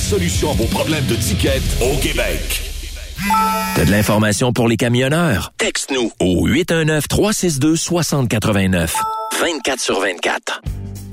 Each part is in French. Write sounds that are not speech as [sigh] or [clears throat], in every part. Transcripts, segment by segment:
solution à vos problèmes de ticket au Québec. T'as de l'information pour les camionneurs? Texte-nous au 819-362-6089. 24 sur 24.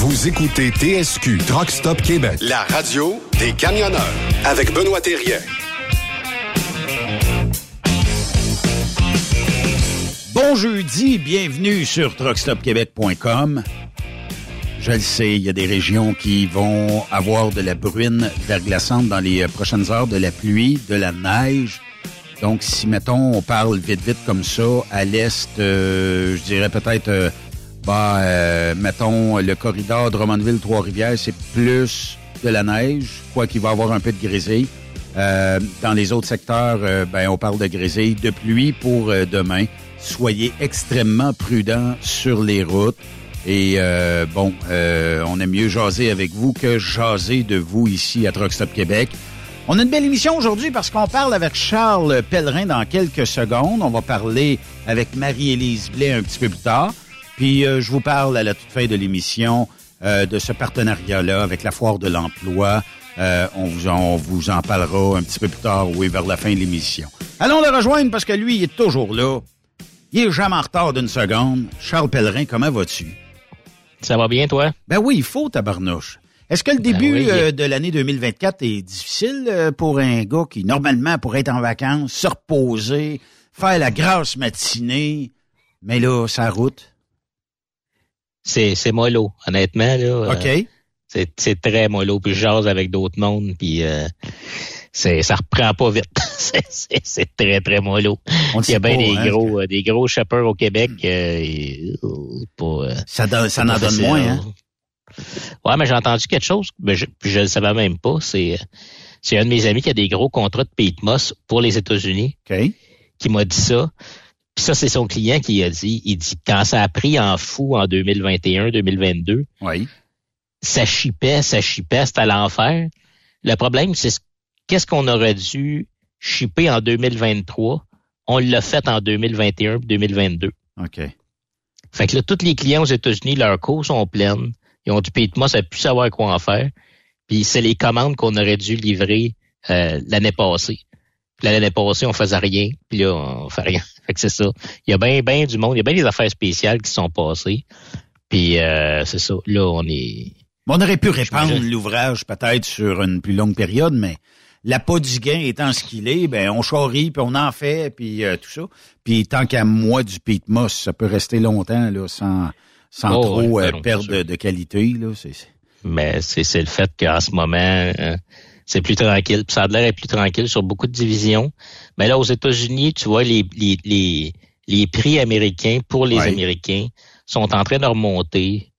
Vous écoutez TSQ Truck Stop Québec. La radio des camionneurs avec Benoît Thérien. Bon jeudi, bienvenue sur truckstopquebec.com. Je le sais, il y a des régions qui vont avoir de la bruine verglaçante dans les prochaines heures, de la pluie, de la neige. Donc, si, mettons, on parle vite, vite comme ça, à l'est, euh, je dirais peut-être, euh, bah, euh, mettons, le corridor Drummondville-Trois-Rivières, c'est plus de la neige, quoi qu'il va avoir un peu de grisille. dans les autres secteurs, ben, on parle de grisille, de pluie pour demain. Soyez extrêmement prudents sur les routes. Et euh, bon, euh, on aime mieux jaser avec vous que jaser de vous ici à Truck Stop Québec. On a une belle émission aujourd'hui parce qu'on parle avec Charles Pellerin dans quelques secondes. On va parler avec Marie-Élise Blais un petit peu plus tard. Puis euh, je vous parle à la toute fin de l'émission de ce partenariat-là avec la Foire de l'Emploi. on, vous en, on vous en parlera un petit peu plus tard, oui, vers la fin de l'émission. Allons le rejoindre parce que lui, il est toujours là. Il est jamais en retard d'une seconde. Charles Pellerin, comment vas-tu? Ça va bien, toi? Ben oui, il faut, tabarnouche. Est-ce que le ben début euh, de l'année 2024 est difficile euh, pour un gars qui, normalement, pourrait être en vacances, se reposer, faire la grasse matinée, mais là, sa route? C'est, c'est mollo, honnêtement. Là, OK. Euh, c'est, c'est très mollo. Puis je jase avec d'autres mondes, puis c'est ça reprend pas vite. [laughs] c'est très, très mollo. Il y a bien des, hein, gros, des gros shoppers au Québec. Euh, euh, ça, ça en donne moins, hein? Ouais, mais j'ai entendu quelque chose, mais je, je le savais même pas. C'est c'est un de mes amis qui a des gros contrats de Pete Moss pour les États-Unis. Qui m'a dit ça. Puis ça, c'est son client qui a dit. Il dit quand ça a pris en fou en 2021-2022, oui. ça chipait, ça chipait, c'était à l'enfer. Le problème, c'est qu'est-ce qu'on aurait dû shipper en 2023? On l'a fait en 2021-2022. OK. Fait que là, tous les clients aux États-Unis, leurs cours sont pleines. Ils ont du pays de moi, ça plus savoir quoi en faire. Puis c'est les commandes qu'on aurait dû livrer euh, l'année passée. L'année passée, on faisait rien. Puis là, on fait rien. [laughs] Fait que c'est ça. Il y a bien, bien du monde. Il y a bien des affaires spéciales qui sont passées. Puis euh, c'est ça. Là, on est... On aurait pu répandre l'ouvrage peut-être sur une plus longue période, mais la peau du gain étant ce qu'il est, ben on charrie, puis on en fait, puis euh, tout ça. Puis tant qu'à moi du Pete Moss, ça peut rester longtemps là, sans, sans oh, trop euh, perdre de, qualité. Là, Mais c'est le fait qu'en ce moment, euh, c'est plus tranquille. Puis ça a l'air plus tranquille sur beaucoup de divisions. Mais là, aux États-Unis, tu vois, les, les, les, les prix américains pour les Américains sont en train de remonter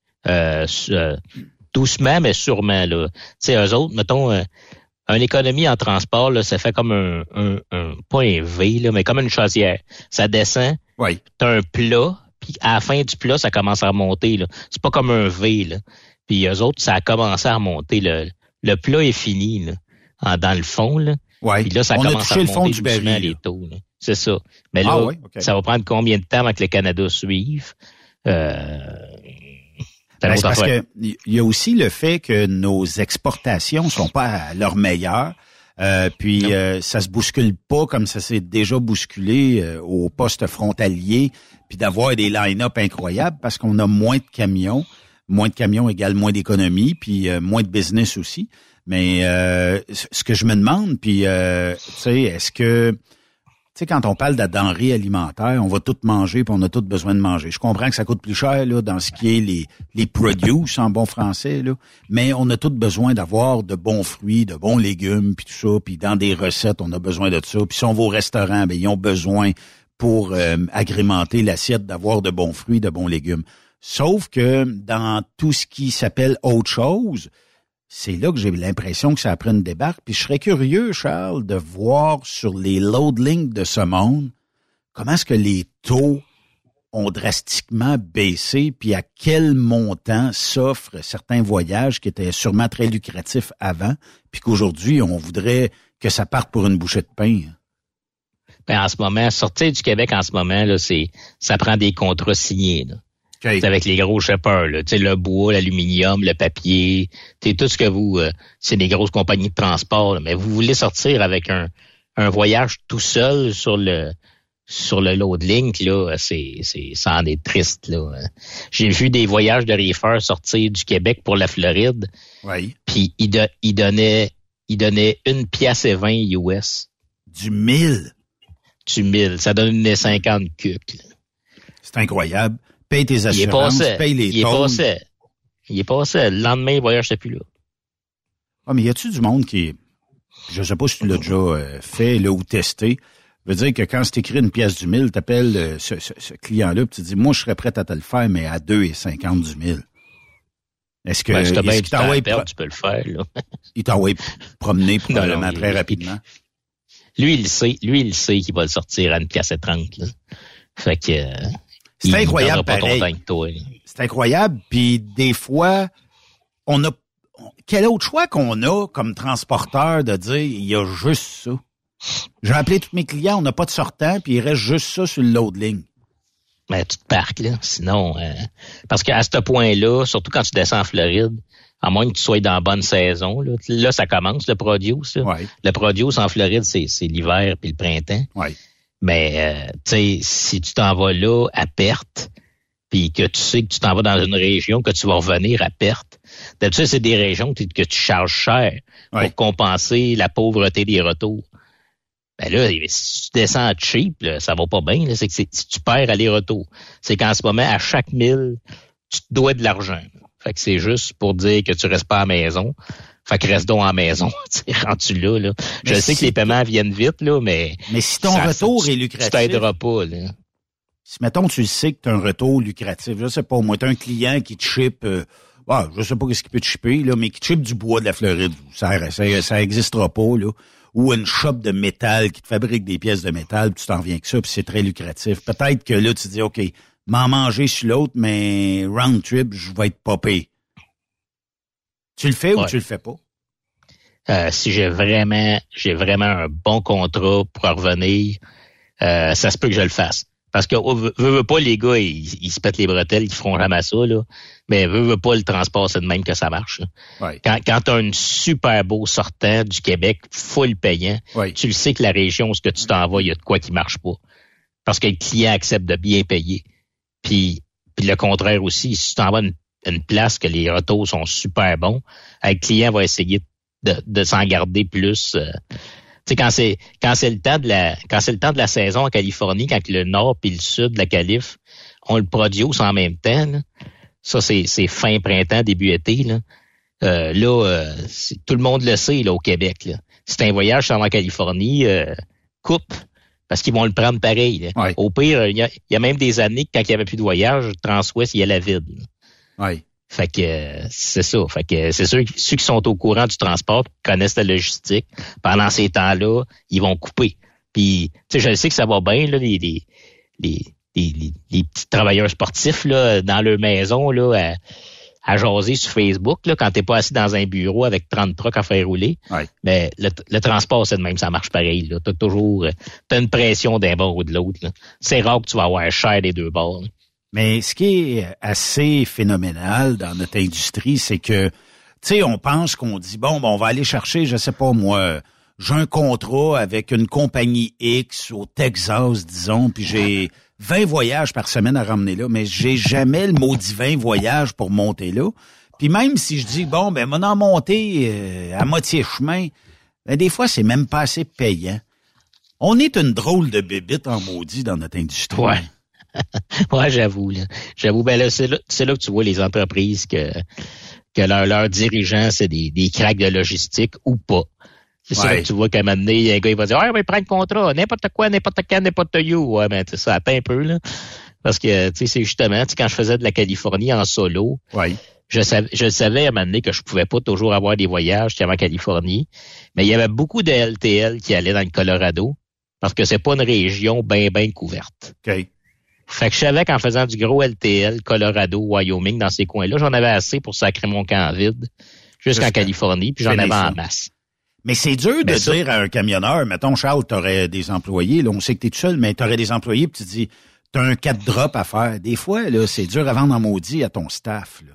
doucement, mais sûrement. Là. Tu sais, eux autres, mettons, une économie en transport, là, ça fait comme un, un, un, pas un V, là, mais comme une chaudière. Ça descend. Oui. T'as un plat, puis à la fin du plat, ça commence à remonter. Là. C'est pas comme un V. Là. Puis eux autres, ça a commencé à remonter. Le, le plat est fini là, dans le fond. Là. Ouais. Puis là, ça commence à remonter le fond du baril, les taux. C'est ça. Mais là, ah ça va prendre combien de temps avant que le Canada suive? Euh, ben, parce que il y a aussi le fait que nos exportations sont pas à leur meilleur. Euh, puis euh, ça se bouscule pas comme ça s'est déjà bousculé euh, au poste frontalier, puis d'avoir des line-up incroyables parce qu'on a moins de camions. Moins de camions égale moins d'économie, puis euh, moins de business aussi. Mais ce que je me demande, puis tu sais, est-ce que sais, quand on parle de denrées alimentaires, on va tout manger puis on a tout besoin de manger. Je comprends que ça coûte plus cher là, dans ce qui est les, les produce en bon français, là, mais on a tout besoin d'avoir de bons fruits, de bons légumes, puis tout ça. Puis dans des recettes, on a besoin de ça. Puis si on va au restaurant, ben, ils ont besoin pour euh, agrémenter l'assiette d'avoir de bons fruits, de bons légumes. Sauf que dans tout ce qui s'appelle autre chose, c'est là que j'ai l'impression que ça pris une débarque. Puis je serais curieux, Charles, de voir sur les load links de ce monde comment est-ce que les taux ont drastiquement baissé, puis à quel montant s'offrent certains voyages qui étaient sûrement très lucratifs avant, puis qu'aujourd'hui, on voudrait que ça parte pour une bouchée de pain. Ben, en ce moment, sortir du Québec en ce moment, là, c'est ça prend des contrats signés. Avec les gros shippers, là. le bois, l'aluminium, le papier, tout ce que vous... Euh, c'est des grosses compagnies de transport, mais vous voulez sortir avec un, un voyage tout seul sur le sur le load link, là, c'est, c'est, ça en est triste, là. J'ai vu des voyages de reefers sortir du Québec pour la Floride. Oui. Puis, ils, donnaient, ils donnaient une pièce et vingt US. Du mille? Du mille. Ça donne une 50 cucs. C'est incroyable. Paye tes assurances, paye les il est passé. Il est passé. Le lendemain, le voyage, c'est plus là. Ah, mais y a-tu du monde qui, je sais pas si tu l'as déjà euh, fait, là, ou testé, veut dire que quand tu écris une pièce du mille, tu appelles euh, ce, client-là, tu dis, moi, je serais prêt à te le faire, mais à 2,50 du mille. Est-ce que, ben, est qu t'envoie tu peux le faire, là. [laughs] il t'envoie promener probablement très rapidement. Lui, il sait, lui, il sait qu'il va le sortir à une pièce et 30, là. Fait que, euh, c'est incroyable, pareil. C'est incroyable. Puis des fois, on a quel autre choix qu'on a comme transporteur de dire il y a juste ça? J'ai appelé tous mes clients, on n'a pas de sortant, puis il reste juste ça sur le ligne. Mais tu te parques, là. Sinon, euh, parce qu'à ce point-là, surtout quand tu descends en Floride, à moins que tu sois dans la bonne saison, là, là ça commence le produce. Le produce en Floride, c'est l'hiver puis le printemps. Ouais. Mais euh, tu sais, si tu t'en vas là à perte, puis que tu sais que tu t'en vas dans une région, que tu vas revenir à perte. D'habitude, c'est des régions que tu charges cher pour compenser la pauvreté des retours. Ben là, si tu descends cheap, ça va pas bien. C'est que si tu perds aller-retour. C'est qu'en ce moment, à chaque mille, tu te dois de l'argent. Fait que c'est juste pour dire que tu restes pas à la maison. Fait que reste donc la maison, [laughs] rendu là. là. Je sais que les paiements viennent vite, là, mais... Mais si ton retour est lucratif... Tu t'aideras pas, là. Si, mettons, tu sais que tu as un retour lucratif, je sais pas, moi, tu un client qui te ship... Euh, bah, je sais pas ce qu'il peut te chipper, là, mais qui te chip du bois de la Floride, ça, ça, ça existera pas, là. Ou une shop de métal qui te fabrique des pièces de métal, puis tu t'en viens que ça, puis c'est très lucratif. Peut-être que là, tu te dis, OK, m'en manger sur l'autre, mais round trip, je vais être popé. Tu le fais ou tu le fais pas? Euh, si j'ai vraiment, j'ai vraiment un bon contrat pour revenir, euh, ça se peut que je le fasse. Parce que oh, veut, pas, les gars, ils, se pètent les bretelles, ils feront jamais ça, là. Mais veut, veut pas le transport, c'est de même que ça marche. Quand, quand tu as un super beau sortant du Québec, full payant, tu le sais que la région où ce que tu t'envoies, il y a de quoi qui marche pas. Parce que le client accepte de bien payer. Puis, puis le contraire aussi, si tu t'envoies une, une place que les retours sont super bons, le client va essayer de, de s'en garder plus. Euh, sais, quand c'est quand c'est le temps de la quand c'est le temps de la saison en Californie, quand le nord puis le sud de la Calif on le produce en même temps, ça c'est fin printemps, début été. Là, euh, là euh, tout le monde le sait là, au Québec. Là. C'est un voyage sur la Californie, euh, coupe, parce qu'ils vont le prendre pareil. Au pire, il y, a, y, a, même des années que quand il n'y avait plus de voyage, Transwest, il y a la vide. Oui. Fait que c'est ça. Fait que c'est ceux, ceux qui sont au courant du transport, qui connaissent la logistique, pendant ces temps-là, ils vont couper. Puis, tu sais, je sais que ça va bien, là, les, les, les, les, petits travailleurs sportifs là, dans leur maison, là, à, jaser sur Facebook, là, quand t'es pas assis dans un bureau avec 30 trucks à faire rouler. Mais le, transport, c'est de même, ça marche pareil. Là. T'as toujours t'as une pression d'un bord ou de l'autre. C'est rare que tu vas avoir cher des deux bords. Mais ce qui est assez phénoménal dans notre industrie, c'est que, tu sais, on pense qu'on dit, bon, bon, on va aller chercher, je sais pas moi, j'ai un contrat avec une compagnie X au Texas, disons, puis j'ai [laughs] 20 voyages par semaine à ramener là, mais j'ai jamais le maudit 20 voyages pour monter là. Puis même si je dis, bon, ben, m'en en monter euh, à moitié chemin, ben, des fois, c'est même pas assez payant. On est une drôle de bébite en maudit dans notre industrie. Ouais. [laughs] ouais, j'avoue. J'avoue, ben là, c'est là, là, que tu vois les entreprises que, que leurs leur dirigeants, c'est des, des cracks de logistique ou pas. C'est ça que tu vois qu'à un moment donné, un gars, il va dire, ah, ouais, prends le contrat, n'importe quoi, n'importe quand, n'importe où. Ouais, mais ça attend un peu, là. Parce que, tu sais, c'est justement, quand je faisais de la Californie en solo, ouais. je, savais, je savais à un moment donné que je pouvais pas toujours avoir des voyages en Californie, mais il y avait beaucoup de LTL qui allaient dans le Colorado, parce que c'est pas une région bien, bien couverte. Fait que je savais qu'en faisant du gros LTL, Colorado, Wyoming, dans ces coins-là, j'en avais assez pour sacrer mon camp vide jusqu'en Californie, puis j'en avais en masse. Mais c'est dur de dire à un camionneur, mettons, Charles, tu aurais des employés, là, on sait que tu es tout seul, mais tu aurais des employés, puis tu dis, t'as un 4 drop à faire. Des fois, là, c'est dur à vendre en maudit à ton staff. Là.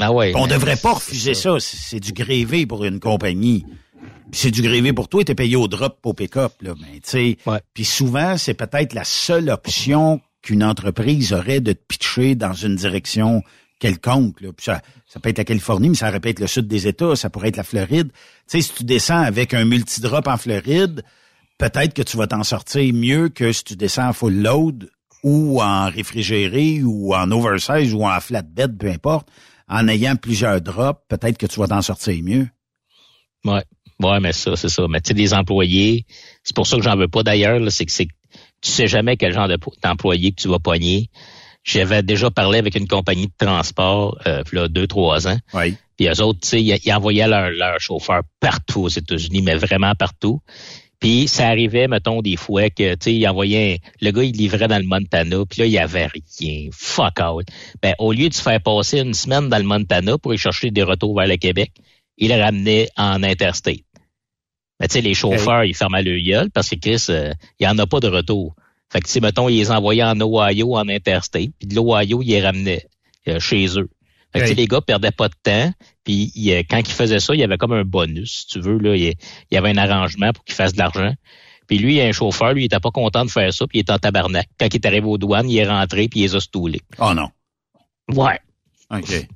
Ah ouais, on devrait pas refuser ça. c'est du grévé pour une compagnie. C'est du grévé pour toi, t'es payé au drop au pick-up. Là. Mais, tu sais, Ouais. Puis souvent, c'est peut-être la seule option qu'une entreprise aurait de te pitcher dans une direction quelconque. Là. Puis ça, ça peut être la Californie, mais ça aurait pu être le sud des États, ça pourrait être la Floride. Tu sais, si tu descends avec un multidrop en Floride, peut-être que tu vas t'en sortir mieux que si tu descends en full load ou en réfrigéré ou en oversize ou en flatbed, peu importe. En ayant plusieurs drops, peut-être que tu vas t'en sortir mieux. Ouais. Ouais, mais ça, c'est ça. Mais tu sais, des employés, c'est pour ça que j'en veux pas d'ailleurs, c'est que c'est que tu sais jamais quel genre d'employé que tu vas pogner. J'avais déjà parlé avec une compagnie de transport, euh, là, deux, trois ans. Oui. Puis eux autres, tu sais, ils, ils envoyaient leur, leur chauffeur partout aux États-Unis, mais vraiment partout. Puis ça arrivait, mettons, des fois que, tu sais, ils envoyaient, le gars, il livrait dans le Montana, puis là, il y avait rien. Fuck out. Ben, au lieu de se faire passer une semaine dans le Montana pour aller chercher des retours vers le Québec, il le ramenait en interstate. Mais tu sais, les chauffeurs, ils fermaient le gueule parce que Chris, euh, il n'y en a pas de retour. Fait que, tu sais, mettons, ils les envoyaient en Ohio, en interstate, puis de l'Ohio, ils les ramenaient euh, chez eux. Fait que, tu sais, Hey. les gars perdaient pas de temps, puis il, quand ils faisaient ça, il y avait comme un bonus, si tu veux. Là, il, y avait un arrangement pour qu'ils fassent de l'argent. Puis lui, un chauffeur, lui, il était pas content de faire ça, puis il était en tabarnak. Quand il est arrivé aux douanes, il est rentré, puis il les a stoulés. Oh non. Ouais, OK. ouais.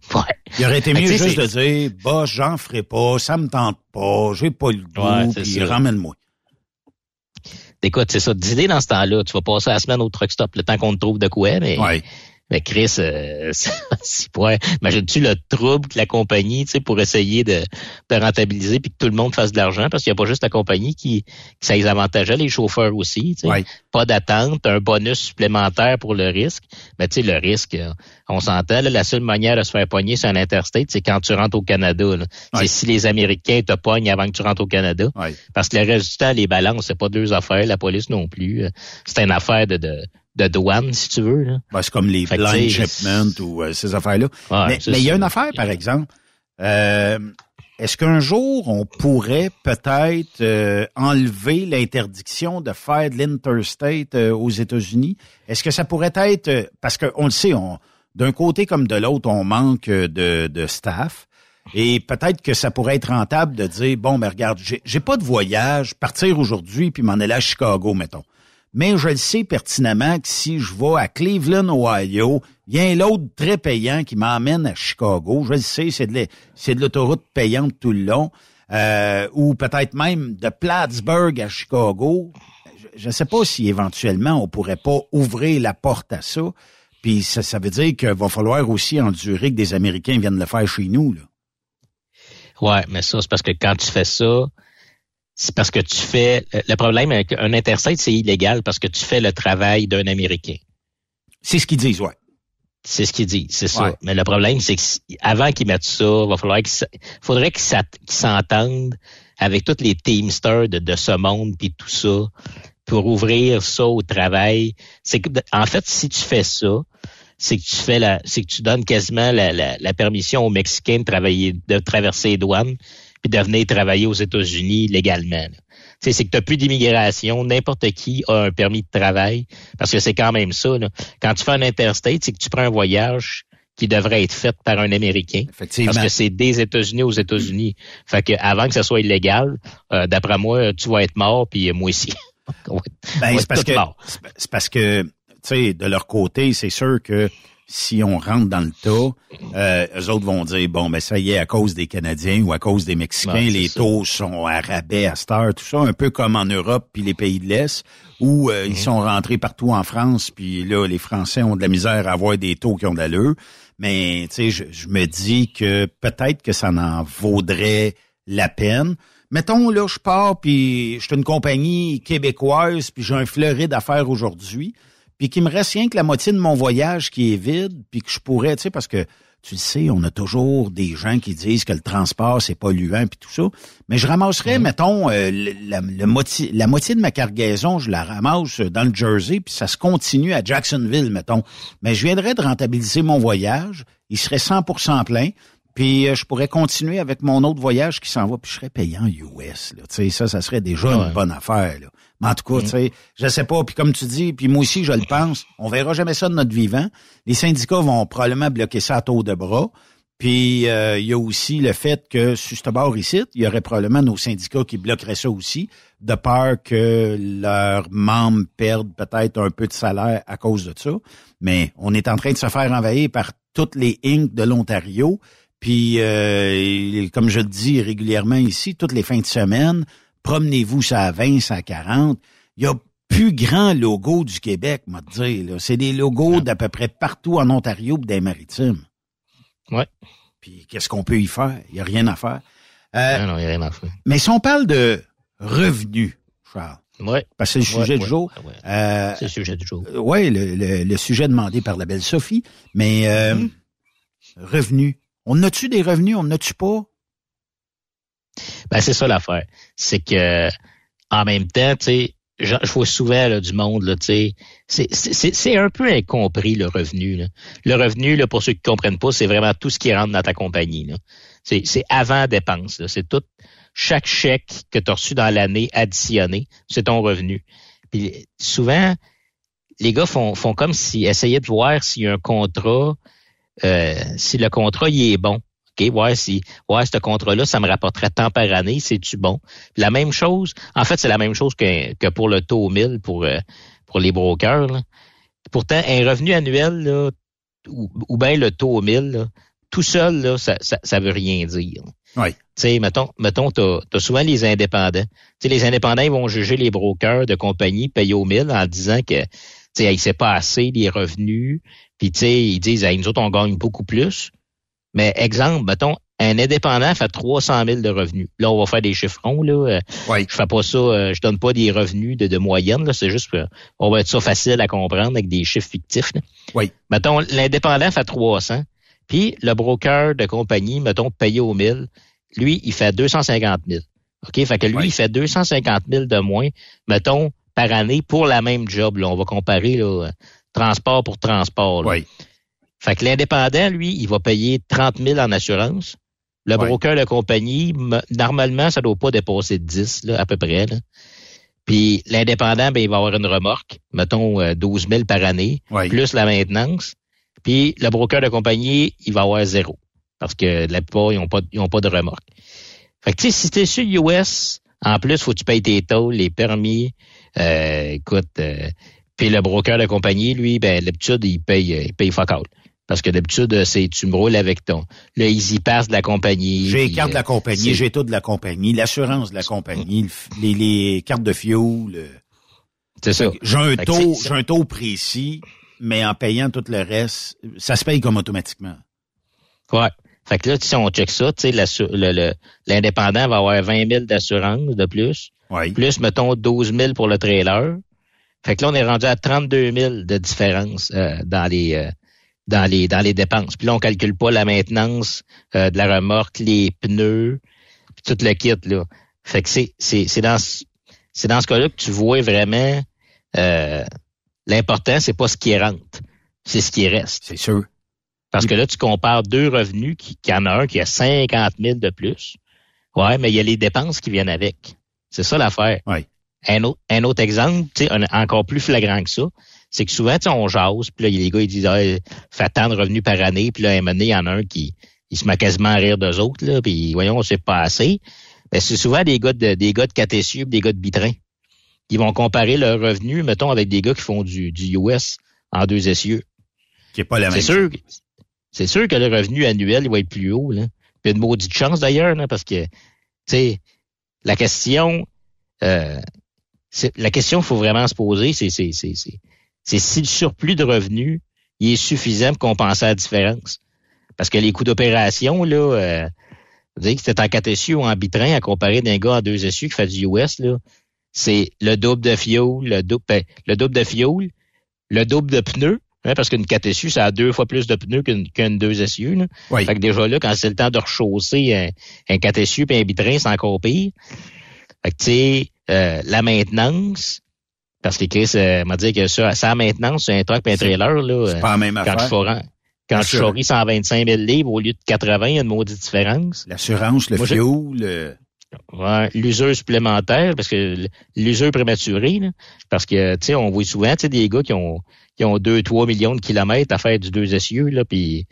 Il aurait été mieux juste de dire, bah, j'en ferai pas, ça me tente pas, j'ai pas le goût, Ouais, puis ramène-moi. Écoute, c'est ça, d'idée dans ce temps-là, tu vas passer la semaine au truck stop le temps qu'on te trouve de quoi, mais, Ouais. Mais Chris, euh, [laughs] c'est pas, imagines-tu le trouble que la compagnie, tu sais, pour essayer de, de rentabiliser puis que tout le monde fasse de l'argent, parce qu'il n'y a pas juste la compagnie qui, qui ça les avantageait, les chauffeurs aussi, tu sais. Ouais. Pas d'attente, un bonus supplémentaire pour le risque. Mais tu sais, le risque, euh, on s'entend, là, la seule manière de se faire pogner sur un interstate, c'est quand tu rentres au Canada. Ouais. C'est si les Américains te pognent avant que tu rentres au Canada. Ouais. Parce que le temps, les balances, c'est pas deux affaires, la police non plus. Euh, C'est une affaire de, de, de douane, si tu veux. Là. Ben, c'est comme les Fait blind shipments ou euh, ces affaires-là. Ouais, mais il y a une affaire, par exemple. Euh, Est-ce qu'un jour, on pourrait peut-être euh, enlever l'interdiction de faire de l'interstate euh, aux États-Unis? Est-ce que ça pourrait être... euh, parce qu'on le sait, on, d'un côté comme de l'autre, on manque de, de staff. Et peut-être que ça pourrait être rentable de dire, bon, mais regarde, j'ai j'ai pas de voyage, partir aujourd'hui puis m'en aller à Chicago, mettons. Mais je le sais pertinemment que si je vais à Cleveland, Ohio, il y a un l'autre très payant qui m'emmène à Chicago. Je le sais, c'est de la- c'est de l'autoroute payante tout le long. Euh, ou peut-être même de Plattsburgh à Chicago. Je ne sais pas si éventuellement on pourrait pas ouvrir la porte à ça. Puis ça, ça veut dire qu'il va falloir aussi endurer que des Américains viennent le faire chez nous. Là. Ouais, mais ça, c'est parce que quand tu fais ça, c'est parce que tu fais. Le problème avec un interstate, c'est illégal parce que tu fais le travail d'un Américain. C'est ce qu'ils disent, ouais. C'est ce qu'ils disent, c'est ça. Ouais. Mais le problème, c'est que si- avant qu'ils mettent ça, il va falloir qu'ils faudrait qu'ils s'entendent avec tous les Teamsters de, de ce monde puis tout ça pour ouvrir ça au travail. C'est que, en fait, si tu fais ça, c'est que tu fais la, c'est que tu donnes quasiment la, la, la permission aux Mexicains de travailler, de traverser les douanes puis de venir travailler aux États-Unis légalement. là. Tu sais, c'est que tu n'as plus d'immigration, n'importe qui a un permis de travail, parce que c'est quand même ça. Là. Quand tu fais un interstate, c'est que tu prends un voyage qui devrait être fait par un Américain. Effectivement. Parce que c'est des États-Unis aux États-Unis. Fait que avant que ça soit illégal, euh, d'après moi, tu vas être mort, puis moi aussi. [laughs] Ben, c'est parce parce que tu sais de leur côté, c'est sûr que si on rentre dans le tas, euh, eux autres vont dire bon ben ça y est à cause des Canadiens ou à cause des Mexicains, les ça. taux sont à rabais à heure, tout ça, un peu comme en Europe puis les pays de l'Est où euh, Mhm. ils sont rentrés partout en France puis là les Français ont de la misère à avoir des taux qui ont de l'allure. Mais tu sais, je, je me dis que peut-être que ça en vaudrait la peine. Mettons, là, je pars, puis je suis une compagnie québécoise, puis j'ai un fleurit d'affaires aujourd'hui, puis qu'il me reste rien que la moitié de mon voyage qui est vide, puis que je pourrais, tu sais, parce que tu le sais, on a toujours des gens qui disent que le transport, c'est polluant, puis tout ça. Mais je ramasserais, mettons, euh, la, moitié, la moitié de ma cargaison, je la ramasse dans le Jersey, puis ça se continue à Jacksonville, mettons. Mais je viendrais de rentabiliser mon voyage, il serait 100% plein, puis euh, je pourrais continuer avec mon autre voyage qui s'en va, puis je serais payant US. Là. Tu sais, ça, ça serait déjà Ouais. une bonne affaire. Là. En tout cas, tu sais, je sais pas. Puis comme tu dis, puis moi aussi, je le pense, on verra jamais ça de notre vivant. Les syndicats vont probablement bloquer ça à tour de bras. Puis euh, il y a aussi le fait que sur ce bord ici, il y aurait probablement nos syndicats qui bloqueraient ça aussi, de peur que leurs membres perdent peut-être un peu de salaire à cause de ça. Mais on est en train de se faire envahir par toutes les Inc. de l'Ontario. Puis, euh, comme je le dis régulièrement ici, toutes les fins de semaine, promenez-vous ça à 20, ça à 40. Il y a plus grand logo du Québec, moi te dire. C'est des logos d'à peu près partout en Ontario des maritimes. Ouais. Puis qu'est-ce qu'on peut y faire? Il n'y a rien à faire. Euh, non, il n'y a rien à faire. Mais si on parle de revenus, Charles. Ouais. Parce que c'est le sujet du jour. Euh, c'est le sujet du jour. Oui, le, le, sujet demandé par la belle Sophie. Mais euh, mm-hmm. revenus. On a-tu des revenus? On a-tu pas? Ben, c'est ça l'affaire. C'est que en même temps, tu sais, je, vois souvent du monde, là, sais, c'est un peu incompris le revenu. Le revenu, là, pour ceux qui comprennent pas, c'est vraiment tout ce qui rentre dans ta compagnie. C'est avant dépense. C'est tout chaque chèque que tu as reçu dans l'année additionné, c'est ton revenu. Puis souvent, les gars font, comme si essayaient de voir s'il y a un contrat, euh, si le contrat il est bon. OK, ouais, si ouais, ce contrat-là, ça me rapporterait tant par année, c'est-tu bon? La même chose, en fait, c'est la même chose que, que pour le taux 1000 pour, euh, pour les brokers. Pourtant, un revenu annuel, là, ou, ou bien le taux 1000, là, tout seul, là, ça, ça, ça veut rien dire. Oui. Tu sais, mettons, mettons, t'as as souvent les indépendants. Tu sais, les indépendants, ils vont juger les brokers de compagnie payés au mille en disant que, tu sais, sait pas assez les revenus. Puis, tu sais, ils disent, nous autres, on gagne beaucoup plus. Mais exemple, mettons, un indépendant fait 300 000 de revenus. Là, on va faire des chiffrons. Là. Euh, oui. Je fais pas ça, euh, je donne pas des revenus de, de moyenne. C'est juste on va être ça facile à comprendre avec des chiffres fictifs. Oui. Mettons, l'indépendant fait 300. Puis le broker de compagnie, mettons, payé au 1000, lui, il fait 250 000. OK? Fait que lui, il fait 250 000 de moins, mettons, par année pour la même job. Là. On va comparer là, transport pour transport. Oui. Fait que l'indépendant, lui, il va payer 30 000 en assurance. Le broker de compagnie, normalement, ça ne doit pas dépasser 10, là, à peu près. Là. Puis l'indépendant, ben, il va avoir une remorque, mettons 12 euh, 000 par année, plus la maintenance. Puis le broker de compagnie, il va avoir zéro. Parce que la plupart, ils n'ont pas, ils ont pas de remorque. Fait que tu sais, si t'es sur US, en plus, faut que tu payes tes taux, les permis. Euh, écoute, euh, puis le broker de compagnie, lui, ben d'habitude, il paye, il paye fuck out. Parce que d'habitude, c'est tu me roules avec ton le Easy Pass de la compagnie. J'ai les cartes de la compagnie, j'ai tout de la compagnie, l'assurance de la compagnie, les, les cartes de fuel. C'est ça. J'ai un taux, j'ai un taux précis mais en payant tout le reste, ça se paye comme automatiquement. Ouais. Fait que là, si on check ça, tu sais, l'indépendant va avoir 20 000 d'assurance de plus. Oui. Plus, mettons, 12 000 pour le trailer. Fait que là, on est rendu à 32 000 de différence euh, dans les euh, dans les dans les dépenses. Puis là, on calcule pas la maintenance euh, de la remorque, les pneus, tout le kit là. Fait que c'est c'est c'est dans c'est dans ce cas-là que tu vois vraiment L'important, c'est pas ce qui rentre, c'est ce qui reste. C'est sûr. Parce que là, tu compares deux revenus, qui, qui en a un qui a 50 000 de plus. Ouais, mais il y a les dépenses qui viennent avec. C'est ça l'affaire. Oui. Un autre, un autre exemple, encore plus flagrant que ça, c'est que souvent, on jase, puis là, les gars, ils disent, ah, fait tant de revenus par année, puis là, à un moment donné, il y en a un qui il se met quasiment à rire d'eux autres, là, puis voyons, c'est pas assez. Mais c'est souvent des gars de, des gars de KTSU, des gars de Bitrin ils vont comparer leurs revenus, mettons, avec des gars qui font du, du US en deux essieux. Qui est pas la même. C'est sûr, c'est sûr que le revenu annuel, il va être plus haut, là. Puis une maudite chance d'ailleurs, parce que, tu sais, la question, euh, la question qu'il faut vraiment se poser, c'est, c'est, c'est, c'est, si le surplus de revenus, il est suffisant pour compenser la différence. Parce que les coûts d'opération, là, euh, vous que c'était en quatre essieux ou en bitrin à comparer d'un gars en deux essieux qui fait du US, là, c'est le double de fioul, le double, ben, le double de fioul, le double de pneus, hein, parce qu'une 4 essieux, ça a deux fois plus de pneus qu'une qu'une 2 essieux. Là. Oui. Fait que déjà là, quand c'est le temps de rechausser un, un 4 essieux et un bitrin, c'est encore pire. Fait que tu sais, euh, la maintenance, parce que Chris euh, m'a dit que ça, ça maintenance c'est un truck et un trailer, là, c'est pas la même quand affaire. Je quand je charrie 125 000 livres au lieu de 80, il y a une maudite différence. L'assurance, le fioul, le... Ouais, l'usure supplémentaire, parce que l'usure prématurée, là, parce que, tu sais, on voit souvent, tu sais, des gars qui ont, qui ont 2-3 millions de kilomètres à faire du deux essieux, là, puis,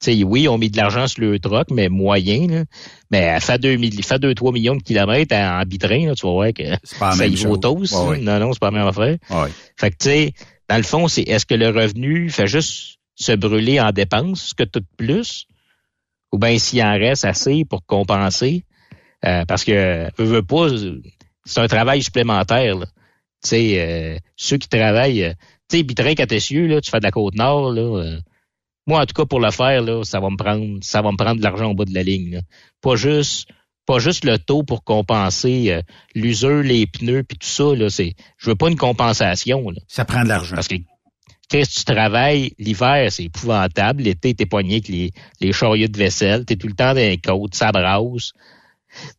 tu sais, oui, on mis de l'argent sur le troc, mais moyen, là. Mais elle fait 2, 2-3 millions de kilomètres en, bitrain, là, tu vas voir que pas ça y tous. Non, non, c'est pas la même affaire. Ouais. Fait que, tu sais, dans le fond, c'est est-ce que le revenu fait juste se brûler en dépenses, que tout plus, ou bien s'il en reste assez pour compenser, euh, parce que veux, veux pas, c'est un travail supplémentaire. Tu sais, euh, ceux qui travaillent, euh, tu sais, Bitrin Catessieux, là, tu fais de la côte nord, là. Moi, en tout cas, pour le faire, là, ça va me prendre, ça va me prendre de l'argent au bout de la ligne. Là. Pas juste, pas juste le taux pour compenser l'usure, les pneus, puis tout ça. Là, c'est, je veux pas une compensation. Là. Ça prend de l'argent. Parce que qu'est-ce que tu travailles l'hiver, c'est épouvantable. L'été, t'es poigné avec les, les chariots de vaisselle, t'es tout le temps dans les côtes, ça brasse.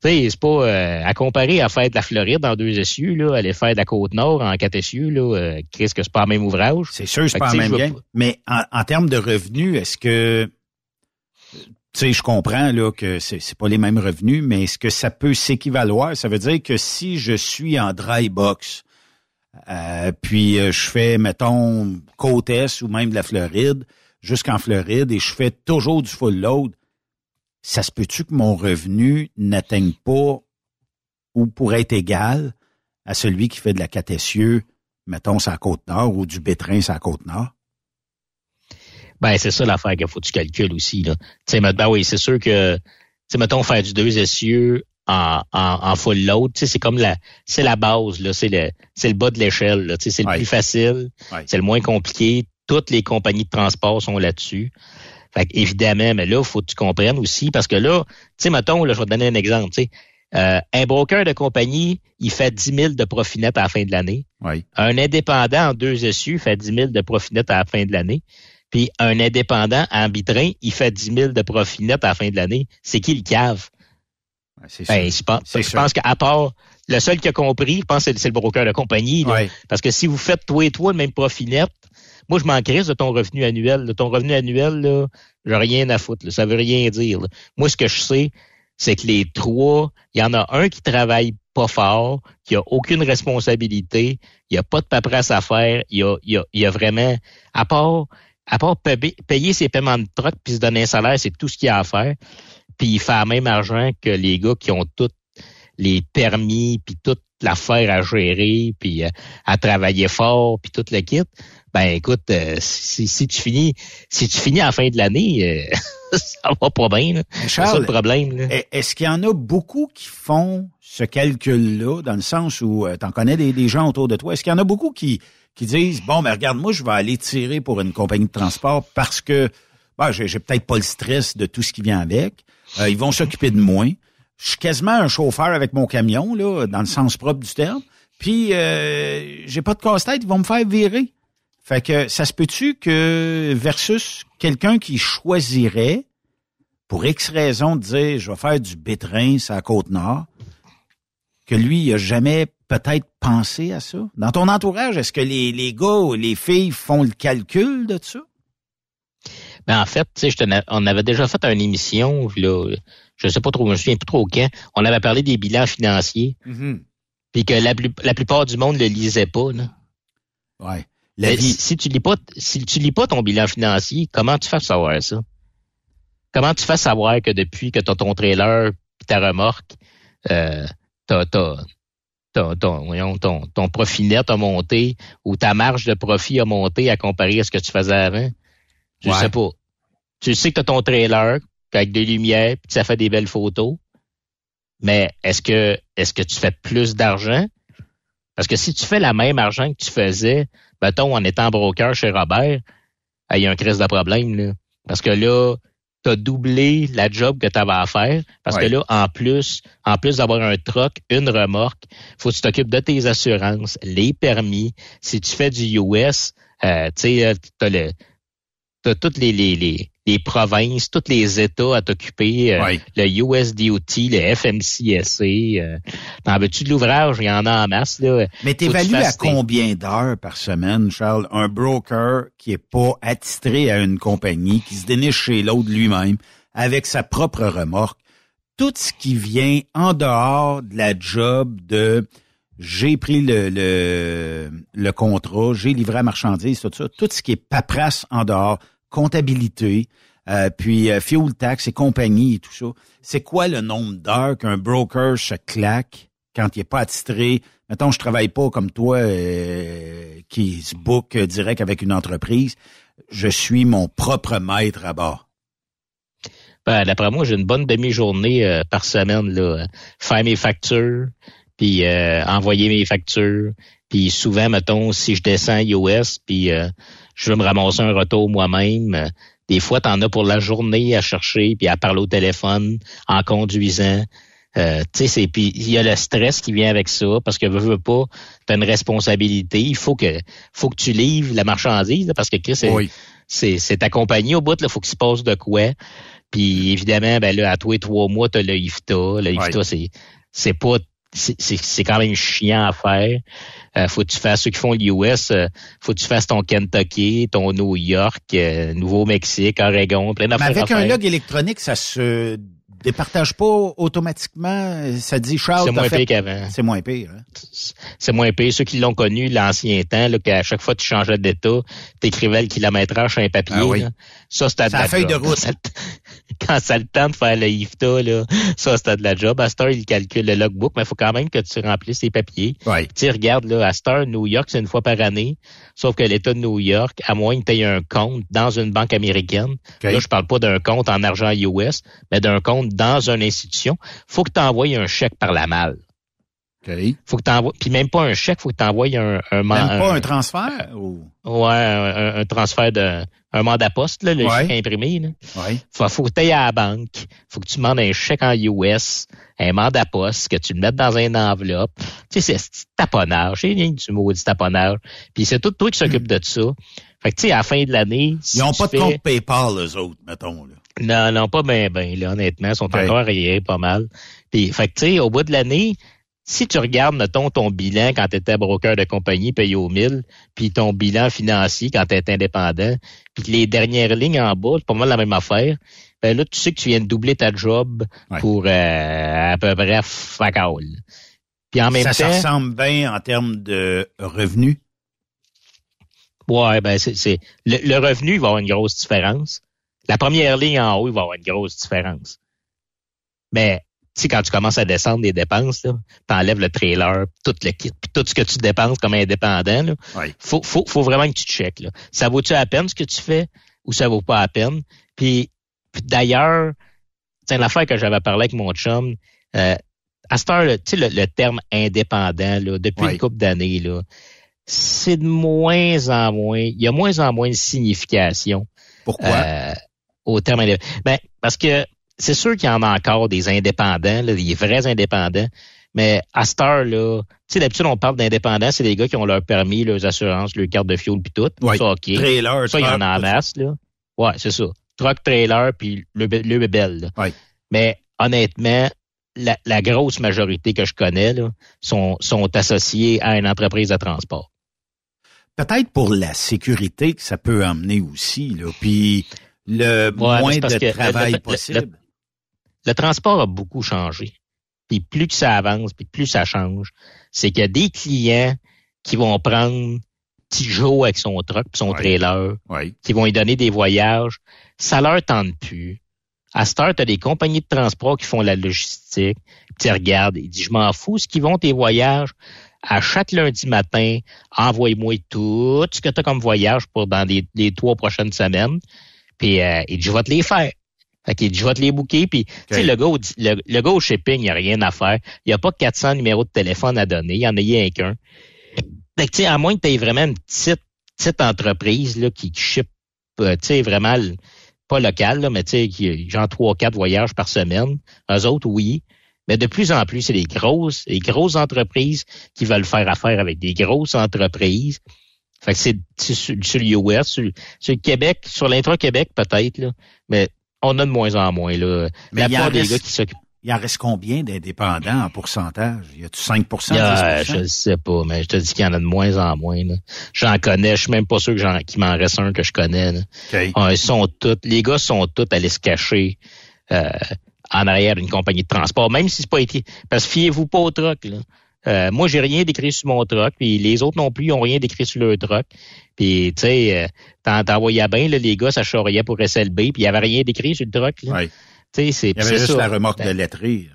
Tu sais, c'est pas euh, à comparer à faire de la Floride en deux essieux, là, aller faire de la côte nord en quatre essieux, là, euh, qu'est-ce que c'est pas le même ouvrage? C'est sûr, c'est pas le même game. Mais en, en, termes de revenus, est-ce que tu sais, je comprends là que c'est, c'est pas les mêmes revenus, mais est-ce que ça peut s'équivaloir? Ça veut dire que si je suis en dry box, euh, puis je fais, mettons, côte est ou même de la Floride, jusqu'en Floride, et je fais toujours du full load, ça se peut-tu que mon revenu n'atteigne pas ou pourrait être égal à celui qui fait de la catessieux, mettons, sa Côte-Nord ou du bétrin sa Côte-Nord? Ben, c'est ça l'affaire qu'il faut que tu calcules aussi, là. Tu sais, ben oui, c'est sûr que, mettons, faire du deux essieux en, en, full load, tu sais, c'est comme la, c'est la base, là. C'est le, c'est le bas de l'échelle, là. Tu sais, c'est le plus facile. C'est le moins compliqué. Toutes les compagnies de transport sont là-dessus. Fait évidemment, mais là, il faut que tu comprennes aussi, parce que là, tu sais, mettons, là, je vais te donner un exemple, tu sais. Euh, un broker de compagnie, il fait 10 000 de profit net à la fin de l'année. Oui. Un indépendant en deux issues fait 10 000 de profit net à la fin de l'année. Puis un indépendant en bitrin, il fait 10 000 de profit net à la fin de l'année. C'est qui le cave? c'est ben, je pense, je pense qu'à part, le seul qui a compris, je pense que c'est le broker de compagnie. Parce que si vous faites toi et toi le même profit net, moi, je m'en crisse de ton revenu annuel. De ton revenu annuel, là, j'ai rien à foutre. Là. Ça veut rien dire. Moi, ce que je sais, c'est que les trois, il y en a un qui travaille pas fort, qui a aucune responsabilité, il n'y a pas de paperasse à faire, il y a, y a, vraiment, à part, à part payer ses paiements de truck puis se donner un salaire, c'est tout ce qu'il y a à faire. Puis il fait le même argent que les gars qui ont tous les permis puis toute l'affaire à gérer puis euh, à travailler fort puis tout le kit ben écoute, euh, si, si, tu finis si tu finis à la fin de l'année, euh, [laughs] ça va pas bien. C'est ça le problème. Est-ce qu'il y en a beaucoup qui font ce calcul-là, dans le sens où euh, tu en connais des, gens autour de toi? Est-ce qu'il y en a beaucoup qui, qui disent Bon, mais regarde, moi, je vais aller tirer pour une compagnie de transport parce que ben, j'ai, peut-être pas le stress de tout ce qui vient avec. ils vont s'occuper de moi. Je suis quasiment un chauffeur avec mon camion, là, dans le sens propre du terme. Puis j'ai pas de casse-tête, ils vont me faire virer. Fait que ça se peut-tu que versus quelqu'un qui choisirait pour X raison de dire je vais faire du bétrin à la côte nord, que lui, il a jamais peut-être pensé à ça? Dans ton entourage, est-ce que les, les gars ou les filles font le calcul de ça? Ben en fait, tu sais, on avait déjà fait une émission, là, je sais pas trop, je me souviens plus trop quand. On avait parlé des bilans financiers, mm-hmm. puis que la, la plupart du monde le lisait pas. Là. Ouais. Si tu lis pas, si tu lis pas ton bilan financier, comment tu fais savoir ça? Comment tu fais savoir que depuis que tu as ton trailer et ta remorque, euh, t'as, ton, ton, ton profit net a monté ou ta marge de profit a monté à comparer à ce que tu faisais avant? Je sais pas. Tu sais que tu as ton trailer avec des lumières, puis ça fait des belles photos. Mais est-ce que est-ce que tu fais plus d'argent? Parce que si tu fais la même argent que tu faisais mettons, en étant broker chez Robert, il y a un crise de problème, là. Parce que là, tu as doublé la job que tu avais à faire. Parce que là, en plus, en plus d'avoir un truck, une remorque, faut que tu t'occupes de tes assurances, les permis. Si tu fais du US, euh, tu sais, euh, t'as le, t'as toutes les, les, les, les provinces, tous les États à t'occuper, euh, le USDOT, le FMCSA. Euh, T'en veux-tu de l'ouvrage? Il y en a en masse. Là. Mais t'évalues à combien d'heures par semaine, Charles, un broker qui est pas attitré à une compagnie, qui se déniche chez l'autre lui-même, avec sa propre remorque? tout ce qui vient en dehors de la job de j'ai pris le, le, le contrat, j'ai livré la marchandise, tout ça, tout ce qui est paperasse en dehors, comptabilité, euh, puis euh, fuel tax et compagnie et tout ça. C'est quoi le nombre d'heures qu'un broker se claque quand il est pas attitré? Mettons, je travaille pas comme toi euh, qui se book direct avec une entreprise. Je suis mon propre maître à bord. Ben, d'après moi, j'ai une bonne demi-journée euh, par semaine là, faire mes factures, puis euh, envoyer mes factures, puis souvent, mettons, si je descends US, puis euh, je veux me ramasser un retour moi-même, des fois, t'en as pour la journée à chercher, puis à parler au téléphone en conduisant. Euh, tu sais, puis il y a le stress qui vient avec ça parce que veux, veux pas, t'as une responsabilité. Il faut que, faut que tu livres la marchandise parce que c'est, c'est, c'est ta compagnie au bout. Il faut qu'il se passe de quoi. Puis évidemment, ben là, à toi et trois mois, t'as le IFTA. Le IFTA, c'est, c'est pas c'est quand même chiant à faire. Euh, faut que tu fasses ceux qui font l'US, euh, faut que tu fasses ton Kentucky, ton New York, euh, Nouveau-Mexique, Oregon, plein d'affaires. Mais avec un log électronique, ça se départage pas automatiquement. Ça dit Charles. C'est moins pire qu'avant. C'est moins pire. Hein? C'est moins pire. Ceux qui l'ont connu l'ancien temps, là, qu'à chaque fois que tu changeais d'état, t'écrivais le kilométrage sur un papier. Ah oui. Ça, c'était de la, feuille de route. [laughs] Quand ça le temps de faire le IFTA, là, ça, c'était de la job. À Star, il calcule le logbook, mais il faut quand même que tu remplisses tes papiers. Tu regarde, là, à Star, New York, c'est une fois par année. Sauf que l'État de New York, à moins que tu aies un compte dans une banque américaine, là, je parle pas d'un compte en argent US, mais d'un compte dans une institution, faut que tu envoies un chèque par la malle. Okay. Faut que t'envoies, puis même pas un chèque, faut que tu envoies un, un, même pas un transfert ou? Ouais, un, un, transfert de un mandat poste là, le ouais. chèque imprimé. Là. Ouais. Faut, faut que tu ailles à la banque, faut que tu demandes un chèque en US, un mandat poste, que tu le mettes dans une enveloppe. Tu sais, c'est taponnage, c'est rien du maudit taponnage. Puis c'est tout toi qui s'occupe de ça. Fait que tu sais, à la fin de l'année, si ils ont pas de compte PayPal les autres, mettons là. Non, non, pas bien, ben, là, honnêtement, ils sont encore arriérés pas mal. Puis, fait que tu sais, au bout de l'année, si tu regardes, mettons, ton bilan quand tu étais broker de compagnie payé au 1000, puis ton bilan financier quand tu étais indépendant, puis les dernières lignes en bas, c'est pas mal la même affaire, ben là, tu sais que tu viens de doubler ta job ouais. pour euh, à peu près fuck all. Puis en même ça, temps... Ça ressemble bien en termes de revenus? Ouais, ben c'est... Le, le revenu, il va avoir une grosse différence. La première ligne en haut, il va avoir une grosse différence. Mais sais, quand tu commences à descendre des dépenses, tu enlèves le trailer, tout le kit, puis tout ce que tu dépenses comme indépendant, là, faut, faut, faut vraiment que tu checkes. Là. Ça vaut-tu à peine ce que tu fais ou ça vaut pas à peine? Puis, puis d'ailleurs, c'est l'affaire que j'avais parlé avec mon chum, euh, à cette heure, tu sais, le, le, terme indépendant, là, depuis une couple d'années, là, c'est de moins en moins, il y a moins en moins de signification. Pourquoi? Euh, au terme indépendant. Ben, parce que c'est sûr qu'il y en a encore des indépendants, là, des vrais indépendants, mais à cette heure-là, tu sais, d'habitude, on parle d'indépendants, c'est des gars qui ont leur permis, leurs assurances, leur carte de fuel puis tout. Ouais. Ça, OK. Trailer, ça, il y en a en masse, là. Ouais, c'est ça. Truck, trailer, puis le, le bébel. Ouais. Mais honnêtement, la, la, grosse majorité que je connais là, sont, sont associés à une entreprise de transport. Peut-être pour la sécurité que ça peut emmener aussi, là. Puis le ouais, moins de que travail le, le, possible. Le, le, transport a beaucoup changé. Puis plus que ça avance, puis plus ça change, c'est qu'il y a des clients qui vont prendre petit Joe avec son truck puis son ouais. trailer, ouais. qui vont lui donner des voyages. Ça leur tente plus. À cette heure, tu as des compagnies de transport qui font la logistique. Tu regardes, ils disent, je m'en fous, ce qui vont tes voyages. À chaque lundi matin, envoie-moi tout ce que tu as comme voyage pour dans les, les trois prochaines semaines. Puis euh, il dit, je vais te les faire. Fait qu'il dit, je vais te les booker. Puis, okay. tu sais, le gars, au, le, le, gars au shipping, il n'y a rien à faire. Il n'y a pas 400 numéros de téléphone à donner. Il y en a rien qu'un. Fait que, tu sais, à moins que tu aies vraiment une petite, petite entreprise là, qui, qui ship, euh, tu sais, vraiment pas local, là, mais tu sais, qui genre trois, quatre voyages par semaine. Eux autres, oui. Mais de plus en plus, c'est des grosses, des grosses entreprises qui veulent faire affaire avec des grosses entreprises. Fait que c'est sur, sur l'US, sur, sur, le Québec, sur l'intra-Québec peut-être, là. Mais on a de moins en moins, là. Mais La part des reste, gars qui s'occupent. Il en reste combien d'indépendants en pourcentage? Y a-tu 5 yeah, Je ne sais pas, mais je te dis qu'il y en a de moins en moins. J'en connais, je suis même pas sûr qu'il m'en reste un que je connais. Okay. Ah, ils sont tous, les gars sont tous allés se cacher euh, en arrière d'une compagnie de transport, même si c'est pas été. Parce que fiez-vous pas au truck. Là. Euh, moi, j'ai rien décrit sur mon truck, puis les autres non plus ils ont rien décrit sur leur truck. Puis, tu sais, euh, t'envoyais bien, là, les gars, ça charriait pour SLB, puis il y avait rien décrit sur le truck. Là. Oui. c'est, il y avait juste la remorque de ben, lettrée.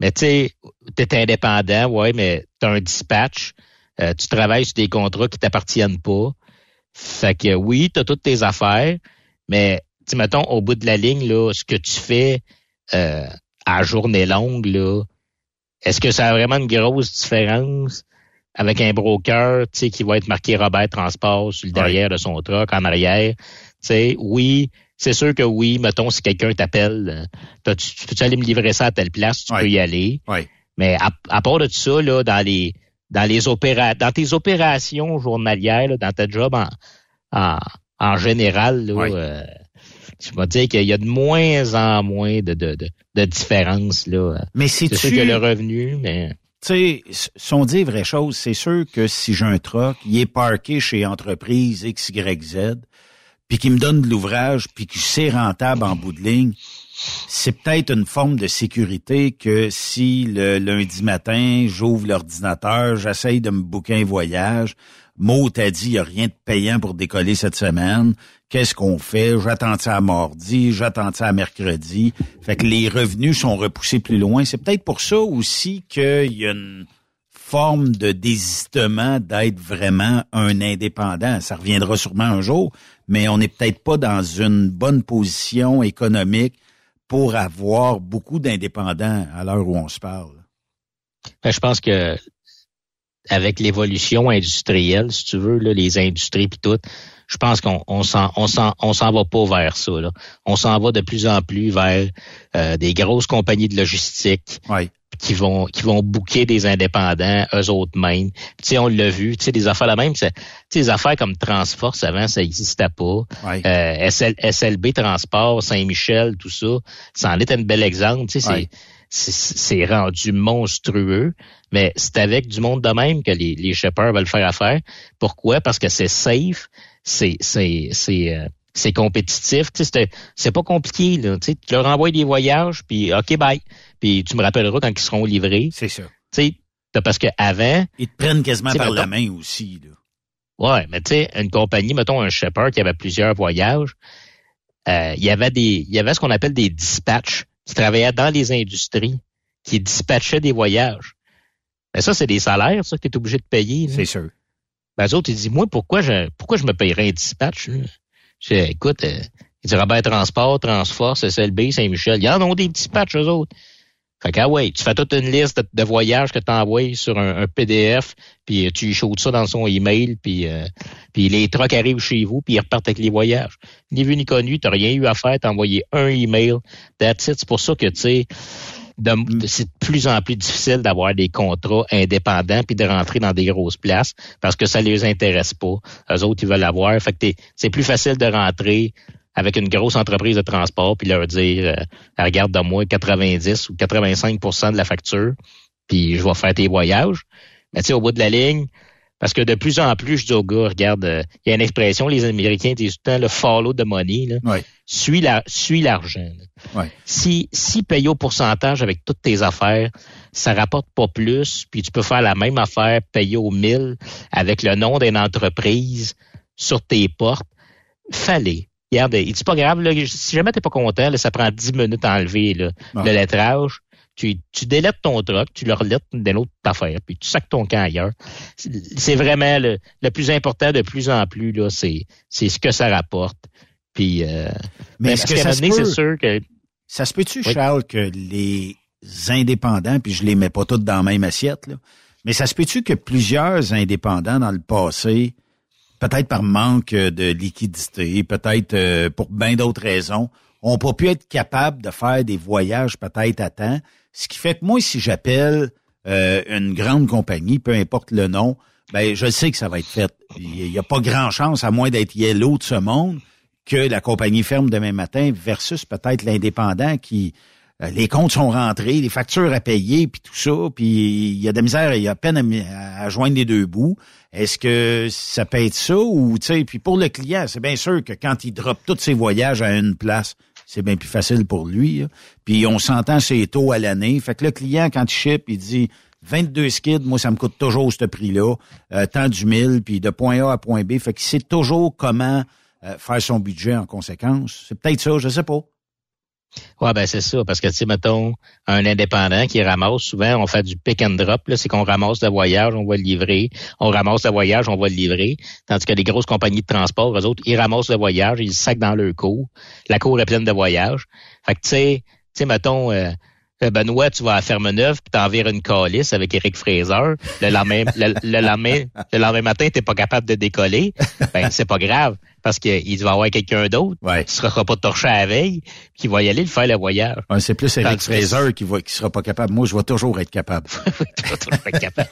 Mais tu sais, t'es indépendant, ouais, mais t'as un dispatch. Euh, tu travailles sur des contrats qui t'appartiennent pas. Fait que oui, t'as toutes tes affaires, mais tu mettons, au bout de la ligne, là, ce que tu fais euh, à journée longue, là, est-ce que ça a vraiment une grosse différence avec un broker, tu sais, qui va être marqué Robert Transport sur le derrière de son truck, en arrière? Tu sais, oui, c'est sûr que oui, mettons, si quelqu'un t'appelle, euh, tu, peux aller me livrer ça à telle place, tu peux y aller. Mais à, part de ça, là, dans les dans les opéra dans tes opérations journalières, dans ta job en, en, général, là, euh, je vais dire qu'il y a de moins en moins de, de, de, de différence. Là. Mais c'est sûr que le revenu, mais. Tu sais, si on dit vraie chose, c'est sûr que si j'ai un truck, il est parqué chez entreprise XYZ, puis qu'il me donne de l'ouvrage, puis que c'est rentable en bout de ligne, c'est peut-être une forme de sécurité que si le lundi matin, j'ouvre l'ordinateur, j'essaye de me booker un voyage, Mo t'a dit, il n'y a rien de payant pour décoller cette semaine. Qu'est-ce qu'on fait? J'attends ça à mardi, j'attends ça à mercredi. Fait que les revenus sont repoussés plus loin. C'est peut-être pour ça aussi qu'il y a une forme de désistement d'être vraiment un indépendant. Ça reviendra sûrement un jour, mais on n'est peut-être pas dans une bonne position économique pour avoir beaucoup d'indépendants à l'heure où on se parle. Ben, je pense que avec l'évolution industrielle, si tu veux, là, les industries puis tout, je pense qu'on on s'en on s'en on s'en va pas vers ça. Là. On s'en va de plus en plus vers euh, des grosses compagnies de logistique. qui vont qui vont bouquer des indépendants eux autres mêmes. Tu sais, on l'a vu, tu sais, des affaires la même, tu sais, des affaires comme Transforce avant, ça n'existait pas. Euh, SLB Transport, Saint-Michel, tout ça, ça en est un bel exemple. Tu sais, c'est rendu monstrueux, mais c'est avec du monde de même que les, les shippers veulent faire affaire. Pourquoi? Parce que c'est safe, c'est c'est c'est euh, c'est compétitif. C'est pas compliqué. Là, tu leur envoies des voyages, puis OK, bye. Puis tu me rappelleras quand ils seront livrés. C'est ça. Parce que avant. Ils te prennent quasiment par la main aussi. Là. Ouais, mais tu sais, une compagnie, mettons un shipper qui avait plusieurs voyages, euh, il y avait des. Il y avait ce qu'on appelle des dispatchs qui travaillaient dans les industries, qui dispatchaient des voyages. Mais ça, c'est des salaires, ça, que tu es obligé de payer. C'est sûr. Ben, eux autres, ils disent, moi, pourquoi je, pourquoi je me payerais un dispatch? Je dis, écoute, euh, ils disent Robert Transport, Transforce, SLB, Saint-Michel. Ils en ont des dispatchs, eux autres. Fait que, ah ouais, tu fais toute une liste de, voyages que tu envoies sur un, PDF, puis euh, tu chaudes ça dans son email, puis, euh, puis les trucks arrivent chez vous, puis ils repartent avec les voyages. Ni vu ni connu, tu rien eu à faire, t'as envoyé un email. That's it. C'est pour ça que, tu sais, c'est de plus en plus difficile d'avoir des contrats indépendants puis de rentrer dans des grosses places parce que ça les intéresse pas. Eux autres, ils veulent avoir. Fait que c'est plus facile de rentrer avec une grosse entreprise de transport puis leur dire euh, regarde dans moi 90 ou 85% de la facture puis je vais faire tes voyages. Mais tu sais, au bout de la ligne, parce que de plus en plus, je dis aux gars, regarde, euh, il y a une expression, les Américains disent tout le temps, le follow the money. Là. Suis la, suis l'argent. Si, si paye au pourcentage avec toutes tes affaires, ça rapporte pas plus, puis tu peux faire la même affaire, payer au mille avec le nom d'une entreprise sur tes portes, fallait. Regarde, il dit pas grave, là, si jamais t'es pas content, ça prend 10 minutes à enlever le lettrage tu, tu délètes ton truck, tu le relettes d'une autre affaire, puis tu sacs ton camp ailleurs. C'est vraiment le, le, plus important de plus en plus, là, c'est, c'est ce que ça rapporte. Puis, euh, mais est-ce que ça se peut, sûr que... Ça se peut-tu, Charles, que les indépendants, puis je les mets pas tous dans la même assiette, là, mais ça se peut-tu que plusieurs indépendants dans le passé, peut-être par manque de liquidité, peut-être euh, pour bien d'autres raisons, ont pas pu être capables de faire des voyages peut-être à temps, ce qui fait que moi, si j'appelle euh, une grande compagnie, peu importe le nom, ben je sais que ça va être fait. Il n'y a pas grand chance, à moins d'être yellow de ce monde, que la compagnie ferme demain matin versus peut-être l'indépendant qui euh, les comptes sont rentrés, les factures à payer, puis tout ça, puis il y a de la misère, il y a peine à, joindre les deux bouts. Est-ce que ça peut être ça ou tu sais, puis pour le client, c'est bien sûr que quand il drop tous ses voyages à une place, c'est bien plus facile pour lui. Puis on s'entend ses taux à l'année. Fait que le client, quand il ship, il dit 22 skids, moi, ça me coûte toujours ce prix-là, euh, tant du mille, puis de point A à point B. Fait qu'il sait toujours comment euh, faire son budget en conséquence. C'est peut-être ça, je sais pas. Ouais, ben c'est ça, parce que tu sais, mettons, un indépendant qui ramasse, souvent, on fait du pick and drop, c'est qu'on ramasse le voyage, on va le livrer, on ramasse le voyage, on va le livrer. Tandis que les grosses compagnies de transport, eux autres, ils ramassent le voyage, ils le sacent dans leur cours. La cour est pleine de voyages. Fait que tu sais, tu sais, mettons, euh, Benoît, tu vas à Ferme-Neuve, puis t'envires une calice avec Eric Fraser. Le lendemain, le, le, lendemain, le lendemain matin, t'es pas capable de décoller. Ben, c'est pas grave, parce qu'il va y avoir quelqu'un d'autre ouais. qui sera pas torché à la veille, qui va y aller le faire le voyage. Ouais, c'est plus Eric Fraser qui va, qui sera pas capable. Moi, je vais toujours être capable. [laughs] oui, tu vas toujours être capable.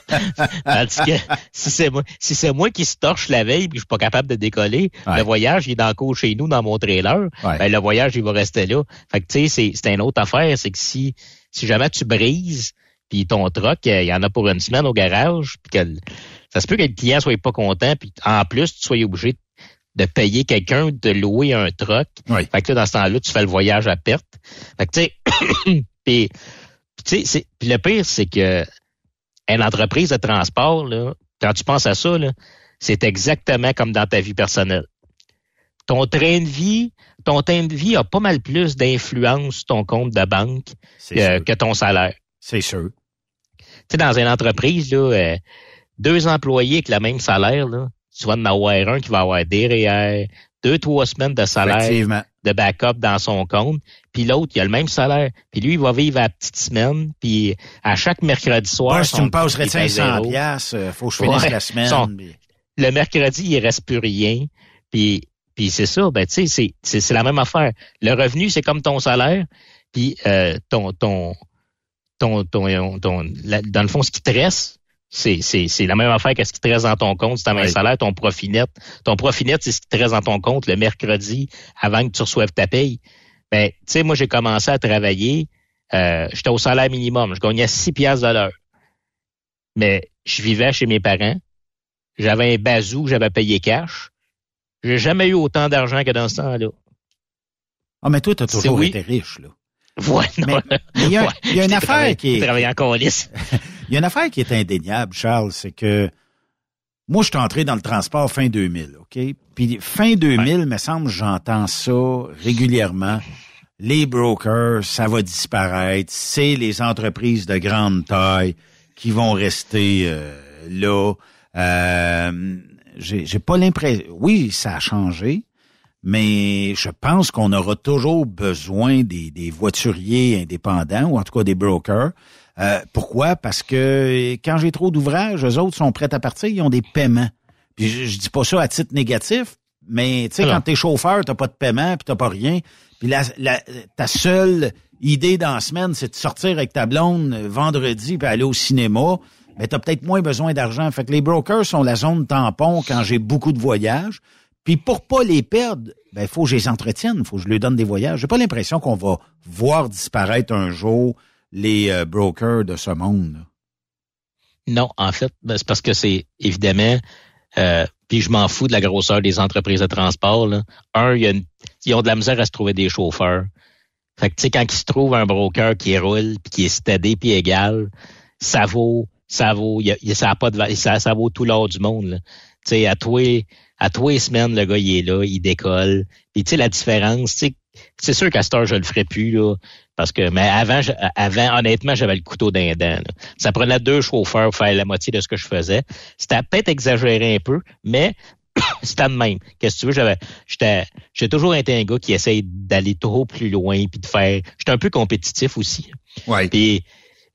Tandis que si c'est moi, si c'est moi qui se torche la veille puis je suis pas capable de décoller, Ouais. le voyage, il est dans le cours chez nous, dans mon trailer. Ouais. Ben, le voyage, il va rester là. Fait que, tu sais, c'est, c'est une autre affaire. C'est que si, si jamais tu brises, puis ton truck, euh, il y en a pour une semaine au garage, puis que ça se peut que le client soit pas content, puis en plus, tu sois obligé de payer quelqu'un de louer un truck. Oui. Fait que là, dans ce temps-là, tu fais le voyage à perte. Fait que, tu sais, [coughs] puis, puis tu sais, c'est- puis le pire, c'est que une entreprise de transport, là, quand tu penses à ça, c'est exactement comme dans ta vie personnelle. Ton train de vie, ton train de vie a pas mal plus d'influence sur ton compte de banque que ton salaire. C'est sûr. Tu sais, dans une entreprise, là, euh, deux employés avec le même salaire, là, tu vas en avoir un qui va avoir des REER, deux, trois semaines de salaire de backup dans son compte, puis l'autre, il a le même salaire, puis lui, il va vivre à la petite semaine, puis à chaque mercredi soir... Si tu me passerais compte, il paye 500 zéro. piastres, euh, faut que je finisse Ouais. la semaine. Son- puis- le mercredi, il reste plus rien. Puis, puis c'est ça, ben tu sais, c'est, c'est, c'est la même affaire. Le revenu, c'est comme ton salaire, puis euh, ton, ton, ton, ton, ton- la- dans le fond, ce qui te reste, c'est, c'est, c'est la même affaire que ce qui te reste dans ton compte, c'est ta même Oui. salaire, ton profit net. Ton profit net, c'est ce qui te reste dans ton compte le mercredi avant que tu reçoives ta paye. Ben, tu sais, moi, j'ai commencé à travailler, euh, j'étais au salaire minimum, je gagnais 6 piastres de l'heure. Mais je vivais chez mes parents, j'avais un bazou j'avais payé cash. J'ai jamais eu autant d'argent que dans ce temps-là. Ah, mais toi, t'as toujours oui. été riche, là. Ouais, non. Mais- il y a- [laughs] Ouais. y a une affaire qui est- en coalice. [laughs] Il y a une affaire qui est indéniable, Charles, c'est que moi, je suis entré dans le transport fin 2000, OK? Puis fin 2000, me semble, j'entends ça régulièrement. Les brokers, ça va disparaître. C'est les entreprises de grande taille qui vont rester euh, là. Euh, j'ai pas l'impression... Oui, ça a changé, mais je pense qu'on aura toujours besoin des, des voituriers indépendants, ou en tout cas des brokers. Euh, pourquoi? Parce que quand j'ai trop d'ouvrages, eux autres sont prêts à partir, ils ont des paiements. Puis je, je dis pas ça à titre négatif, mais tu sais, quand t'es chauffeur, t'as pas de paiement, puis t'as pas rien. Puis la, la- ta seule idée dans la semaine, c'est de sortir avec ta blonde euh, vendredi puis aller au cinéma. Mais t'as peut-être moins besoin d'argent. Fait que les brokers sont la zone tampon quand j'ai beaucoup de voyages. Puis pour pas les perdre, ben faut que je les entretienne, faut que je leur donne des voyages. J'ai pas l'impression qu'on va voir disparaître un jour les euh, brokers de ce monde. là. Non, en fait, ben, c'est parce que c'est évidemment, euh, puis je m'en fous de la grosseur des entreprises de transport. Là. Un, y a une- ils ont de la misère à se trouver des chauffeurs. Fait que tu sais, quand il se trouve un broker qui roule, puis qui est stédé, puis égal, ça vaut, ça vaut, y a- y a- ça pas de ça, ça vaut tout l'or du monde. Tu sais, à toi, à les semaines, le gars il est là, il décolle. Puis tu sais la différence, tu sais, c'est sûr qu'à cette heure je le ferai plus là, parce que mais avant, je- avant honnêtement j'avais le couteau d'un dent. là. Ça prenait deux chauffeurs pour faire la moitié de ce que je faisais. C'était peut-être exagéré un peu, mais [coughs] c'était de même. Qu'est-ce que tu veux, j'avais, j'étais, j'ai toujours été un gars qui essaye d'aller trop plus loin puis de faire. J'étais un peu compétitif aussi. Ouais. Puis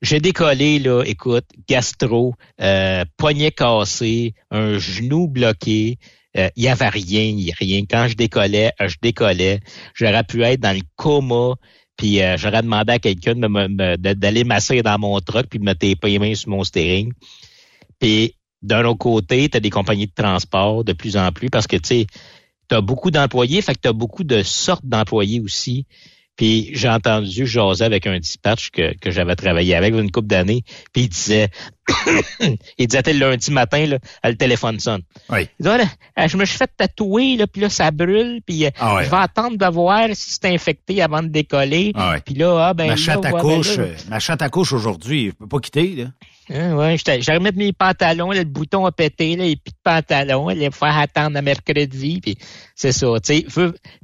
j'ai décollé là, écoute, gastro, euh, poignet cassé, un genou bloqué. Euh, Il y avait rien, y rien. Quand je décollais, euh, je décollais. J'aurais pu être dans le coma. Puis euh, j'aurais demandé à quelqu'un de me- d'aller m'asseoir dans mon truck puis de me taper les mains sur mon steering. Puis d'un autre côté, tu as des compagnies de transport de plus en plus parce que tu sais, tu as beaucoup d'employés, fait que tu as beaucoup de sortes d'employés aussi. Puis j'ai entendu jaser avec un dispatch que, que j'avais travaillé avec une couple d'années. Puis il disait, [coughs] il disait le lundi matin, là, le téléphone sonne. Oui. Il je me suis fait tatouer, là, puis là, ça brûle, puis euh, Ah ouais. je vais attendre de voir si c'est infecté avant de décoller. Ah ouais. Puis là, ah, ben, ma chatte à couche, euh, ma chatte à couche aujourd'hui, je peux pas quitter, là. Hein, ouais, j'ai remis mes pantalons, là, le bouton a pété, là, et puis de pantalon, faire attendre à mercredi, puis c'est ça,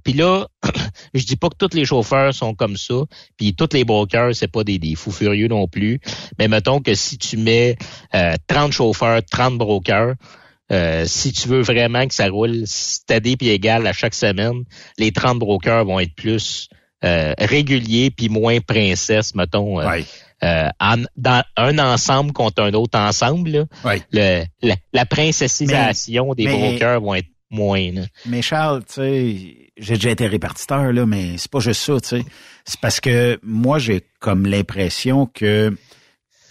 Puis là, [clears throat] je dis pas que tous les chauffeurs sont comme ça, puis tous les brokers, c'est pas des, des fous furieux non plus, mais mettons que si tu mets euh, 30 chauffeurs, 30 brokers, euh, si tu veux vraiment que ça roule steady puis égal à chaque semaine, les 30 brokers vont être plus euh, réguliers puis moins princesses, mettons. euh, Ouais. Euh, en- dans un ensemble contre un autre ensemble, là, Ouais. le, la, la princessisation des mais- brokers vont être moins. là. Mais Charles, tu sais, j'ai déjà été répartiteur, là, mais c'est pas juste ça, tu sais. C'est parce que moi, j'ai comme l'impression que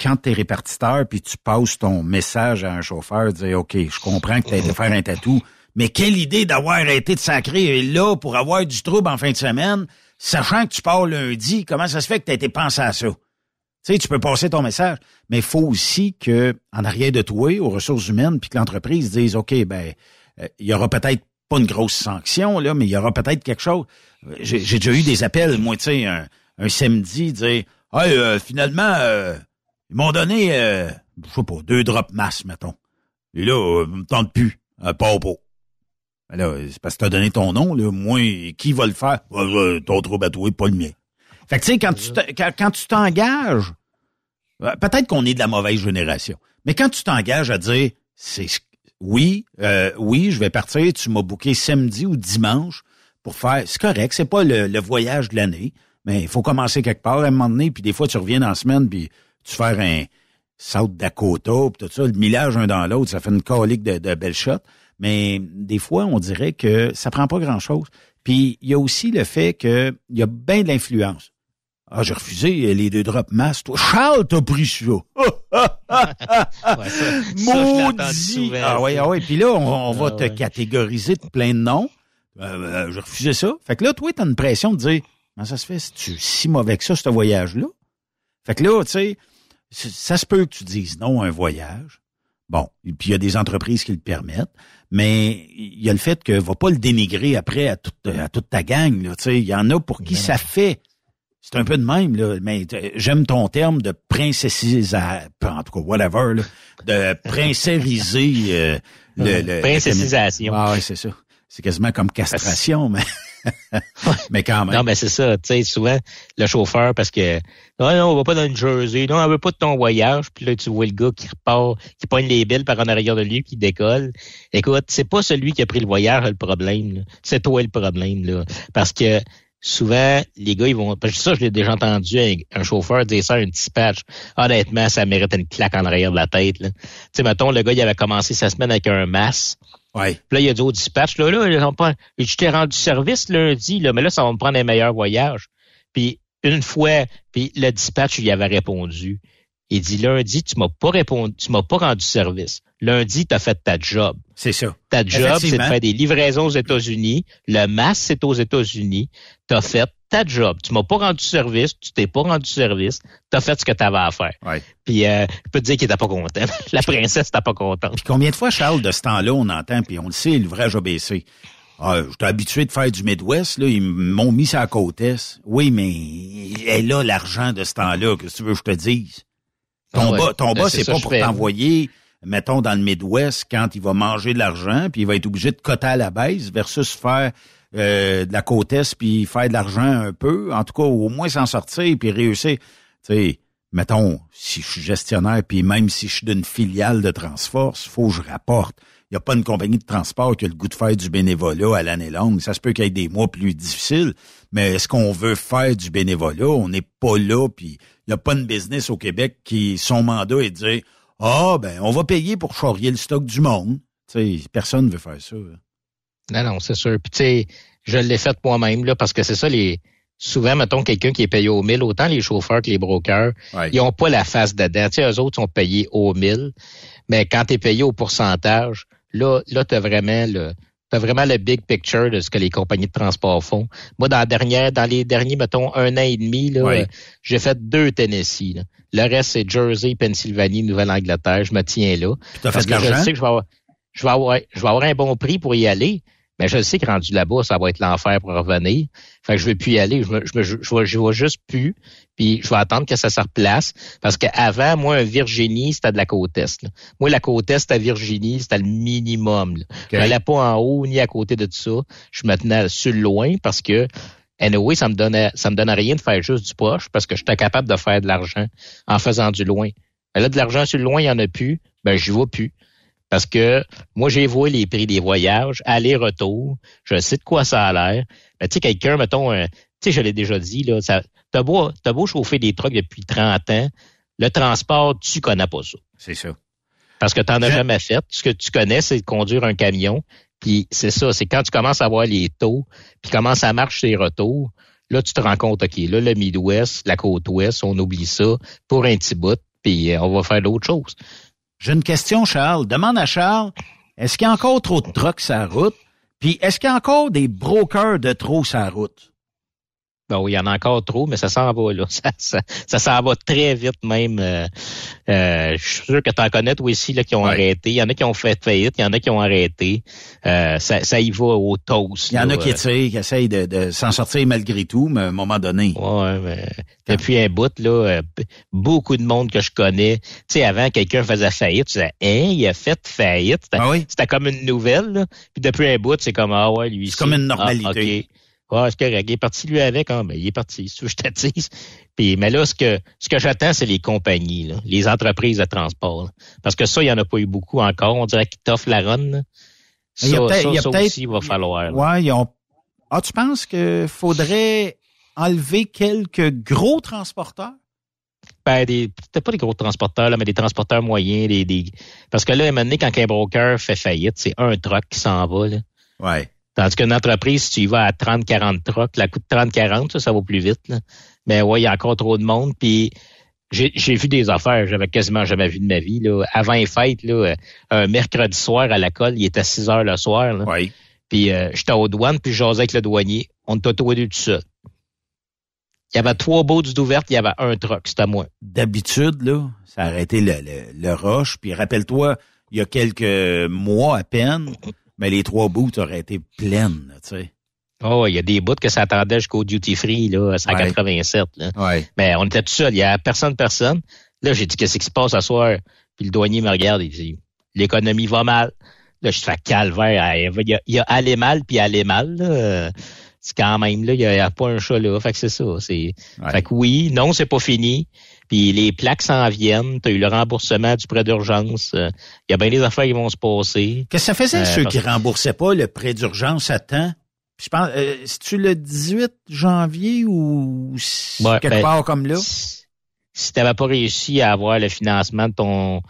quand tu es répartiteur puis tu passes ton message à un chauffeur, dire OK, je comprends que tu as été faire un tatou, mais quelle idée d'avoir arrêté de sacrer là pour avoir du trouble en fin de semaine, sachant que tu pars lundi, comment ça se fait que tu as été pensé à ça? Tu sais, tu peux passer ton message, mais il faut aussi que en arrière de toi, aux ressources humaines, puis que l'entreprise dise OK, ben euh, il y aura peut-être pas une grosse sanction là, mais il y aura peut-être quelque chose. Euh, J'ai déjà eu des appels, moi, tu sais, un, un samedi, dire hey, euh, finalement, euh, ils m'ont donné, euh, je sais pas, deux drops masse, mettons. Et là, euh, me tente plus, euh, pas. Ben c'est parce que t'as donné ton nom, là. Moi, qui va le faire? Ouais, ouais, ton trouble à toi, pas le mien. Fait que, tu sais, quand quand, quand tu t'engages, euh, peut-être qu'on est de la mauvaise génération, mais quand tu t'engages à dire, c'est oui, euh, oui, je vais partir, tu m'as booké samedi ou dimanche pour faire, c'est correct, c'est pas le, le voyage de l'année, mais il faut commencer quelque part à un moment donné, puis des fois, tu reviens dans la semaine, puis tu fais un South Dakota, puis tout ça, le millage un dans l'autre, ça fait une colique de, de belles shots. Mais des fois, on dirait que ça prend pas grand-chose. Puis il y a aussi le fait que il y a bien de l'influence. Ah, j'ai refusé les deux drops masse. Toi, Charles, t'as pris ça. [laughs] Ouais, Maudit. souvent, Ah ouais, ça. ah ouais. Puis là, on, on va Ah te ouais. catégoriser de plein de noms. Euh, euh, j'ai refusé ça. Fait que là, toi, t'as une pression de dire, comment ça se fait? C'est-tu si mauvais que ça, ce voyage-là? Fait que là, tu sais, ça se peut que tu dises non à un voyage. Bon, et puis il y a des entreprises qui le permettent, mais il y a le fait que va pas le dénigrer après à toute, à toute ta gang. Là, tu sais, il y en a pour qui ça fait. C'est un peu de même, là, mais j'aime ton terme de princessiser, en tout cas, whatever, là, de princériser euh, le, le- Princessisation. Ah ouais, c'est ça. C'est quasiment comme castration, mais, [laughs] mais quand même. Non, mais c'est ça. Tu sais, souvent, le chauffeur, parce que non, non, on va pas dans une Jersey, non, on veut pas de ton voyage, puis là, tu vois le gars qui repart, qui pogne les billes par en arrière de lui, qui décolle. Écoute, c'est pas celui qui a pris le voyage le problème, c'est toi le problème, là. Parce que souvent, les gars, ils vont. Parce que ça, je l'ai déjà entendu un, chauffeur dire ça à un dispatch. Honnêtement, ça mérite une claque en arrière de la tête. Tu sais, mettons, le gars, il avait commencé sa semaine avec un masque. Ouais. Puis là, il a dit au dispatch, là, là, ils ont pas, je t'ai rendu service lundi, là, mais là, ça va me prendre un meilleur voyage. Puis une fois, puis le dispatch, il avait répondu. Il dit lundi, tu m'as pas répondu, tu m'as pas rendu service. Lundi, tu as fait ta job. C'est ça. Ta job, c'est de faire des livraisons aux États-Unis. Le masque, c'est aux États-Unis. Tu as fait ta job. Tu m'as pas rendu service, tu t'es pas rendu service, tu as fait ce que tu avais à faire. Ouais. Puis euh, je peux te dire qu'il était pas content. [laughs] La princesse n'était pas contente. Puis combien de fois, Charles, de ce temps-là, on entend, puis on le sait, l'ouvrage a baissé. Ah, j'étais habitué de faire du Midwest, là, ils m'ont mis ça à côte est. Oui, mais elle a l'argent de ce temps-là, que tu veux que je te dise? Ton Ah ouais. bas, ton Ben, bas, c'est pas pour t'envoyer, mettons, dans le Midwest, quand il va manger de l'argent, puis il va être obligé de coter à la baisse versus faire euh, de la côte est, puis faire de l'argent un peu. En tout cas, au moins s'en sortir, puis réussir. Tu sais, mettons, si je suis gestionnaire, puis même si je suis d'une filiale de Transforce, faut que je rapporte. Il n'y a pas une compagnie de transport qui a le goût de faire du bénévolat à l'année longue. Ça se peut qu'il y ait des mois plus difficiles, mais est-ce qu'on veut faire du bénévolat? On n'est pas là, puis il n'y a pas une business au Québec qui, son mandat est de dire, ah, ben, on va payer pour charrier le stock du monde. Tu sais, personne ne veut faire ça. là. Non, non, c'est sûr. Puis tu sais, je l'ai fait moi-même, là, parce que c'est ça, les. Souvent, mettons, quelqu'un qui est payé au mille, autant les chauffeurs que les brokers, Ouais. ils ont pas la face dedans. Tu sais, eux autres sont payés au mille. Mais quand tu es payé au pourcentage, là, là, tu as vraiment le. As vraiment le big picture de ce que les compagnies de transport font. Moi, dans, la dernière, dans les derniers, mettons, un an et demi, là, j'ai fait deux Tennessee. Le reste, c'est Jersey, Pennsylvanie, Nouvelle-Angleterre. Je me tiens là. parce que je sais que je vais avoir, je vais avoir, je vais avoir un bon prix pour y aller. Mais je sais que rendu là-bas, ça va être l'enfer pour revenir. Fait que je vais plus y aller. Je, me, je, je, je, vais, je vais juste plus. Puis je vais attendre que ça se replace. Parce qu'avant, moi, Virginie, c'était de la côte Est. Moi, la côte Est à Virginie, c'était le minimum. Là. Je n'allais pas en haut ni à côté de tout ça. Je me tenais sur le loin parce que anyway, ça me donnait ça me donnait rien de faire juste du proche parce que j'étais capable de faire de l'argent en faisant du loin. Mais là, de l'argent sur le loin, il n'y en a plus. Ben, je vois plus. Parce que moi, j'ai vu les prix des voyages, aller-retour. Je sais de quoi ça a l'air. Mais tu sais, quelqu'un, mettons, tu sais, je l'ai déjà dit, là, ça, t'as beau, as beau chauffer des trucks depuis 30 ans, le transport, tu connais pas ça. C'est ça. Parce que tu n'en as jamais fait. Ce que tu connais, c'est de conduire un camion. Puis c'est ça, c'est quand tu commences à voir les taux, puis comment ça marche les retours, là, tu te rends compte, OK, là, le Midwest, la côte ouest, on oublie ça pour un petit bout, puis euh, on va faire d'autres choses. J'ai une question, Charles. Demande à Charles, est-ce qu'il y a encore trop de trucks sur la route? Puis est-ce qu'il y a encore des brokers de trop sur la route? Ben il y en a encore trop, mais ça s'en va, là. [laughs] Ça, ça, s'en va très vite même. Euh, euh, je suis sûr que tu en connais toi aussi là, qui ont arrêté. Il y en a qui ont fait faillite, il y en a qui ont arrêté. Euh, ça, ça y va au toast. Il y en a qui, qui essayent de, de s'en sortir malgré tout, mais à un moment donné. Ouais, mais depuis un bout, là, beaucoup de monde que je connais, tu sais, avant, quelqu'un faisait faillite, tu disais, hein, il a fait faillite. C'était ah comme une nouvelle, là. Puis depuis un bout, c'est comme, ah ouais, lui. C'est comme une normalité. Ah, ah, c'est correct. Il est parti lui avec, hein? Ben, il est parti. Si je t'attise. Puis, mais là, ce que, ce que j'attends, c'est les compagnies, là, les entreprises de transport. Parce que ça, il n'y en a pas eu beaucoup encore. On dirait qu'ils t'offrent la run. Ça, il y a ça, ça aussi, il va falloir. Ouais, ils ont... Ah, tu penses qu'il faudrait enlever quelques gros transporteurs? Ben, des, peut-être pas des gros transporteurs, là, mais des transporteurs moyens, des, des... parce que là, à un moment donné, quand un broker fait faillite, c'est un truck qui s'en va, là. Ouais. Tandis qu'une entreprise, si tu y vas à 30, 40 trucks, la coûte 30, 40, ça, ça va plus vite. Là. Mais ouais, il y a encore trop de monde. Puis j'ai vu des affaires, j'avais quasiment jamais vu de ma vie. Là. Avant les fêtes, là, un mercredi soir à l'école, il était 6 heures le soir. Là. Oui. Puis euh, j'étais aux douanes, puis j'osais avec le douanier. On était tous tout seul. Il y avait trois boats d'ouvertes, il y avait un truck, c'était moi. D'habitude, là, ça a arrêté le, le, le rush. Puis rappelle-toi, il y a quelques mois à peine, mais les trois bouts auraient été pleines, tu sais. Oh, il y a des bouts que ça attendait jusqu'au duty free, là, à 187. Là. Ouais. Mais on était tout seul, il y a personne, personne. Là, j'ai dit, qu'est-ce qui se passe ce soir? Puis le douanier me regarde et dit, l'économie va mal. Là, je fais calvaire. Il y a, il y a aller mal puis aller mal. Là. C'est quand même, là, il n'y a, pas un chat là. Fait que c'est ça. C'est, Fait que oui, non, c'est pas fini. Puis les plaques s'en viennent. Tu as eu le remboursement du prêt d'urgence. Il euh, y a bien des affaires qui vont se passer. Qu'est-ce que ça faisait, euh, ceux qui remboursaient pas le prêt d'urgence à temps? je pense, euh, tu le 18 janvier ou quelque ben, part comme là? Si tu n'avais pas réussi à avoir le financement de ton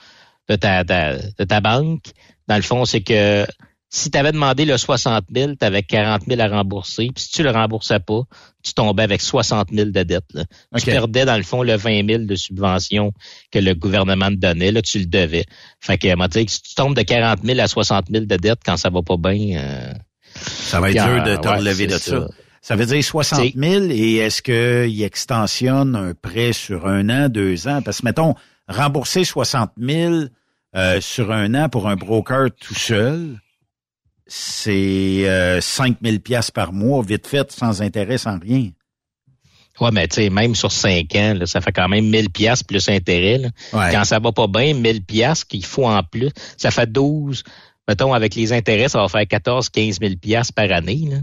de ta, de ta banque, dans le fond, c'est que si tu avais demandé le 60 000, tu avais 40 000 à rembourser. Puis si tu le remboursais pas, tu tombais avec 60 000 de dette. Là. Tu perdais, dans le fond, le 20 000 de subvention que le gouvernement te donnait. Là, tu le devais. Fait que, m'a dit que si tu tombes de 40 000 à 60 000 de dette quand ça va pas bien... Euh, ça va être dur de te relever de ça. ça. veut dire 60 000 et est-ce qu'il extensionne un prêt sur un an, deux ans? Parce que, mettons, rembourser 60 000 euh, sur un an pour un broker tout seul c'est euh, 5000 pièces par mois, vite fait, sans intérêt, sans rien. Ouais, mais tu sais, même sur 5 ans, ça fait quand même 1000 pièces plus intérêt. Quand ça va pas bien, 1000 pièces qu'il faut en plus, ça fait 12. Mettons, avec les intérêts, ça va faire 14, 15 000 pièces par année. Là.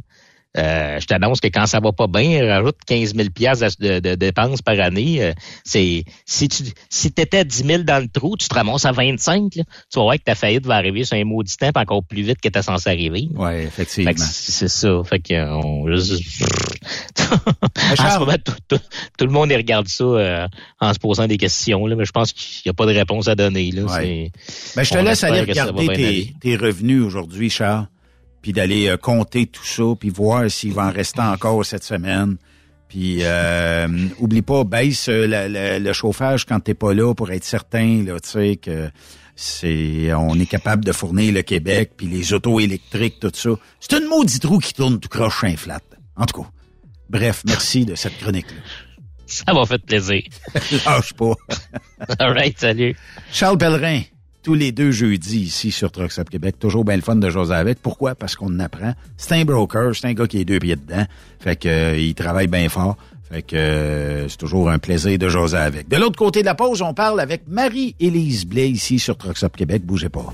Euh, je t'annonce que quand ça va pas bien, rajoute 15 000 de, de, dépenses par année. Euh, c'est si tu si étais 10 000 dans le trou, tu te ramasses à 25. Là, tu vas voir que ta faillite va arriver sur un maudit temps encore plus vite que t'es censé arriver. Oui, effectivement. C'est ça. Fait que on, [laughs] tout, le monde regarde ça euh, en se posant des questions. Là, mais je pense qu'il n'y a pas de réponse à donner. Là. Ouais. Ben, je te laisse aller regarder tes, tes revenus aujourd'hui, Charles puis d'aller euh, compter tout ça, puis voir s'il va en rester encore cette semaine. Puis euh, oublie pas, baisse euh, le chauffage quand t'es pas là pour être certain, là, tu sais, que c'est on est capable de fournir le Québec, puis les autos électriques, tout ça. C'est une maudite roue qui tourne tout croche flat. En tout cas. Bref, merci de cette chronique-là. Ça m'a fait plaisir. [laughs] Lâche pas. [laughs] All right, salut. Charles Pellerin, tous les deux jeudis ici sur Trucks Up Québec. Toujours bien le fun de jaser avec. Pourquoi? Parce qu'on en apprend. C'est un broker, c'est un gars qui est deux pieds dedans. Fait que euh, il travaille bien fort. Fait que euh, c'est toujours un plaisir de jaser avec. De l'autre côté de la pause, on parle avec Marie-Élise Blais ici sur Trucks Up Québec. Bougez pas.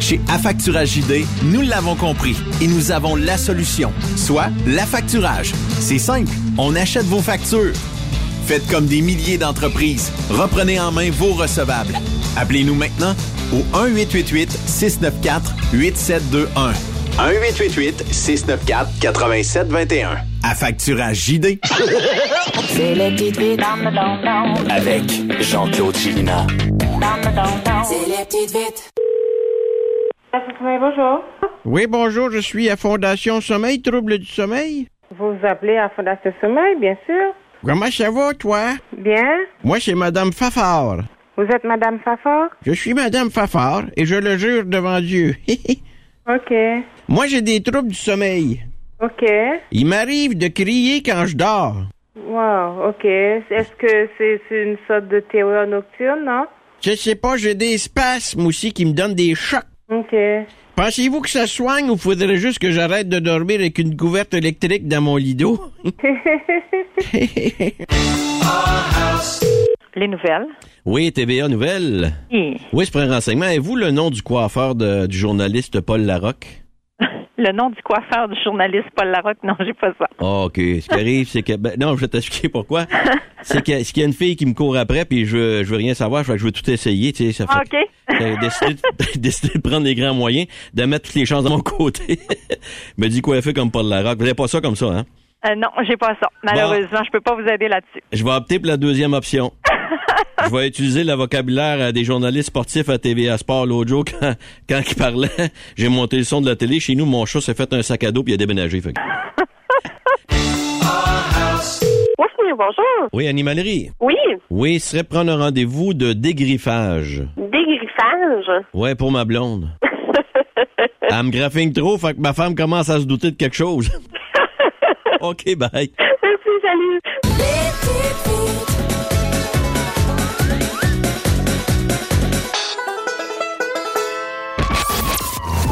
Chez Affacturage JD, nous l'avons compris et nous avons la solution, soit l'affacturage. C'est simple, on achète vos factures. Faites comme des milliers d'entreprises, reprenez en main vos recevables. Appelez-nous maintenant au 1-888-694-8721. 1-888-694-8721. Affacturage JD. [laughs] C'est les petites vites Avec Jean-Claude Chilina. C'est les petites vites. Bonjour. Oui, bonjour, je suis à Fondation Sommeil, Trouble du sommeil. Vous appelez à Fondation Sommeil, bien sûr. Comment ça va, toi? Bien. Moi, c'est Madame Fafard. Vous êtes Madame Fafard? Je suis Madame Fafard et je le jure devant Dieu. [laughs] OK. Moi, j'ai des troubles du sommeil. OK. Il m'arrive de crier quand je dors. Wow, OK. Est-ce que c'est c'est une sorte de terreur nocturne, non? Je sais pas, j'ai des spasmes aussi qui me donnent des chocs. OK. Pensez-vous que ça soigne ou faudrait juste que j'arrête de dormir avec une couverte électrique dans mon lido? [laughs] Les nouvelles. Oui, TVA Nouvelles. Oui. Oui, c'est pour un renseignement. Avez-vous le nom du coiffeur de- du journaliste Paul Larocque? [laughs] Le nom du coiffeur du journaliste Paul Larocque, non, j'ai pas ça. Ah, OK. Ce qui arrive, c'est que... ben, non, je vais t'expliquer pourquoi. [laughs] c'est que- c'est qu'il y a une fille qui me court après, puis je veux, je veux rien savoir, fait que je veux tout essayer, tu sais. Ça fait Ah, OK. J'ai décidé, de- [laughs] décidé de prendre les grands moyens, de mettre toutes les chances de mon côté. [laughs] me dit quoi fait comme Paul Larocque. Vous n'avez pas ça comme ça, hein? Euh, non, j'ai pas ça. Malheureusement, je peux pas vous aider là-dessus. Je vais opter pour la deuxième option. [laughs] Je vais utiliser le vocabulaire euh, des journalistes sportifs à TVA Sport l'autre jour quand, quand ils parlaient. J'ai monté le son de la télé. Chez nous, mon chat s'est fait un sac à dos puis il a déménagé. Fait que- Oui, bonjour. Oui, animalerie. Oui, Oui, ce serait prendre un rendez-vous de dégriffage. dégriffage. Ouais, pour ma blonde. [laughs] Elle me graffine trop, fait que ma femme commence à se douter de quelque chose. [laughs] OK, bye. Merci, salut.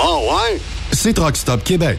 Oh ouais? C'est Truck Stop Québec.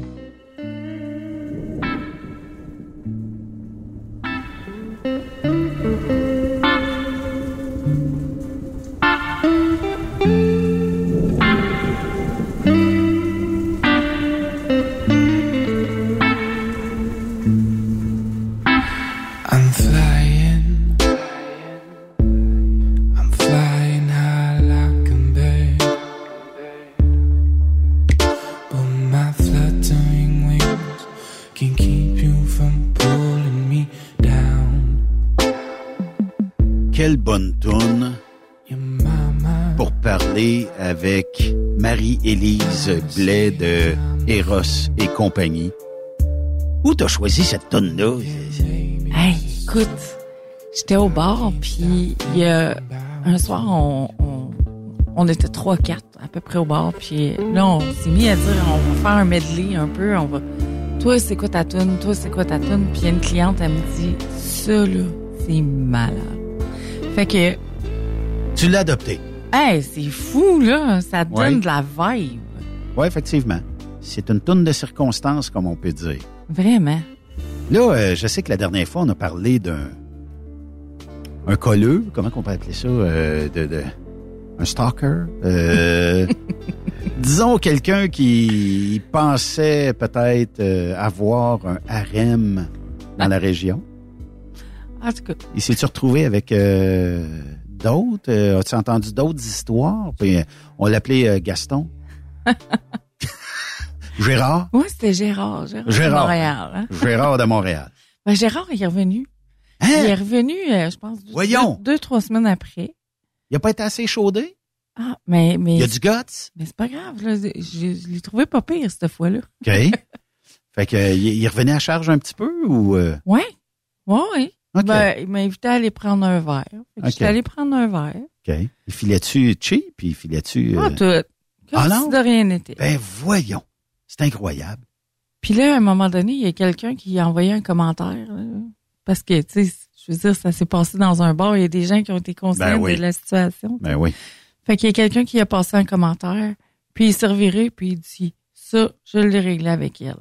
compagnie. Où t'as choisi cette tonne-là? Hey, écoute, j'étais au bar, puis il y a un soir, on, on, on était trois, quatre à peu près au bar, puis là, on s'est mis à dire, on va faire un medley un peu, on va... Toi, c'est quoi ta tune? Toi, c'est quoi ta tune? Puis une cliente, elle me dit, ça, là, c'est malade. Fait que, Tu l'as adopté. hey, c'est fou, là, ça donne Ouais. de la vibe. Oui, effectivement. C'est une tourne de circonstances, comme on peut dire. Vraiment? Là, euh, je sais que la dernière fois, on a parlé d'un un colleux, comment on peut appeler ça, euh, de, de- un stalker. Euh, [laughs] disons quelqu'un qui pensait peut-être avoir un harem dans la région. En tout cas, Il s'est-tu retrouvé avec d'autres? As-tu entendu d'autres histoires? Puis, on l'appelait Gaston. [laughs] Gérard? moi, c'était Gérard, Gérard, de. Montréal. Hein? Gérard de Montréal. [laughs] Ben, Gérard il est revenu. Il est revenu, euh, je pense, deux, Hein? Voyons. deux, trois semaines après. Il a pas été assez chaudé? Ah, mais, mais. Il y a du guts? Mais c'est pas grave, là. Je, je l'ai trouvé pas pire, cette fois-là. OK. [laughs] fait que, euh, il, revenait à charge un petit peu ou... euh, Ouais. Ouais, ouais. OK. Ben, il m'a invité à aller prendre un verre. Fait que OK. J'étais allé prendre un verre. OK. Il filait-tu cheap? Puis il filait-tu... Pas euh, tout. Comme Ah si de rien n'était. Ben voyons. C'est incroyable. Puis là, à un moment donné, il y a quelqu'un qui a envoyé un commentaire. là. parce que, tu sais, je veux dire, ça s'est passé dans un bar. Il y a des gens qui ont été conscients Ben oui. de la situation. Ben oui. Fait qu'il y a quelqu'un qui a passé un commentaire, puis il s'est reviré, puis il dit ça, je l'ai réglé avec elle.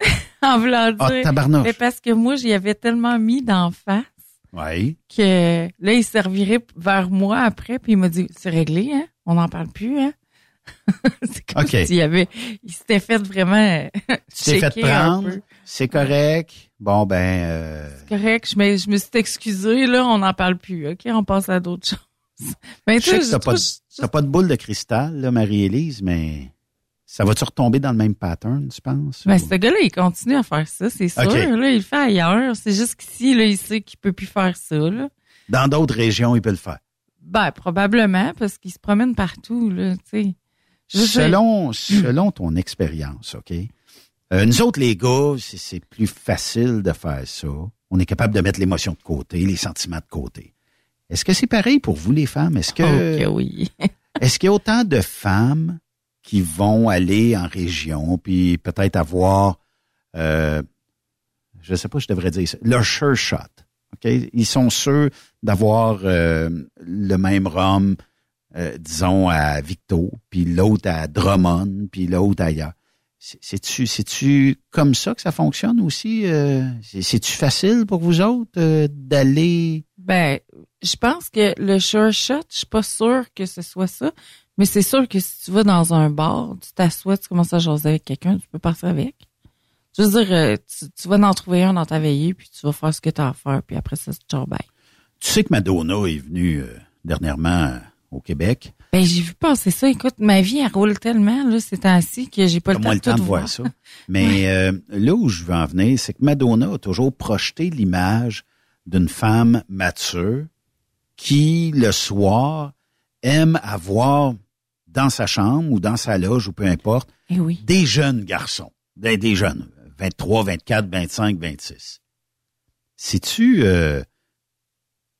[laughs] en voulant dire. Ah, tabarnouche. mais parce que moi, j'y avais tellement mis d'en face Oui. que là, il reviré vers moi après, puis il m'a dit c'est réglé, hein? On n'en parle plus, hein? [laughs] c'est comme s'il avait. Il s'était fait vraiment. euh, Tu t'es fait prendre. C'est correct. Bon, ben... euh, C'est correct, je me, je me suis excusée, là, on n'en parle plus, OK? On passe à d'autres [laughs] choses. Mais je sais que tu t'as pas, pas de boule de cristal, là, Marie-Élise, mais ça va-tu retomber dans le même pattern, tu penses? Ben, ce gars-là, il continue à faire ça, c'est sûr. Là, il le fait ailleurs. C'est juste qu'ici, là, il sait qu'il peut plus faire ça, là. Dans d'autres régions, il peut le faire. Ben, probablement, parce qu'ils se promènent partout, là, tu sais. Selon, selon ton expérience, OK? Euh, nous autres, les gars, c'est- plus facile de faire ça. On est capable de mettre l'émotion de côté, les sentiments de côté. Est-ce que c'est pareil pour vous, les femmes? Est-ce que, Oh, oui. [laughs] est-ce qu'il y a autant de femmes qui vont aller en région, puis peut-être avoir, euh, je sais pas, je devrais dire ça, leur sure shot. OK? Ils sont sûrs d'avoir euh, le même rhum, euh, disons, à Victo, puis l'autre à Drummond, puis l'autre ailleurs. C'est- C'est-tu, c'est-tu comme ça que ça fonctionne aussi? euh? C'est- C'est-tu facile pour vous autres euh, d'aller... Ben, je pense que le sure shot, je suis pas sûre que ce soit ça, mais c'est sûr que si tu vas dans un bar, tu t'assois, tu commences à jaser avec quelqu'un, tu peux passer avec. Je veux dire, tu, tu vas en trouver un dans ta veillée, puis tu vas faire ce que tu as à faire, puis après ça, c'est bye. Tu sais que Madonna est venue euh, dernièrement au Québec. Ben, j'ai vu passer ça. Écoute, ma vie, elle roule tellement, là, ces temps-ci, que j'ai pas le temps, de le temps tout de voir ça. [laughs] Mais euh, là où je veux en venir, c'est que Madonna a toujours projeté l'image d'une femme mature qui, le soir, aime avoir dans sa chambre ou dans sa loge ou peu importe, Eh oui. des jeunes garçons, des, des jeunes, 23, 24, 25, 26. Si-tu, euh,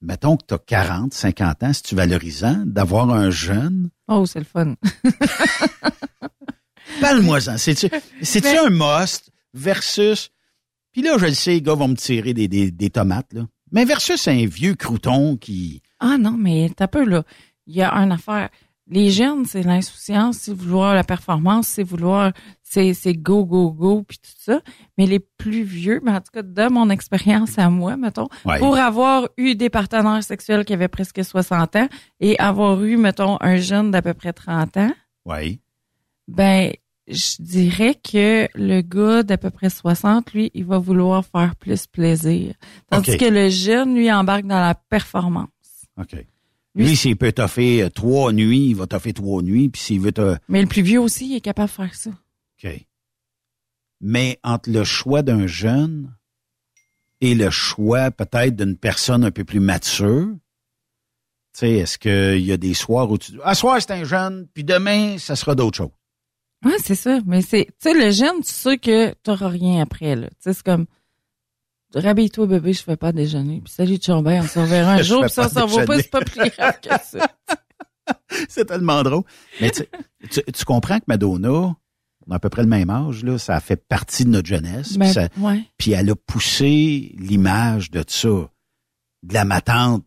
mettons que tu as 40, 50 ans, c'est-tu valorisant d'avoir un jeune? Oh, c'est le fun. [laughs] Parle-moi-en. C'est-tu, c'est-tu Mais- un must versus. Puis là, je le sais, les gars vont me tirer des, des, des tomates, là. Mais versus un vieux crouton qui. Ah non, mais t'as peu, là. Il y a une affaire. Les jeunes, c'est l'insouciance, c'est vouloir la performance, c'est vouloir, c'est, c'est go, go, go, puis tout ça. Mais les plus vieux, ben, en tout cas, de mon expérience à moi, mettons, Ouais. pour avoir eu des partenaires sexuels qui avaient presque 60 ans et avoir eu, mettons, un jeune d'à peu près 30 ans, Oui. ben, je dirais que le gars d'à peu près 60, lui, il va vouloir faire plus plaisir. Tandis que le jeune, lui, embarque dans la performance. OK. Lui, s'il peut toffer euh, trois nuits, il va toffer trois nuits. Puis s'il veut te. Mais le plus vieux aussi, il est capable de faire ça. OK. Mais entre le choix d'un jeune et le choix peut-être d'une personne un peu plus mature, tu sais, est-ce qu'il y a des soirs où tu dis, ah, soir, c'est un jeune, puis demain, ça sera d'autres choses. Ouais, c'est ça. Mais c'est, tu sais, le jeune, tu sais que t'auras rien après, là. Tu sais, c'est comme, rhabille-toi, bébé, je fais pas déjeuner. Puis salut, Chambay, on se reverra un [laughs] jour, puis ça s'en va pas, c'est pas plus grave que ça. [laughs] c'est tellement drôle. Mais tu, tu, tu comprends que Madonna, on a à peu près le même âge, là, ça a fait partie de notre jeunesse. Ben, puis, ça- ouais. puis elle a poussé l'image de ça, de la matante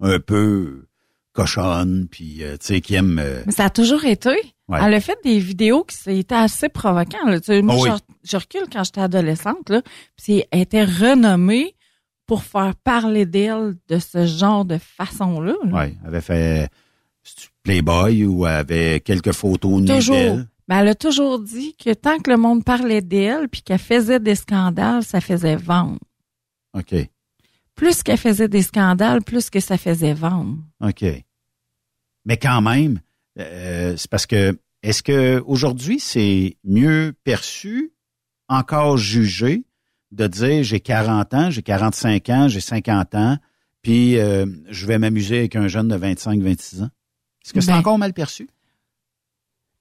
un peu cochonne, puis euh, tu sais, qui aime... euh, Mais ça a toujours été. Ouais. Elle a fait des vidéos qui étaient assez provoquantes. Là. Tu sais, moi, Oh oui. je, je recule quand j'étais adolescente, là, puis elle était renommée pour faire parler d'elle de ce genre de façon-là. là. ouais, elle avait fait c'est-tu Playboy ou elle avait quelques photos Toujours. d'elle. Mais elle a toujours dit que tant que le monde parlait d'elle puis qu'elle faisait des scandales, ça faisait vendre. OK, Plus qu'elle faisait des scandales, plus que ça faisait vendre. OK. Mais quand même, euh, c'est parce que est-ce que aujourd'hui c'est mieux perçu, encore jugé, de dire j'ai 40 ans, j'ai 45 ans, j'ai 50 ans, puis euh, je vais m'amuser avec un jeune de 25-26 ans? Est-ce que c'est Ben, encore mal perçu?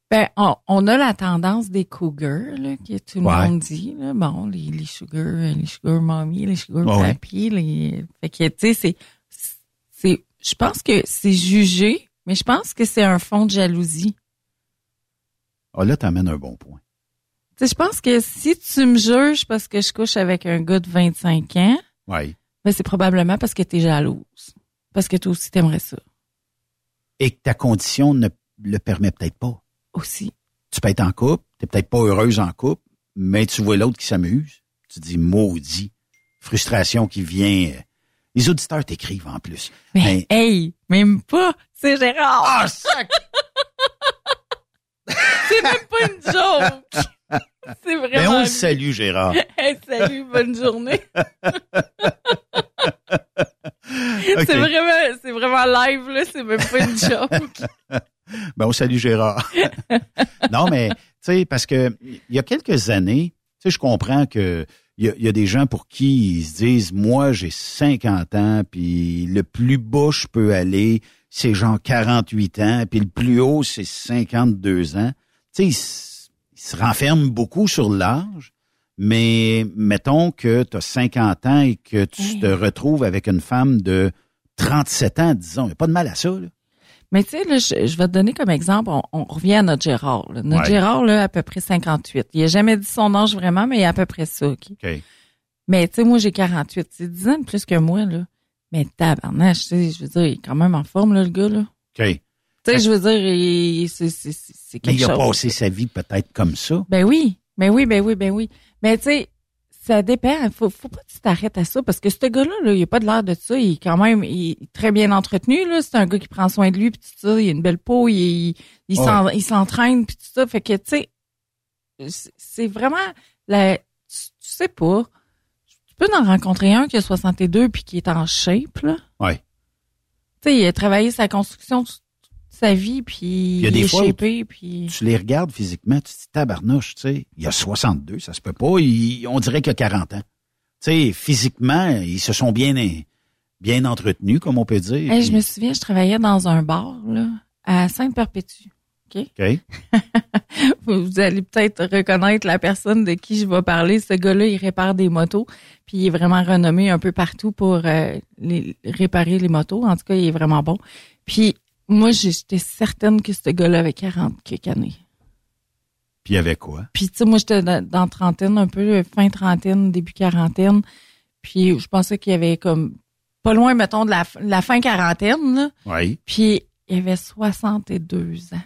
Ben, on, on a la tendance des cougars, là, que tout le Ouais. monde dit, là. Bon, les, les sugar, les sugar mommy, les sugar ouais. papi, les, fait que, tu sais, c'est, c'est, je pense que c'est jugé, mais je pense que c'est un fond de jalousie. Ah là, t'amènes un bon point. Tu sais, je pense que si tu me juges parce que je couche avec un gars de 25 ans, ben, c'est probablement parce que t'es jalouse. Parce que toi aussi t'aimerais ça. Et que ta condition ne le permet peut-être pas. Aussi. Tu peux être en couple, t'es peut-être pas heureuse en couple, mais tu vois l'autre qui s'amuse. Tu dis maudit. Frustration qui vient. euh, Les auditeurs t'écrivent en plus. Mais, hey, même pas. C'est Gérard. Ah, sac! [laughs] c'est même pas une joke. C'est vraiment. Mais on le salue, Gérard. [laughs] Hey, salut, bonne journée. [laughs] C'est vraiment, c'est vraiment live, là. C'est même pas une joke. Ben, on salue Gérard. [laughs] non, mais, tu sais, parce que il y a quelques années, tu sais, je comprends que il y a, il y a des gens pour qui ils se disent, moi, j'ai 50 ans, puis le plus bas je peux aller, c'est genre 48 ans, puis le plus haut, c'est 52 ans. Tu sais, il, s- il se renferme beaucoup sur l'âge, mais mettons que tu as 50 ans et que tu te retrouves avec une femme de 37 ans, disons. Il n'y a pas de mal à ça, là. Mais tu sais, là, je, je vais te donner comme exemple, on, on revient à notre Gérard. là. Notre Ouais. Gérard, là, à peu près 58. Il a jamais dit son âge vraiment, mais il a à peu près ça, OK? Mais tu sais, moi, j'ai 48. C'est 10 ans de plus que moi, là. Mais tabarnache, tu sais, je veux dire, il est quand même en forme, là, le gars, là. OK. Tu sais, je veux dire, il- c'est c'est- c'est- c'est Mais quelque il a chose. passé sa vie peut-être comme ça. Ben oui, ben oui, ben oui, ben oui. Mais tu sais, ça dépend. Faut, faut pas que tu t'arrêtes à ça parce que ce gars-là, là, il a pas de l'air de ça. Il est quand même il est très bien entretenu. là. C'est un gars qui prend soin de lui puis tout ça. Il a une belle peau. Il, il, il Ouais. s'en- il s'entraîne puis tout ça. Fait que tu sais, c'est- c'est vraiment la. Tu, tu sais pas. Tu peux en rencontrer un qui a 62 puis qui est en shape là. Ouais. Tu sais, il a travaillé sa construction toute sa vie puis Il y a des est fois où shapé puis. Tu les regardes physiquement, tu te dis tabarnouche, tu sais, il y a 62, ça se peut pas, il- on dirait qu'il y a 40 ans. Tu sais, physiquement, ils se sont bien bien entretenus, comme on peut dire. Hey, je me souviens, je travaillais dans un bar là, à Sainte-Perpétue. OK? [laughs] Vous allez peut-être reconnaître la personne de qui je vais parler. Ce gars-là, il répare des motos, puis il est vraiment renommé un peu partout pour euh, les, réparer les motos. En tout cas, il est vraiment bon. Puis moi, j'étais certaine que ce gars-là avait 40 quelques années. Puis il avait quoi? Puis tu sais, moi, j'étais dans, dans trentaine, un peu fin trentaine, début quarantaine. Puis je pensais qu'il y avait comme pas loin, mettons, de la, la fin quarantaine, là. Oui. Puis il avait 62 ans.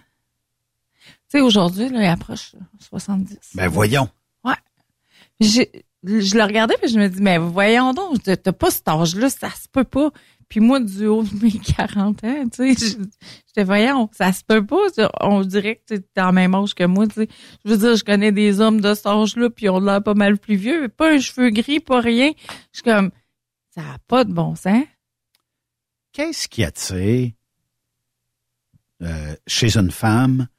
Tu sais, aujourd'hui, là, il approche 70. Ben voyons. Ouais. J'ai- Je le regardais puis je me dis, mais voyons donc, t'as pas cet âge-là, ça se peut pas. Puis moi, du haut de mes [laughs] 40 ans, tu sais, j'étais, voyons, ça se peut pas. On dirait que t'es en même âge que moi, tu sais. Je veux dire, je connais des hommes de cet âge-là, puis on l'air pas mal plus vieux, mais pas un cheveu gris, pas rien. Je suis comme, ça a pas de bon sens. Qu'est-ce qui attire euh, chez une femme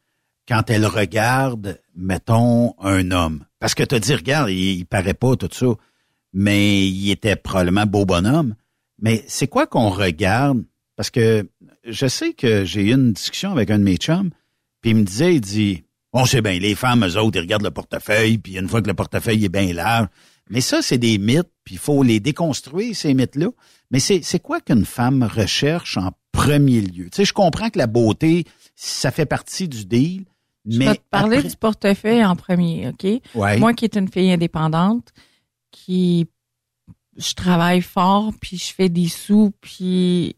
quand elle regarde, mettons, un homme? Parce que tu dit, regarde, il, il paraît pas tout ça, mais il était probablement beau bonhomme. Mais c'est quoi qu'on regarde? Parce que je sais que j'ai eu une discussion avec un de mes chums, puis il me disait, il dit, on sait bien, les femmes, eux autres, ils regardent le portefeuille, puis une fois que le portefeuille est bien large. Mais ça, c'est des mythes, puis il faut les déconstruire, ces mythes-là. Mais c'est c'est quoi qu'une femme recherche en premier lieu? Tu sais, je comprends que la beauté, ça fait partie du deal, Je mais vais te parler après- du portefeuille en premier, OK? Ouais. Moi qui est une fille indépendante, qui je travaille fort, puis je fais des sous, puis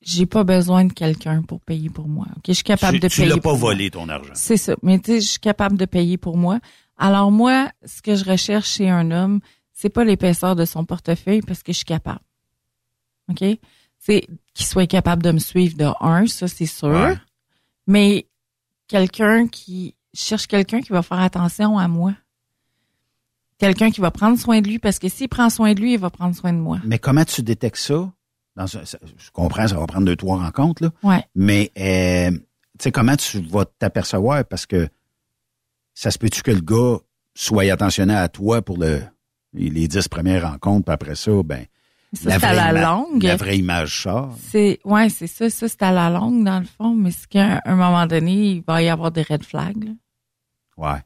j'ai pas besoin de quelqu'un pour payer pour moi. OK? Je suis capable tu, de tu payer l'as pas volé, ton argent. C'est ça. Mais tu sais, je suis capable de payer pour moi. Alors moi, ce que je recherche chez un homme, c'est pas l'épaisseur de son portefeuille parce que je suis capable. OK? C'est qu'il soit capable de me suivre de un, ça c'est sûr. Ouais. Mais quelqu'un qui je cherche quelqu'un qui va faire attention à moi. Quelqu'un qui va prendre soin de lui parce que s'il prend soin de lui, il va prendre soin de moi. Mais comment tu détectes ça? Dans je comprends, ça va prendre deux, trois rencontres, là. Ouais. Mais, euh, tu sais, comment tu vas t'apercevoir? Parce que ça se peut-tu que le gars soit attentionné à toi pour le, les dix premières rencontres, puis après ça, ben, Ça, c'est à la longue. La vraie image sort. C'est ouais, c'est ça, ça c'est à la longue dans le fond, mais c'est qu'à un moment donné, il va y avoir des red flags. là. Ouais.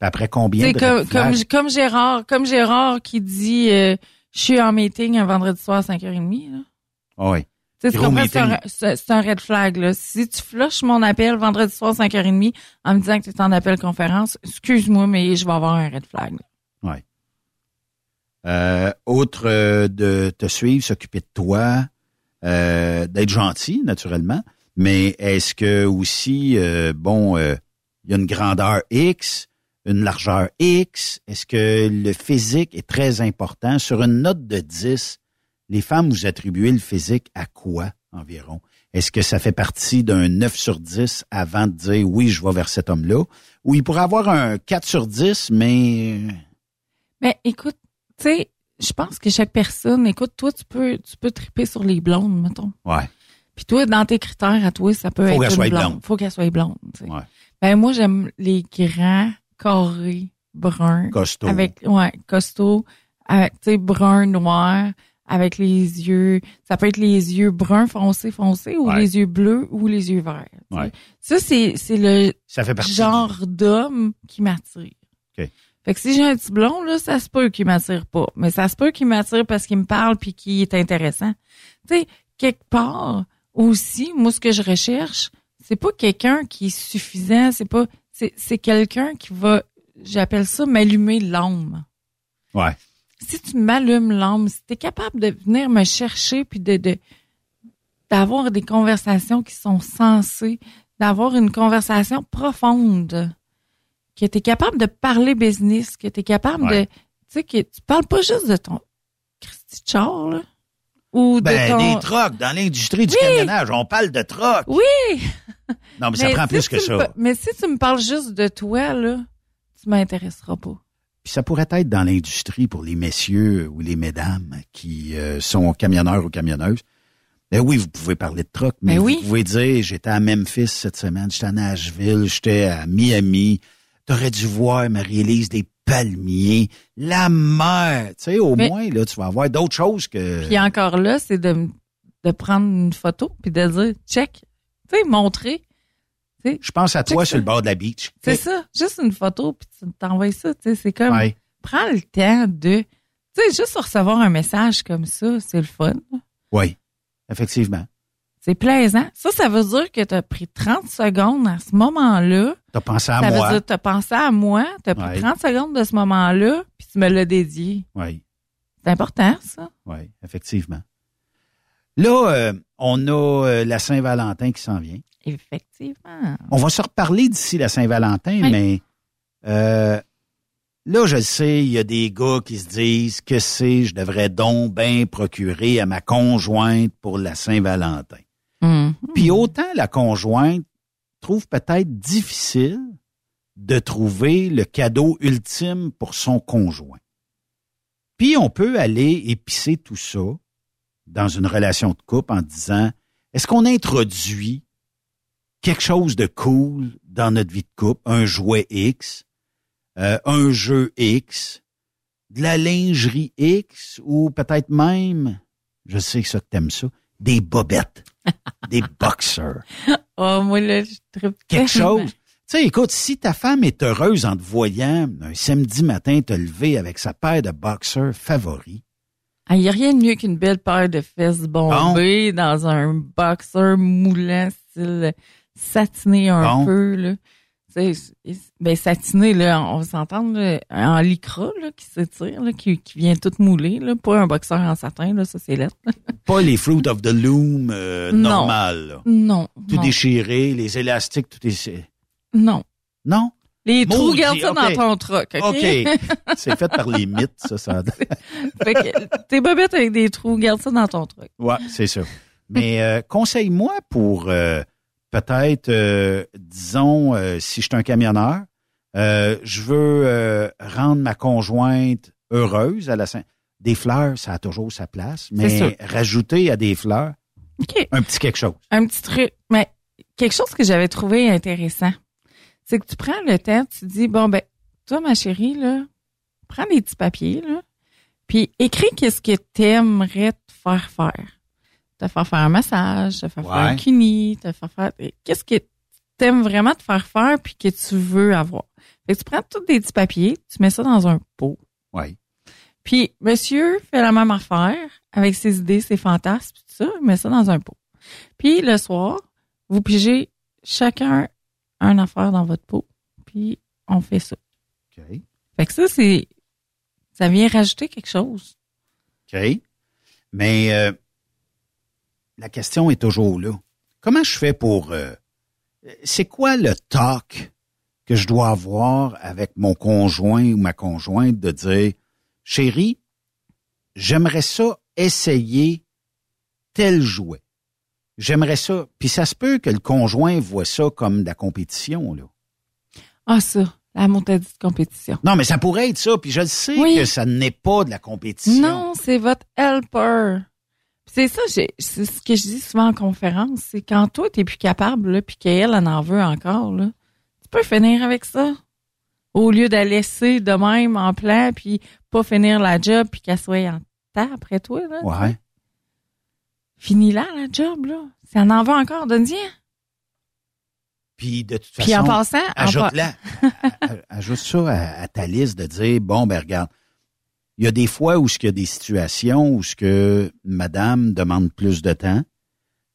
Après combien de comme, comme, comme Gérard, comme Gérard qui dit euh, je suis en meeting un vendredi soir à 5h30. Là. Ah oui. C'est un, red flag. Là. Si tu flushes mon appel vendredi soir à 5h30 en me disant que tu es en appel conférence, excuse-moi, mais je vais avoir un red flag. là. Ouais. Euh, autre euh, de te suivre, s'occuper de toi, euh, d'être gentil, naturellement. Mais est-ce que aussi, euh, bon, euh, il y a une grandeur X, une largeur X? Est-ce que le physique est très important? Sur une note de 10, les femmes, vous attribuez le physique à quoi environ? Est-ce que ça fait partie d'un 9 sur 10 avant de dire oui, je vais vers cet homme-là? Ou il pourrait avoir un 4 sur 10, mais Mais écoute, tu sais, je pense que chaque personne, écoute, toi, tu peux, tu peux triper sur les blondes, mettons. ouais. Puis toi, dans tes critères à toi, ça peut Faut être qu'elle une soit blonde. Faut qu'elle soit blonde. tu sais. Ouais. Ben moi, j'aime les grands, carrés, bruns. Costaud. Avec, ouais, costaud, avec, tu sais, brun, noir, avec les yeux, ça peut être les yeux bruns foncés foncés ou Ouais. les yeux bleus ou les yeux verts. Ouais. Ça c'est c'est le Ça fait genre d'homme qui m'attire. OK. Fait que si j'ai un petit blond là, ça se peut qu'il m'attire pas, mais ça se peut qu'il m'attire parce qu'il me parle puis qu'il est intéressant. Tu sais, quelque part aussi, moi ce que je recherche, c'est pas quelqu'un qui est suffisant, c'est pas c'est c'est quelqu'un qui va j'appelle ça m'allumer l'âme. Ouais. Si tu m'allumes l'âme, si tu es capable de venir me chercher puis de de d'avoir des conversations qui sont sensées, d'avoir une conversation profonde, que tu es capable de parler business, que tu es capable Ouais. de tu sais que tu parles pas juste de ton Christy char là ou de Ben, ton des trocs, dans l'industrie du camionnage, on parle de trocs. Oui. [laughs] Non, mais ça prend si plus que ça. Mais si tu me parles juste de toi là, tu m'intéresseras pas. Puis ça pourrait être dans l'industrie pour les messieurs ou les mesdames qui euh, sont camionneurs ou camionneuses. Ben oui, vous pouvez parler de mais Ben vous oui. pouvez dire j'étais à Memphis cette semaine, j'étais à Nashville, j'étais à Miami. T'aurais dû voir Marie-Élise des palmiers, la mer. Tu sais, au Mais- moins, là, tu vas avoir d'autres choses que. Puis encore là, c'est de, de prendre une photo puis de dire check, tu sais, montrer. Tu Je pense à toi sur ça. le bord de la beach. C'est ça, juste une photo puis tu t'envoies ça, tu sais, c'est comme Ouais. prends le temps de tu sais juste recevoir un message comme ça, c'est le fun. Oui, effectivement. C'est plaisant. Ça ça veut dire que tu as pris 30 secondes à ce moment-là. T'as pensé à ça moi. veut dire que tu as pensé à moi, tu as pris Ouais. 30 secondes de ce moment-là puis tu me l'as dédié. Oui. C'est important ça. Oui, effectivement. Là, euh, on a euh, la Saint-Valentin qui s'en vient. Effectivement. On va se reparler d'ici la Saint-Valentin, Oui. mais euh, là, je le sais, il y a des gars qui se disent que c'est, je devrais donc bien procurer à ma conjointe pour la Saint-Valentin. Mhm. Puis autant la conjointe trouve peut-être difficile de trouver le cadeau ultime pour son conjoint. Puis on peut aller épicer tout ça dans une relation de couple en disant, est-ce qu'on introduit quelque chose de cool dans notre vie de couple, un jouet X, euh, un jeu X, de la lingerie X ou peut-être même, je sais que ça que t'aimes ça, des bobettes, [laughs] des boxers, Oh moi là, je tripe quelque chose. Tu sais, écoute, si ta femme est heureuse en te voyant un samedi matin te lever avec sa paire de boxers favoris, Il n'y Ah, a rien de mieux qu'une belle paire de fesses bombées dans un boxer moulant, style satiné un Bon. peu. Là. Ben satiné, là, on va s'entendre, en lycra là, qui s'étire, là, qui, qui vient tout mouler. Là. Pas un boxeur en satin, là, ça c'est lettre. [laughs] pas les Fruit of the Loom euh, Non. normal, là. Non. tout non, déchiré, les élastiques, tout est... Non. Non? Les trous, garde ça OK. dans ton truck, OK? [laughs] C'est fait par les mythes, ça. ça... [laughs] fait que tes bobettes avec des trous, garde ça dans ton truck. Ouais, c'est ça. Mais euh, conseille-moi pour euh, peut-être, euh, disons, si je suis un camionneur, je veux rendre ma conjointe heureuse à la Saint... Des fleurs, ça a toujours sa place, mais rajouter à des fleurs un petit quelque chose. un petit truc. Mais quelque chose que j'avais trouvé intéressant, c'est que tu prends le temps, tu dis, bon, ben, toi, ma chérie, là, prends des petits papiers, là, puis écris qu'est-ce que t'aimerais te faire faire. Te faire faire un massage, te faire faire un kini, te faire faire... Qu'est-ce que t'aimes vraiment te faire faire puis que tu veux avoir. Fait que tu prends tous des petits papiers, tu mets ça dans un pot. Oui. Puis, monsieur fait la même affaire avec ses idées, ses fantasmes, tout ça, il met ça dans un pot. Puis, le soir, vous pigez chacun un affaire dans votre pot, puis on fait ça. OK. Fait que ça, c'est... Ça vient rajouter quelque chose. OK. Mais euh, la question est toujours là. Comment je fais pour... euh, c'est quoi le talk que je dois avoir avec mon conjoint ou ma conjointe de dire, chérie, j'aimerais ça essayer tel jouet. J'aimerais ça. Puis ça se peut que le conjoint voit ça comme de la compétition, là. Ah, ça, la montée de compétition. Non, mais ça pourrait être ça. Puis je le sais Oui. que ça n'est pas de la compétition. Non, c'est votre helper. Puis C'est ça, c'est ce que je dis souvent en conférence, c'est quand toi, t'es plus capable, là, puis qu'elle en en veut encore, là, tu peux finir avec ça. Au lieu de la laisser de même en plan, puis pas finir la job, puis qu'elle soit en temps après toi, là. Ouais. Fini là, la job, là. On en veut encore, donne-y. Puis de toute façon, Puis en passant, en ajoute-la, [laughs] ajoute ça à, à ta liste de dire bon ben regarde, il y a des fois où ce qu'il y a des situations où ce que madame demande plus de temps,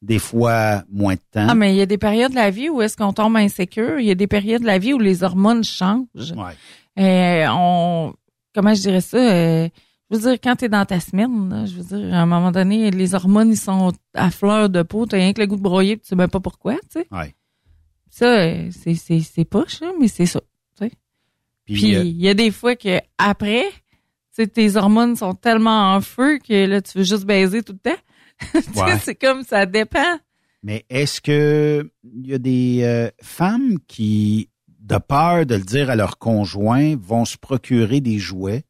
des fois moins de temps. Ah, mais il y a des périodes de la vie où est-ce qu'on tombe insécure. Il y a des périodes de la vie où les hormones changent. Ouais. Euh, on, comment je dirais ça? euh, je veux dire, quand t'es dans ta semaine, là, je veux dire, à un moment donné, les hormones, ils sont à fleur de peau. T'as rien que le goût de broyer, puis tu sais même pas pourquoi, tu sais. Ouais. Ça, c'est, c'est, c'est poche, mais c'est ça, tu sais. Puis, euh, il y a des fois que après, tu sais, tes hormones sont tellement en feu que là, tu veux juste baiser tout le temps. [laughs] Tu sais, Ouais. c'est comme ça dépend. Mais est-ce que il y a des euh, femmes qui, de peur de le dire à leur conjoint, vont se procurer des jouets?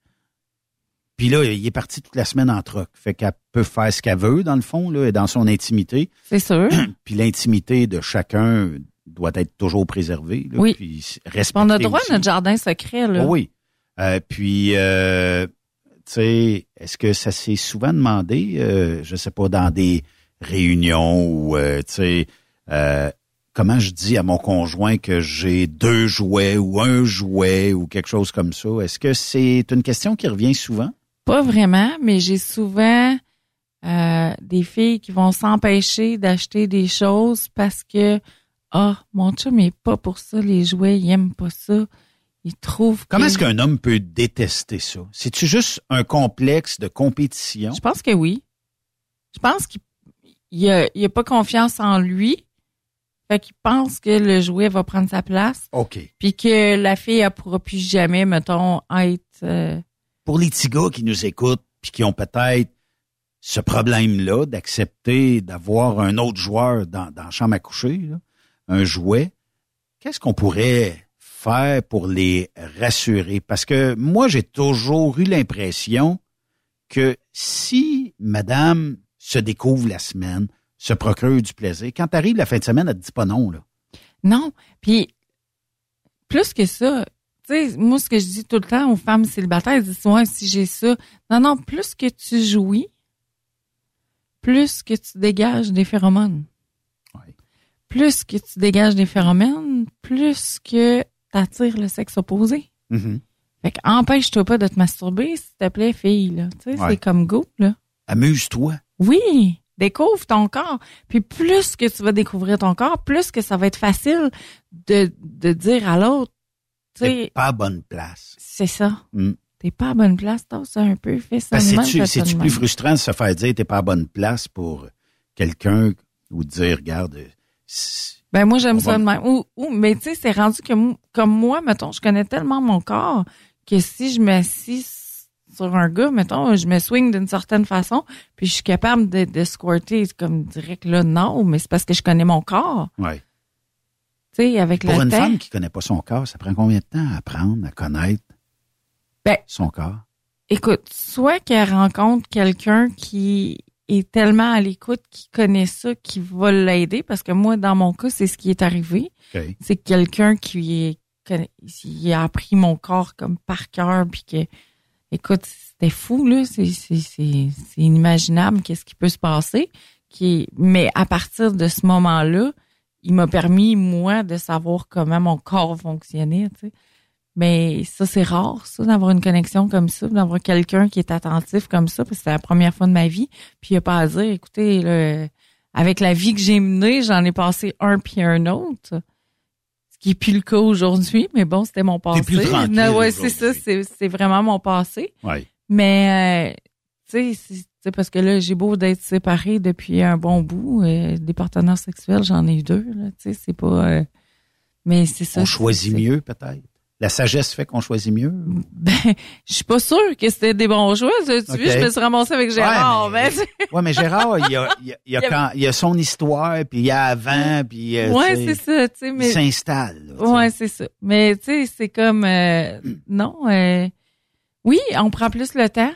Puis là, il est parti toute la semaine en troc. Fait qu'elle peut faire ce qu'elle veut, dans le fond, là, et dans son intimité. C'est sûr. [clears throat] Puis l'intimité de chacun doit être toujours préservée. Là, Oui. Puis On a droit aussi. à notre jardin secret, là. Oui. Euh, puis, euh, tu sais, est-ce que ça s'est souvent demandé, euh, je sais pas, dans des réunions ou, euh, tu sais, euh, comment je dis à mon conjoint que j'ai deux jouets ou un jouet ou quelque chose comme ça? Est-ce que c'est une question qui revient souvent? Pas vraiment, mais j'ai souvent euh, des filles qui vont s'empêcher d'acheter des choses parce que ah, mon chum est pas pour ça, les jouets, il aime pas ça. Il trouve Comment est-ce qu'un homme peut détester ça? C'est-tu juste un complexe de compétition? Je pense que oui. Je pense qu'il il a, il a pas confiance en lui. Fait qu'il pense que le jouet va prendre sa place. OK. Puis que la fille, elle pourra plus jamais, mettons, être... euh, pour les petits qui nous écoutent puis qui ont peut-être ce problème-là d'accepter d'avoir un autre joueur dans, dans chambre à coucher, un jouet, qu'est-ce qu'on pourrait faire pour les rassurer? Parce que moi, j'ai toujours eu l'impression que si madame se découvre la semaine, se procure du plaisir, quand arrive la fin de semaine, elle te dit pas non, là. Non. Puis, plus que ça, tu sais, moi, ce que je dis tout le temps aux femmes célibataires, elles disent, ouais, si j'ai ça. Non, non, plus que tu jouis, plus que tu dégages des phéromones. Plus que tu dégages des phéromones, plus que t'attires le sexe opposé. Fait que empêche-toi pas de te masturber, s'il te plaît, fille, là. Tu sais, Ouais. c'est comme go, là. Amuse-toi. Oui, découvre ton corps. Puis plus que tu vas découvrir ton corps, plus que ça va être facile de, de dire à l'autre, T'es pas à bonne place. c'est ça. Mm. T'es pas à bonne place, t'as ça un peu, fais ça Ben, C'est-tu plus frustrant de se faire dire t'es pas à bonne place pour quelqu'un ou de dire, regarde, Ben moi j'aime ça va- de même. Ou, ou- mais tu sais, c'est rendu que comme moi, mettons, je connais tellement mon corps que si je m'assis sur un gars, mettons, je me swing d'une certaine façon, puis je suis capable de, de squirter comme direct là, non, mais c'est parce que je connais mon corps. ouais. Tu sais, avec Pour le une temps. femme qui connaît pas son corps, ça prend combien de temps à apprendre, à connaître Ben, son corps? Écoute, soit qu'elle rencontre quelqu'un qui est tellement à l'écoute, qui connaît ça, qui va l'aider, parce que moi, dans mon cas, c'est ce qui est arrivé. C'est quelqu'un qui est, a appris mon corps comme par cœur, puis que, écoute, c'était fou, là, c'est, c'est, c'est, c'est inimaginable qu'est-ce qui peut se passer. Qui, mais à partir de ce moment-là, il m'a permis, moi, de savoir comment mon corps fonctionnait, tu sais. Mais ça, c'est rare, ça, d'avoir une connexion comme ça, d'avoir quelqu'un qui est attentif comme ça, parce que c'est la première fois de ma vie. Puis il n'y a pas à dire, écoutez, là, avec la vie que j'ai menée, j'en ai passé un puis un autre. Ce qui est plus le cas aujourd'hui, mais bon, c'était mon passé. plus tranquille Non, ouais, c'est ça, c'est, c'est vraiment mon passé. Oui. Mais, euh, tu sais, c'est- tu sais, parce que là, j'ai beau d'être séparée depuis un bon bout, euh, des partenaires sexuels, j'en ai eu deux, là, tu sais, c'est pas... euh, mais c'est ça. On choisit mieux, peut-être. La sagesse fait qu'on choisit mieux. [laughs] Ben, je suis pas sûre que c'était des bons choix. Tu Ok. vois, je me suis ramassée avec Gérard. Ouais, mais- mais- [laughs] Ouais, mais Gérard, il y a, il y a, il y a Il y a- quand- il y a son histoire, puis il y a avant, puis euh, ouais, c'est ça, tu sais, mais. il s'installe. Ouais, c'est ça. Mais tu sais, c'est comme non. oui, on prend plus le temps,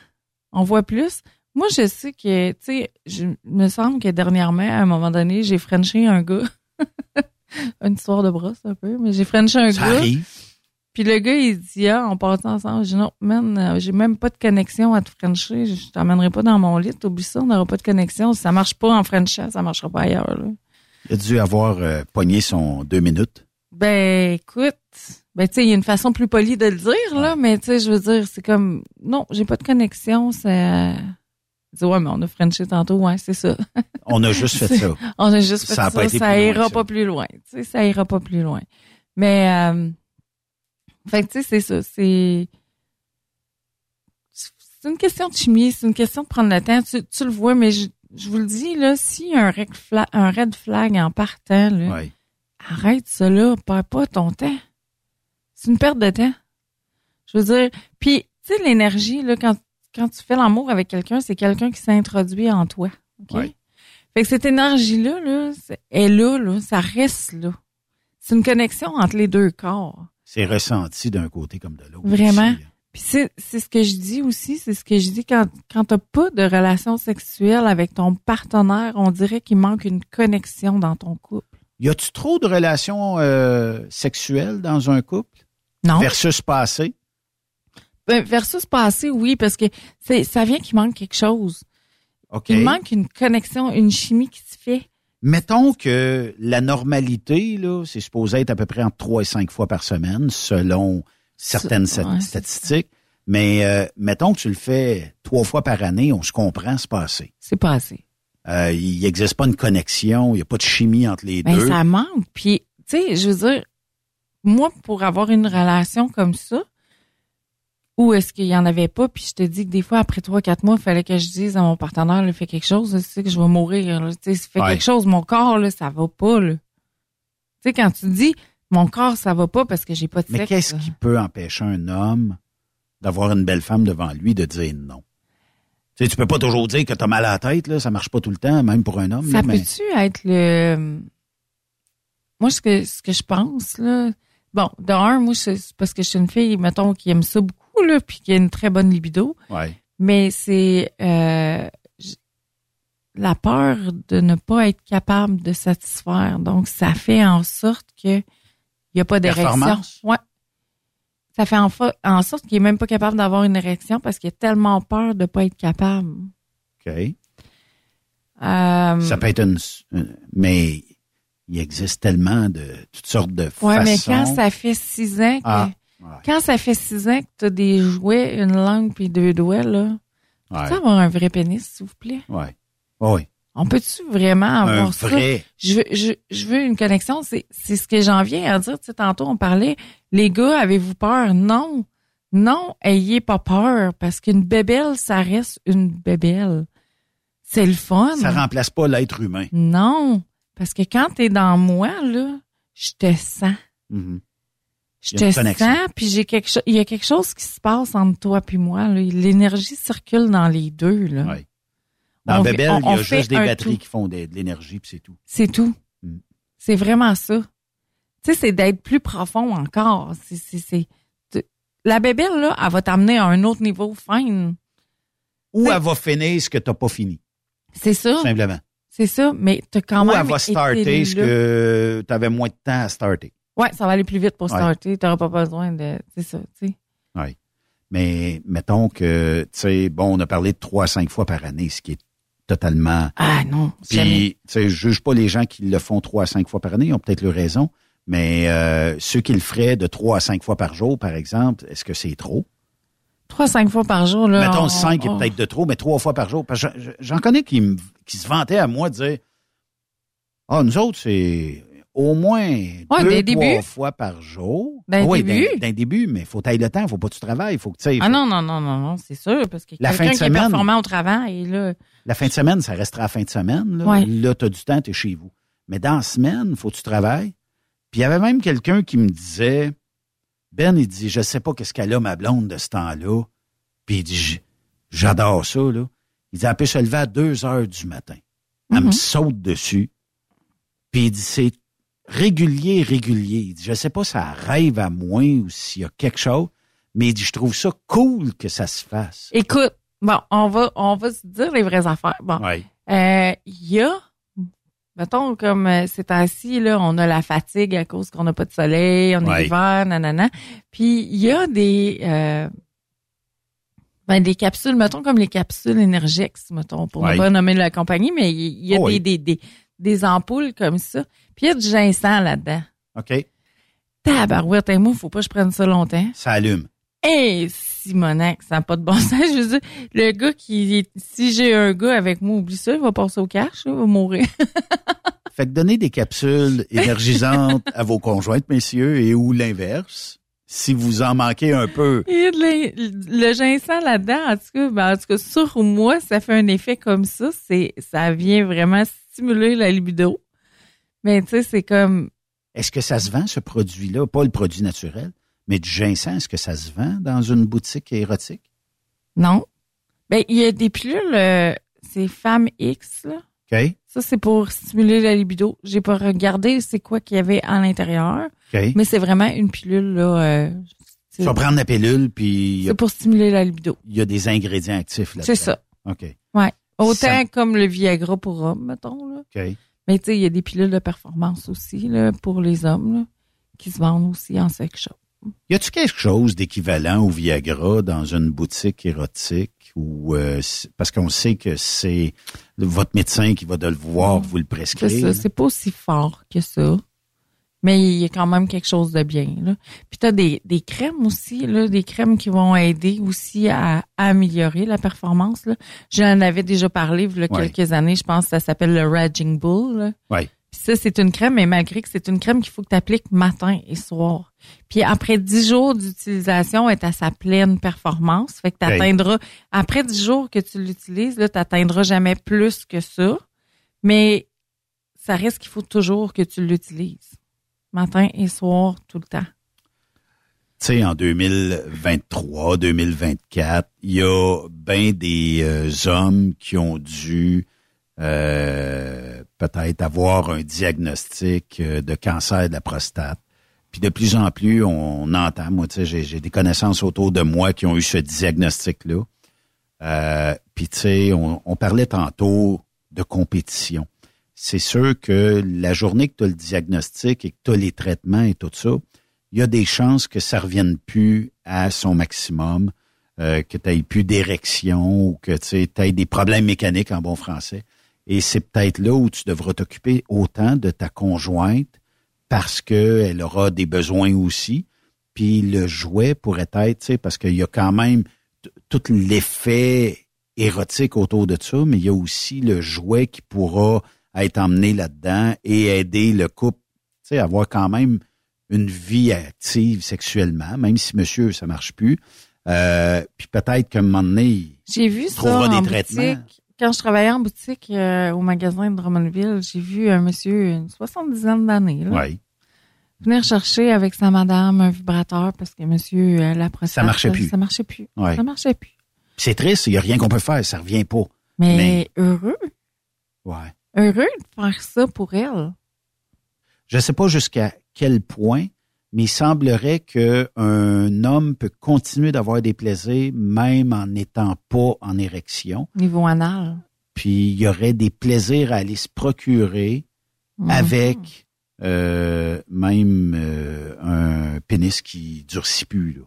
on voit plus. Moi, je sais que, tu sais, je me semble que dernièrement, à un moment donné, j'ai frenché un gars. [laughs] Une histoire de brosse un peu, mais j'ai frenché un Ça gars. arrive. Puis le gars, il dit, ah, on part ensemble. Je dis, non, man, euh, j'ai même pas de connexion à te Frencher. Je t'emmènerai pas dans mon lit. Oublie ça, on n'aura pas de connexion. Si ça marche pas en Frenchant, ça marchera pas ailleurs, là. Il a dû avoir euh, pogné son deux minutes. Ben, écoute, ben, tu sais, il y a une façon plus polie de le dire, là, mais tu sais, je veux dire, c'est comme, non, j'ai pas de connexion, c'est... Ouais, mais on a Frenché tantôt, ouais, c'est ça. [laughs] On a juste fait ça. [laughs] On a juste fait Ça ça. loin ira pas plus loin. Tu sais, ça ira pas plus loin. Mais, euh, fait que, tu sais, c'est ça. C'est, c'est une question de chimie. C'est une question de prendre le temps. Tu, tu le vois, mais je, je vous le dis, là, a un red flag, un red flag en partant, là, arrête ça, là. Perds pas ton temps. C'est une perte de temps. Je veux dire, puis, tu sais, l'énergie, là, quand, quand tu fais l'amour avec quelqu'un, c'est quelqu'un qui s'introduit en toi. OK? Fait que cette énergie-là, là, est là, là, ça reste là. C'est une connexion entre les deux corps. C'est ressenti d'un côté comme de l'autre. Vraiment. Puis c'est, c'est ce que je dis aussi, c'est ce que je dis quand, quand t'as pas de relation sexuelle avec ton partenaire, on dirait qu'il manque une connexion dans ton couple. Y a-tu trop de relations euh, sexuelles dans un couple? Non. Versus passé? Ben, versus passé, oui, parce que c'est, ça vient qu'il manque quelque chose. Il manque une connexion, une chimie qui se fait. Mettons que la normalité, là, c'est supposé être à peu près entre 3 et 5 fois par semaine, selon certaines Ça- sta- ouais, statistiques. Mais euh, mettons que tu le fais trois fois par année, on se comprend, c'est pas assez. C'est pas assez. Euh, il n'existe pas une connexion, il n'y a pas de chimie entre les Ben, deux. ça manque. Puis, tu sais, je veux dire, moi, pour avoir une relation comme ça, où est-ce qu'il y en avait pas, puis je te dis que des fois, après trois, quatre mois, il fallait que je dise à mon partenaire, là, fais quelque chose, là, tu sais, que je vais mourir, là, tu sais, fais Ouais. quelque chose, mon corps, là, ça va pas, là. Tu sais, quand tu dis, mon corps, ça va pas parce que j'ai pas de Mais sexe. qu'est-ce là. qui peut empêcher un homme d'avoir une belle femme devant lui de dire non? Tu sais, tu peux pas toujours dire que t'as mal à la tête, là, ça marche pas tout le temps, même pour un homme. Ça mais... peut-tu être le. Moi, ce que, ce que je pense, là. Bon, de un, moi, c'est parce que je suis une fille, mettons, qui aime ça beaucoup, là, puis qui a une très bonne libido. Ouais. Mais c'est euh, la peur de ne pas être capable de satisfaire. Donc, ça fait en sorte que il n'y a pas d'érection. Ouais. Ça fait en, en sorte qu'il est même pas capable d'avoir une érection parce qu'il a tellement peur de pas être capable. OK. Euh, Ça peut être une, une- Mais il existe tellement de toutes sortes de Ouais, façons. mais quand ça fait six ans que, Ah, quand ça fait six ans que t'as des jouets, une langue puis deux doigts, là, Ouais. peux-tu avoir un vrai pénis, s'il vous plaît? Ouais. Oui. On peut-tu vraiment avoir Un ça? vrai. Je veux, je, je veux une connexion. C'est, c'est ce que j'en viens à dire. Tu sais, tantôt, on parlait, les gars, avez-vous peur? Non. Non, ayez pas peur parce qu'une bébelle, ça reste une bébelle. C'est le fun. Ça remplace pas l'être humain. Non. Parce que quand t'es dans moi, là, je te sens. Mhm. Je te sens, puis j'ai quelque chose. Il y a quelque chose qui se passe entre toi puis moi. L'énergie circule dans les deux. Là. Dans On fait- on- il y a juste des batteries tout. qui font de l'énergie, puis c'est tout. C'est tout. Mm. C'est vraiment ça. Tu sais, c'est d'être plus profond encore. C'est, tu- La bébelle, là, elle va t'amener à un autre niveau fine. Ou elle va finir ce que t'as pas fini, C'est ça. simplement. C'est ça. Mais t'as quand Ou même. elle va starter ce que t'avais moins de temps à starter. Ouais, ça va aller plus vite pour Ouais. starter. T'auras pas besoin de. C'est ça, tu sais. Oui. Mais mettons que, tu sais, bon, on a parlé de trois à cinq fois par année, ce qui est totalement. Ah non. Puis, tu sais, je juge pas les gens qui le font trois à cinq fois par année, ils ont peut-être leur raison. Mais euh, ceux qui le feraient de trois à cinq fois par jour, par exemple, est-ce que c'est trop? Trois, cinq fois par jour, là. Mettons on- cinq est peut-être de trop, mais trois fois par jour. Parce que j'en- connais qui, me- qui se vantaient à moi de dire Ah, nous autres, c'est au moins deux, trois fois par jour. D'un oui, début. d'un début, mais il faut tailler le temps, il faut pas que tu travailles, faut que tu Ah non, non, non, non, non, c'est sûr, parce que quelqu'un est semaine. performant au travail, là, La fin de semaine, ça restera la fin de semaine. Là, Ouais. là tu as du temps, tu es chez vous. Mais dans la semaine, il faut que tu travailles. Puis il y avait même quelqu'un qui me disait, Ben, il dit, je sais pas qu'est-ce qu'elle a, ma blonde, de ce temps-là. Puis il dit, j'adore ça, là. Il dit, elle peut se lever à 2 heures du matin. Elle me Mhm. saute dessus. Puis il dit, c'est régulier, régulier. Il dit, je sais pas si ça rêve à moi ou s'il y a quelque chose, mais il dit, je trouve ça cool que ça se fasse. Écoute, bon, on va, on va se dire les vraies affaires. Bon, Ouais. Euh, il y a mettons, comme euh, ces temps-ci, là, on a la fatigue à cause qu'on n'a pas de soleil, on Ouais. est hiver, nanana. Puis il y a des euh, ben, des capsules, mettons comme les capsules Energex, mettons, pour ne pas nommer la compagnie, mais il y a Oh des, oui. des, des, des ampoules comme ça. Puis il y a du ginseng là-dedans. OK. Tabarouette, et moi, faut pas que je prenne ça longtemps. Ça allume. Hey, Simonac, ça n'a pas de bon [laughs] sens. Je veux dire, le gars qui, si j'ai un gars avec moi, oublie ça, il va passer au cash, là, il va mourir. [laughs] Fait que donner des capsules énergisantes à vos conjointes, messieurs, et ou l'inverse, si vous en manquez un peu. De la- le ginseng là-dedans, en tout cas, ben, en tout cas, sur moi, ça fait un effet comme ça. C'est, ça vient vraiment stimuler la libido. Mais tu sais, c'est comme, Est-ce que ça se vend, ce produit-là? Pas le produit naturel, mais du ginseng, est-ce que ça se vend dans une boutique érotique? non. Ben, il y a des pilules, euh, c'est Femme X, là. OK? Ça, c'est pour stimuler la libido. J'ai pas regardé c'est quoi qu'il y avait à l'intérieur. OK. Mais c'est vraiment une pilule, là. euh, Tu vas prendre la pilule, puis c'est pour stimuler la libido. il y, a des ingrédients actifs là-dedans. C'est ça. OK. Ouais. Autant Ça- comme le Viagra pour hommes, mettons, là. OK. Mais tu sais, il y a des pilules de performance aussi, là, pour les hommes, là, qui se vendent aussi en sex shop. Y a-tu quelque chose d'équivalent au Viagra dans une boutique érotique ou euh, parce qu'on sait que c'est votre médecin qui va de le voir vous le prescrire. c'est pas aussi fort que ça. Mais il y a quand même quelque chose de bien. Là. Puis tu as des, des crèmes aussi, là, des crèmes qui vont aider aussi à, à améliorer la performance. Là. J'en avais déjà parlé il y a Ouais. quelques années, je pense que ça s'appelle le Raging Bull. Là. Ouais. Puis ça, c'est une crème, mais malgré que c'est une crème qu'il faut que tu appliques matin et soir. Puis après 10 jours d'utilisation, elle est à sa pleine performance. Fait que tu atteindras, après 10 jours que tu l'utilises, tu n'atteindras jamais plus que ça. Mais ça reste qu'il faut toujours que tu l'utilises. Matin et soir, tout le temps. Tu sais, en 2023, 2024, il y a bien des euh, hommes qui ont dû euh, peut-être avoir un diagnostic euh, de cancer de la prostate. Puis de plus en plus, on entend, moi, tu sais, j'ai, des connaissances autour de moi qui ont eu ce diagnostic-là. Euh, Puis tu sais, on parlait tantôt de compétition. C'est sûr que la journée que tu as le diagnostic et que tu as les traitements et tout ça, il y a des chances que ça revienne plus à son maximum, euh, que tu n'aies plus d'érection ou que tu aies des problèmes mécaniques en bon français. Et c'est peut-être là où tu devras t'occuper autant de ta conjointe parce qu'elle aura des besoins aussi. Puis le jouet pourrait être, parce qu'il y a quand même tout l'effet érotique autour de ça, mais il y a aussi le jouet qui pourra être emmené là-dedans et aider le couple, tu sais, à avoir quand même une vie active sexuellement, même si monsieur, ça marche plus. Euh, puis peut-être qu'à un moment donné, J'ai vu ça trouvera en des traitements. boutique. Quand je travaillais en boutique euh, au magasin de Drummondville, j'ai vu un monsieur, une soixante-dizaine d'années, venir chercher avec sa madame un vibrateur parce que monsieur, euh, la prostate, Ça marchait plus. Ça marchait plus. Ouais. Ça marchait plus. C'est triste, il n'y a rien qu'on peut faire, ça revient pas. Mais, heureux, Ouais. Heureux de faire ça pour elle. Je ne sais pas jusqu'à quel point, mais il semblerait qu'un homme peut continuer d'avoir des plaisirs même en n'étant pas en érection. Niveau anal. Puis il y aurait des plaisirs à aller se procurer Mhm. avec euh, même euh, un pénis qui durcit plus. Là.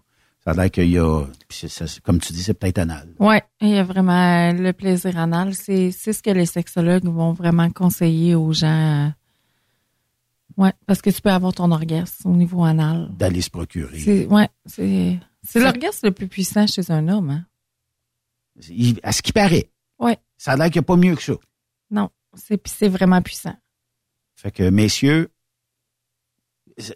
Ça a l'air qu'il y a, ça- comme tu dis, c'est peut-être anal. Ouais, il y a vraiment le plaisir anal. C'est, c'est ce que les sexologues vont vraiment conseiller aux gens. euh, Ouais, parce que tu peux avoir ton orgasme au niveau anal. D'aller se procurer. C'est, ouais, c'est, l'orgasme le plus puissant chez un homme, hein. Il- à ce qui paraît. Ouais. Ça a l'air qu'il n'y a pas mieux que ça. Non, c'est vraiment puissant. Fait que, messieurs,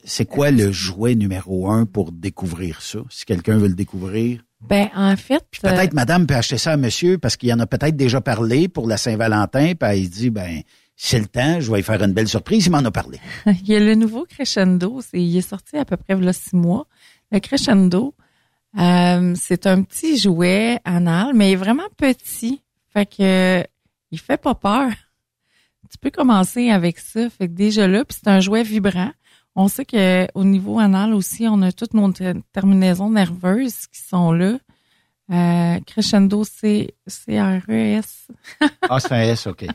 c'est- quoi le jouet numéro un pour découvrir ça? Si quelqu'un veut le découvrir? Ben, en fait. Puis peut-être madame peut acheter ça à monsieur parce qu'il en a peut-être déjà parlé pour la Saint-Valentin, puis il dit, ben, c'est le temps, je vais lui faire une belle surprise, il m'en a parlé. [laughs] il y a le nouveau Crescendo. C'est, il est sorti à peu près a six mois. Le Crescendo, euh, c'est un petit jouet anal, mais il est vraiment petit. Fait que il fait pas peur. [laughs] Tu peux commencer avec ça. Fait que déjà là, puis c'est un jouet vibrant. On sait que au niveau anal aussi, on a toutes nos ter- terminaisons nerveuses qui sont là. Euh, crescendo, c'est C-R-E-S. [laughs] Ah, c'est un S, OK.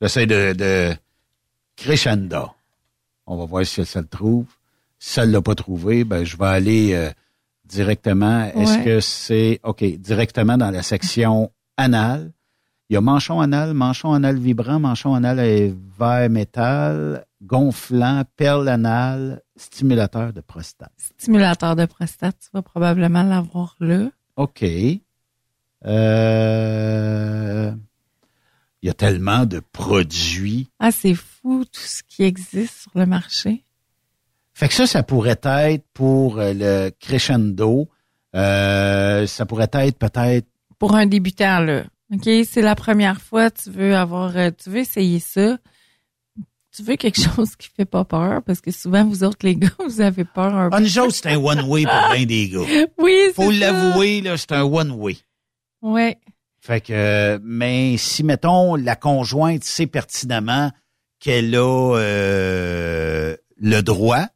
J'essaie de, de Crescendo. On va voir si ça le trouve. Si ça ne l'a pas trouvé, ben, je vais aller euh, directement. Est-ce que c'est, OK, directement dans la section anal. Il y a manchon anal, manchon anal vibrant, manchon anal et vert métal, gonflant, perle anal, stimulateur de prostate. Stimulateur de prostate, tu vas probablement l'avoir là. OK. Euh, il y a tellement de produits. Ah, c'est fou tout ce qui existe sur le marché. Fait que ça, ça pourrait être pour euh, le crescendo. Euh, ça pourrait être peut-être. Pour un débutant, là. OK, c'est la première fois, tu veux avoir, tu veux essayer ça. Tu veux quelque [laughs] chose qui fait pas peur, parce que souvent, vous autres, les gars, vous avez peur un peu. Ah, nous autres, c'est un one-way pour bien des gars. [laughs] Oui, c'est Faut l'avouer, là, c'est un one-way. Ouais. Fait que, mais si, mettons, la conjointe sait pertinemment qu'elle a euh, le droit,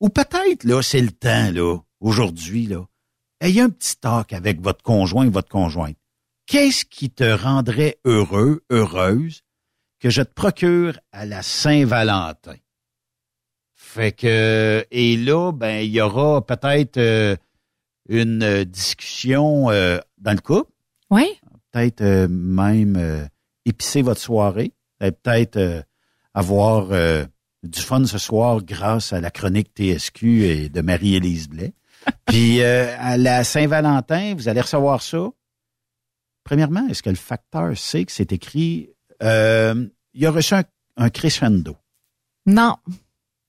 ou peut-être, là, c'est le temps, là, aujourd'hui, là, ayez un petit talk avec votre conjoint, votre conjointe. Qu'est-ce qui te rendrait heureux, heureuse, que je te procure à la Saint-Valentin? Fait que, et là, ben, il y aura peut-être euh, une euh, discussion euh, dans le couple. Oui. Peut-être euh, même épicer votre soirée. Peut-être avoir du fun ce soir grâce à la chronique TSQ et de Marie-Élise Blais. [laughs] Puis à la Saint-Valentin, vous allez recevoir ça. Premièrement, est-ce que le facteur sait que c'est écrit... Euh, il a reçu un, un crescendo? Non.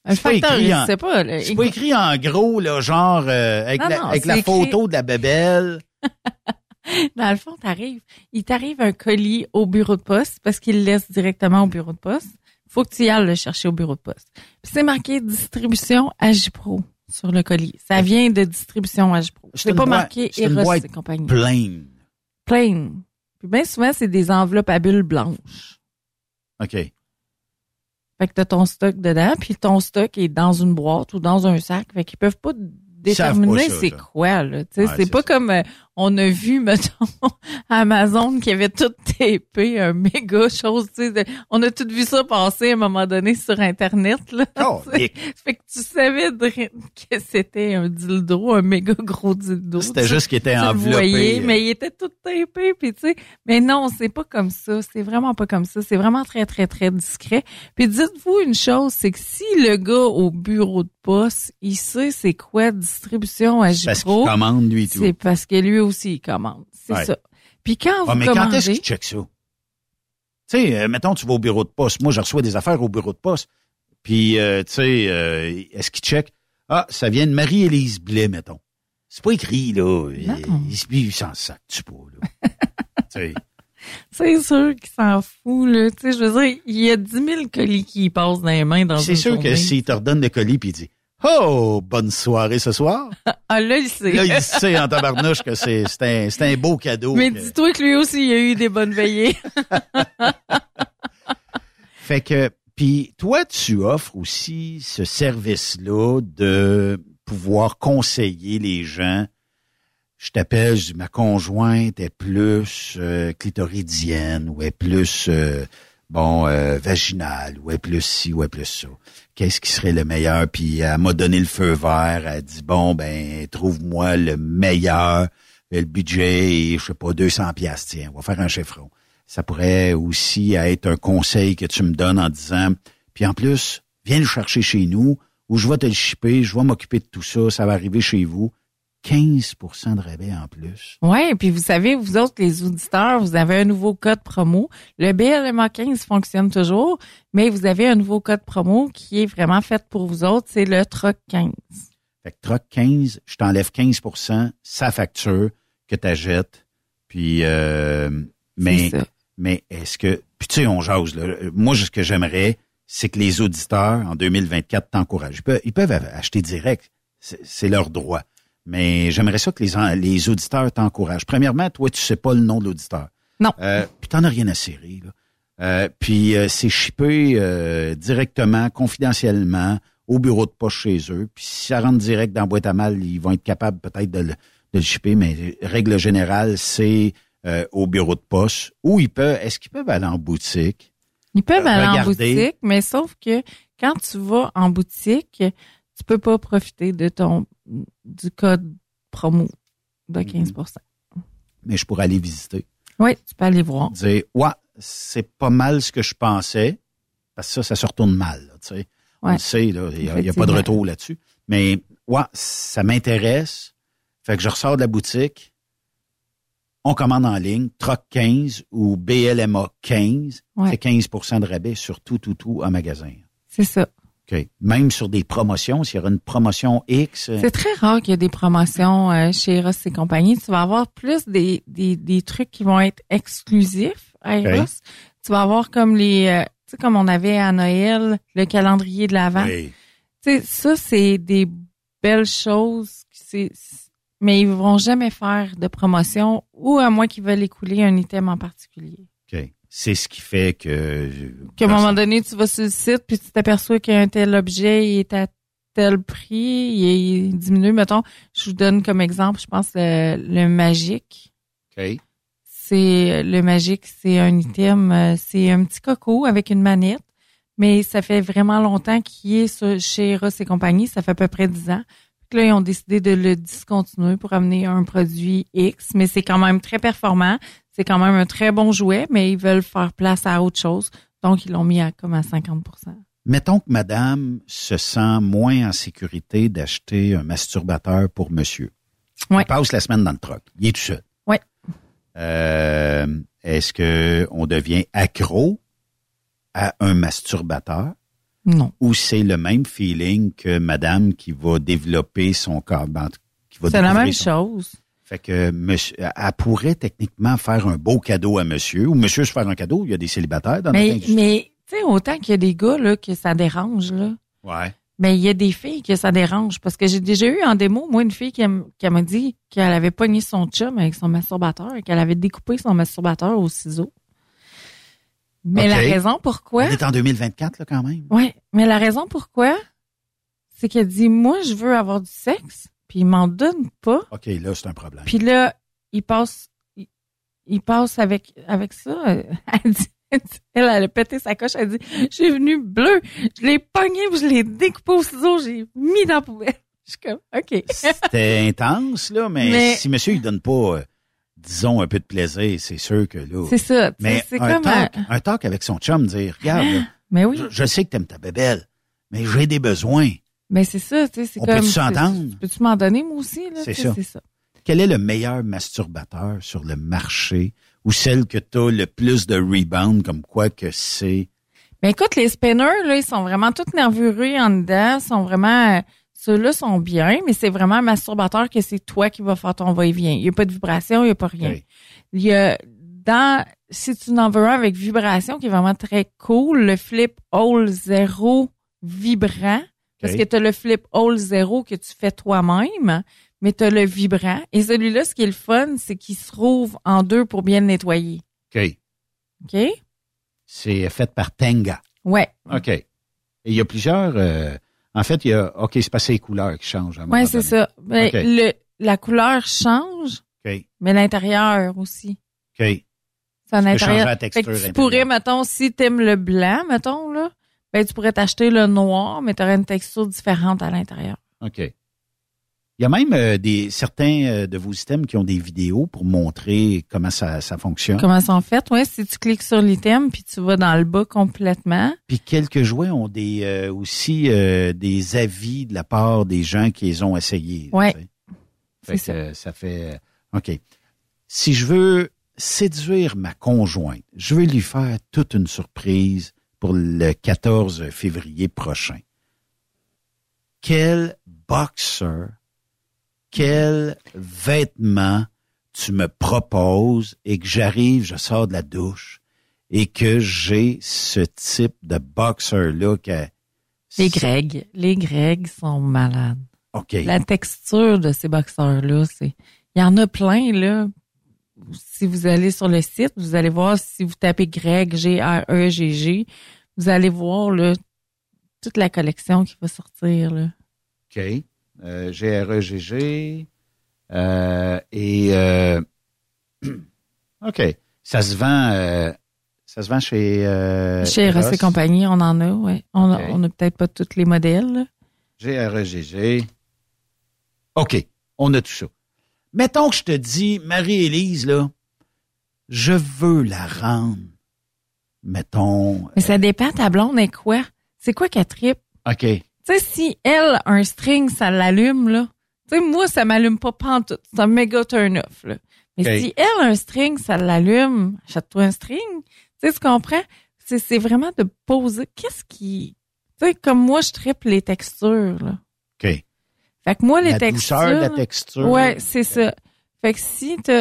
Le C'est pas facteur, écrit pas. C'est pas écrit en gros, là, genre euh, avec Non, la, non, avec la c'est écrit- photo de la bébelle. [laughs] Dans le fond, t'arrives, il t'arrive un colis au bureau de poste parce qu'il le laisse directement au bureau de poste. Faut que tu y ailles le chercher au bureau de poste. C'est marqué distribution Agipro sur le colis. Ça vient de distribution Agipro. C'est une pas marqué Eros et compagnie. pleine. Plain. Puis bien souvent, c'est des enveloppes à bulles blanches. OK. Fait que t'as ton stock dedans, puis ton stock est dans une boîte ou dans un sac. Fait qu'ils peuvent pas déterminer c'est quoi, là. Ouais, c'est c'est pas comme euh, on a vu, [laughs] mettons, Amazon qui avait tout tapé, un méga chose, tu sais. de- On a tout vu ça passer à un moment donné sur Internet, là. [laughs] Oh, fait que tu savais de- que c'était un dildo, un méga gros dildo. C'était juste qu'il était Tu le enveloppé, voyais, euh. mais il était tout tapé, puis tu sais. Mais non, c'est pas comme ça. C'est vraiment pas comme ça. C'est vraiment très, très, très discret. Puis dites-vous une chose, c'est que si le gars au bureau de poste, il sait c'est quoi distribution à Parce Gipro, qu'il commande, lui, et tout. c'est parce que lui aussi, il commande. C'est Ouais. ça. Puis quand Ah, vous mais quand est-ce commandez... qu'il check ça? Tu sais, euh, mettons, tu vas au bureau de poste. Moi, je reçois des affaires au bureau de poste. Puis, euh, tu sais, euh, est-ce qu'il check? Ah, ça vient de Marie-Élise Blais, mettons. C'est pas écrit, là. Il, il, se- il s'en sac, tu pas, là. [laughs] tu sais. C'est sûr qu'il s'en fout, là. Tu sais, je veux dire, il y a 10 000 colis qui passent dans les mains dans C'est sûr que s'il te redonne le colis puis il dit Oh, bonne soirée ce soir. [laughs] Ah, là, il sait. Là, il sait en tabarnouche que c'est c'est un, c'est un beau cadeau. Mais que- dis-toi que lui aussi, il a eu des bonnes veillées. [laughs] Fait que, puis toi, tu offres aussi ce service-là de pouvoir conseiller les gens. Je t'appelle, je dis, ma conjointe est plus euh, clitoridienne ou est plus, euh, bon, euh, vaginale ou est plus ci ou est plus ça. Qu'est-ce qui serait le meilleur? Puis elle m'a donné le feu vert. Elle a dit, bon, ben, trouve-moi le meilleur. Le budget je sais pas, 200 piastres. Tiens, on va faire un chiffron. Ça pourrait aussi être un conseil que tu me donnes en disant, puis en plus, viens le chercher chez nous, ou je vais te le shipper, je vais m'occuper de tout ça, ça va arriver chez vous. 15% de rabais en plus. Ouais, puis vous savez, vous autres, les auditeurs, vous avez un nouveau code promo. Le BLMA 15 fonctionne toujours, mais vous avez un nouveau code promo qui est vraiment fait pour vous autres, c'est le TROC 15. Fait que troc 15, je t'enlève 15% sa facture que tu achètes. Puis, euh, mais, C'est ça. mais est-ce que, puis tu sais, on jase, là. Moi, ce que j'aimerais, c'est que les auditeurs, en 2024, t'encouragent. Ils peuvent, ils peuvent acheter direct. C'est leur droit. Mais j'aimerais ça que les, les auditeurs t'encouragent. Premièrement, toi, tu sais pas le nom de l'auditeur. Non. Euh, puis t'en as rien à serrer, là. Euh, puis euh, c'est shippé euh, directement, confidentiellement, au bureau de poste chez eux. Puis si ça rentre direct dans la boîte à mal, ils vont être capables peut-être de le, de le shipper, mais règle générale, c'est euh, au bureau de poste. Ou ils peuvent, est-ce qu'ils peuvent aller en boutique? Ils peuvent aller en boutique, mais sauf que quand tu vas en boutique, tu peux pas profiter de ton du code promo de Mhm. 15 Mais je pourrais aller visiter. Oui, tu peux aller voir. Dire, ouais, c'est pas mal ce que je pensais, parce que ça, ça se retourne mal. là, tu sais. On le sait, il n'y a, pas de retour là-dessus. Mais ouais, ça m'intéresse. Fait que je ressors de la boutique. On commande en ligne, Troc 15 ou BLMA 15. Ouais. C'est 15% de rabais sur tout, tout, tout en magasin. C'est ça. OK. Même sur des promotions, s'il y aura une promotion X. euh, C'est très rare qu'il y ait des promotions euh, chez Ross et compagnie. Tu vas avoir plus des, des, des trucs qui vont être exclusifs à Ok. Ross. Tu vas avoir comme les, euh, tu sais, comme on avait à Noël, le calendrier de l'Avent. Oui. Tu sais, ça, c'est des belles choses. C'est, mais ils vont jamais faire de promotion ou à moins qu'ils veulent écouler un item en particulier. C'est ce qui fait que... Qu'à un moment donné, tu vas sur le site puis tu t'aperçois qu'un tel objet il est à tel prix, il est, il est diminué. Mettons, je vous donne comme exemple, je pense le, le magique. OK. C'est le magique, c'est un item, euh, c'est un petit coco avec une manette, mais ça fait vraiment longtemps qu'il est sur- chez Ross et compagnie, ça fait à peu près 10 ans. Puis là, ils ont décidé de le discontinuer pour amener un produit X, mais c'est quand même très performant. C'est quand même un très bon jouet, mais ils veulent faire place à autre chose. Donc, ils l'ont mis à comme à 50% Mettons que madame se sent moins en sécurité d'acheter un masturbateur pour monsieur. Ouais. Il passe la semaine dans le truck. Il est tout seul. Ouais. Euh, Est-ce que on devient accro à un masturbateur? Non. Ou c'est le même feeling que madame qui va développer son corps? ben, qui va C'est la même son- chose. Fait que monsieur, elle pourrait techniquement faire un beau cadeau à monsieur, ou monsieur se faire un cadeau. Il y a des célibataires dans Mais, notre mais tu sais, autant qu'il y a des gars là, que ça dérange, là. Ouais. Mais il y a des filles que ça dérange. Parce que j'ai déjà eu en démo, moi, une fille qui, qui m'a dit qu'elle avait pogné son chum avec son masturbateur et qu'elle avait découpé son masturbateur au ciseau. Mais la raison pourquoi. On est en 2024, là, quand même. Ouais, mais la raison pourquoi, c'est qu'elle dit, moi, je veux avoir du sexe, puis il m'en donne pas. OK, là, c'est un problème. Puis là, il passe, il, il passe avec, avec ça. [laughs] Elle dit, elle, a pété sa coche. Elle dit, je suis venue bleu. Je l'ai pogné, je l'ai découpé au ciseau. J'ai mis dans la poubelle. [laughs] Je suis comme, OK. C'était [laughs] intense, là, mais, Mais- si monsieur, il donne pas, euh, disons, un peu de plaisir, c'est sûr que là. C'est ça, Mais c'est un, comme talk, un- un talk avec son chum, dire, regarde, là, Mais oui. je, je sais que t'aimes ta bébelle, mais j'ai des besoins. Mais c'est ça, tu sais, c'est On comme. peut-tu tu- s'entendre? tu- Peux-tu m'en donner, moi aussi, là? C'est tu ça. Quel est le meilleur masturbateur sur le marché ou celle que t'as le plus de rebound, comme quoi que c'est... Mais écoute, les spinners, là, ils sont vraiment tous nervurés en dedans, sont vraiment, euh, ceux-là sont bien, mais c'est vraiment un masturbateur que c'est toi qui vas faire ton va-et-vient. Il n'y a pas de vibration, il n'y a pas rien. Il y a, dans, si tu en veux un avec vibration, qui est vraiment très cool, le flip hole zéro vibrant, parce que tu as le flip hole zéro que tu fais toi-même, mais tu as le vibrant. Et celui-là, ce qui est le fun, c'est qu'il se rouvre en deux pour bien le nettoyer. OK. OK? C'est fait par Tenga. Ouais. OK. Et il y a plusieurs... euh, en fait, il y a... OK, c'est pas les couleurs qui changent. un Oui, c'est ça. Ben, OK. le, la couleur change, OK. mais l'intérieur aussi. OK. C'est changer l'intérieur. la Fait texture que tu pourrais, mettons, si t'aimes le blanc, mettons, là, ben, tu pourrais t'acheter le noir, mais tu aurais une texture différente à l'intérieur. OK. Il y a même euh, des certains euh, de vos systèmes qui ont des vidéos pour montrer comment ça, ça fonctionne. Comment c'est en fait? Ouais, si tu cliques sur l'item puis tu vas dans le bas complètement. Puis quelques jouets ont des euh, aussi des avis de la part des gens qui les ont essayés. Sais. Fait que, euh, ça fait OK. Si je veux séduire ma conjointe, je veux lui faire toute une surprise pour le 14 février prochain. Quel boxer, quel vêtement tu me proposes et que j'arrive, je sors de la douche et que j'ai ce type de boxer-là que Les Gregs. Les Gregs sont malades. OK. La texture de ces boxeurs-là, c'est. Il y en a plein, là. Si vous allez sur le site, vous allez voir, si vous tapez Greg, G-R-E-G-G, vous allez voir, là, toute la collection qui va sortir, là. OK. Euh, G-R-E-G-G. Euh, et euh, [clears throat] OK. Ça se vend euh, Ça se vend chez... Euh, chez Ross et compagnie, on en a, oui. On a, on a peut-être pas tous les modèles. GREGG. OK, on a tout ça. Mettons que je te dis, Marie-Élise, là, je veux la rendre. Mettons... Mais ça dépend, ta blonde est quoi? C'est quoi qu'elle tripe? OK. Tu sais, si elle, un string, ça l'allume, là. Tu sais, moi, ça m'allume pas pantoute. C'est un méga turn-off, là. Mais si elle, un string, ça l'allume, achète-toi un string. Tu sais, tu comprends? C'est, c'est vraiment de poser. Qu'est-ce qui... Tu sais, comme moi, je tripe les textures, là. OK. Fait que moi, les La textures... douceur de la texture. Ouais, c'est ça. Fait que si. Tu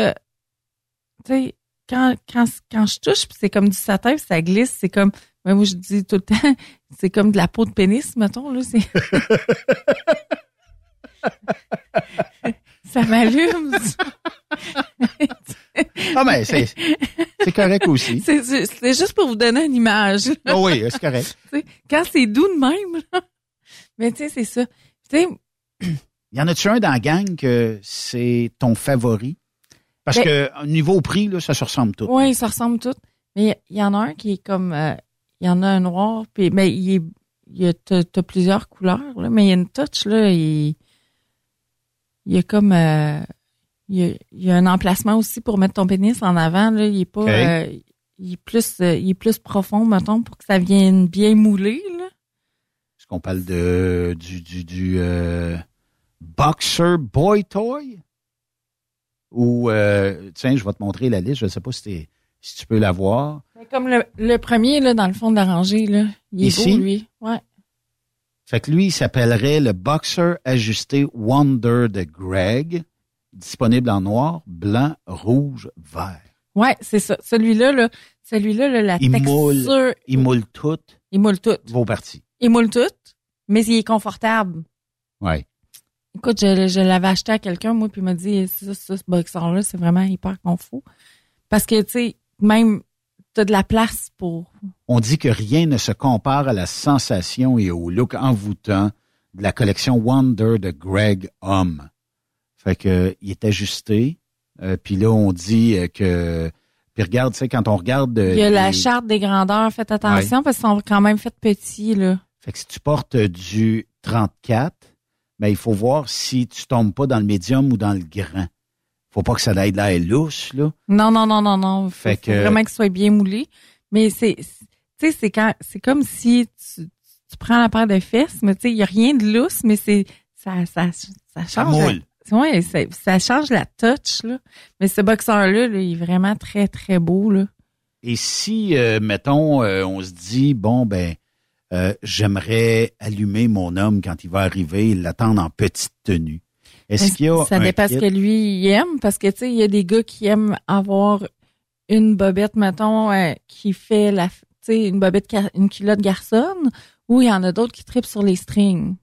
sais, quand, quand, quand je touche, c'est comme du satin, puis ça glisse, c'est comme... ben, moi, je dis tout le temps, [laughs] c'est comme de la peau de pénis, mettons, là. C'est... [laughs] ça m'allume. Ah, mais c'est, c'est correct aussi. C'est, juste pour vous donner une image. Ah oui, c'est correct. [laughs] Quand c'est doux de même, là. Mais tu sais, c'est ça. Tu sais, Y en a-tu un dans la gang que c'est ton favori? Parce Ben- que au niveau prix, là, ça se ressemble tout. Oui, ça ressemble tout. Mais il y en a un qui est comme euh, il y en a un noir, puis mais il est il y a t'as, t'as plusieurs couleurs, là, mais il y a une touch là, il, il y a comme euh, il, y a, il y a un emplacement aussi pour mettre ton pénis en avant, là, il est pas euh, il est plus euh, il est plus profond, mettons, pour que ça vienne bien mouler, là. Est-ce qu'on parle de du du, du euh, Boxer Boy Toy? Ou euh, tiens, je vais te montrer la liste, je ne sais pas si, tu peux la voir. Mais comme le, le premier là dans le fond de la rangée là, il est Ici? beau lui. Ouais. Fait que lui, il s'appellerait le Boxer ajusté Wonder de Greg, disponible en noir, blanc, rouge, vert. Ouais, c'est ça. Celui-là là, celui-là là, la Il texture moule, il moule tout il moule tout. vos parties. Il moule tout, mais il est confortable. Ouais. Écoute, je, je l'avais acheté à quelqu'un, moi, puis il m'a dit, ça, ça, ce boxer-là, c'est vraiment hyper confort. Parce que, tu sais, même, t'as de la place pour... On dit que rien ne se compare à la sensation et au look envoûtant de la collection Wonder de Greg Homme. Fait que il est ajusté. euh, puis là, on dit euh, que. Puis regarde, tu sais, quand on regarde. euh, Il y a la charte des grandeurs, faites attention, parce qu'ils sont quand même faits petits, là. Fait que si tu portes du 34, ben, il faut voir si tu tombes pas dans le médium ou dans le grand. Faut pas que ça ait de l'air lousse, là. Non, non, non, non, non. Faut, Fait faut que- vraiment qu'il soit bien moulé. Mais c'est, c'est- tu sais, c'est quand, c'est comme si tu, tu prends la paire de fesses, mais tu sais, il y a rien de lousse, mais c'est, ça, ça, ça change. moule. La, ouais, ça, ça change la touch, là. Mais ce boxeur-là, là, il est vraiment très, très beau, là. Et si, euh, mettons, euh, on se dit, bon, ben, euh, j'aimerais allumer mon homme quand il va arriver et l'attendre en petite tenue. Est-ce qu'il y a Ça dépend ce que lui il aime, parce que tu sais, il y a des gars qui aiment avoir une bobette, mettons, euh, qui fait la, tu sais, une bobette, une culotte garçonne, ou il y en a d'autres qui tripent sur les strings.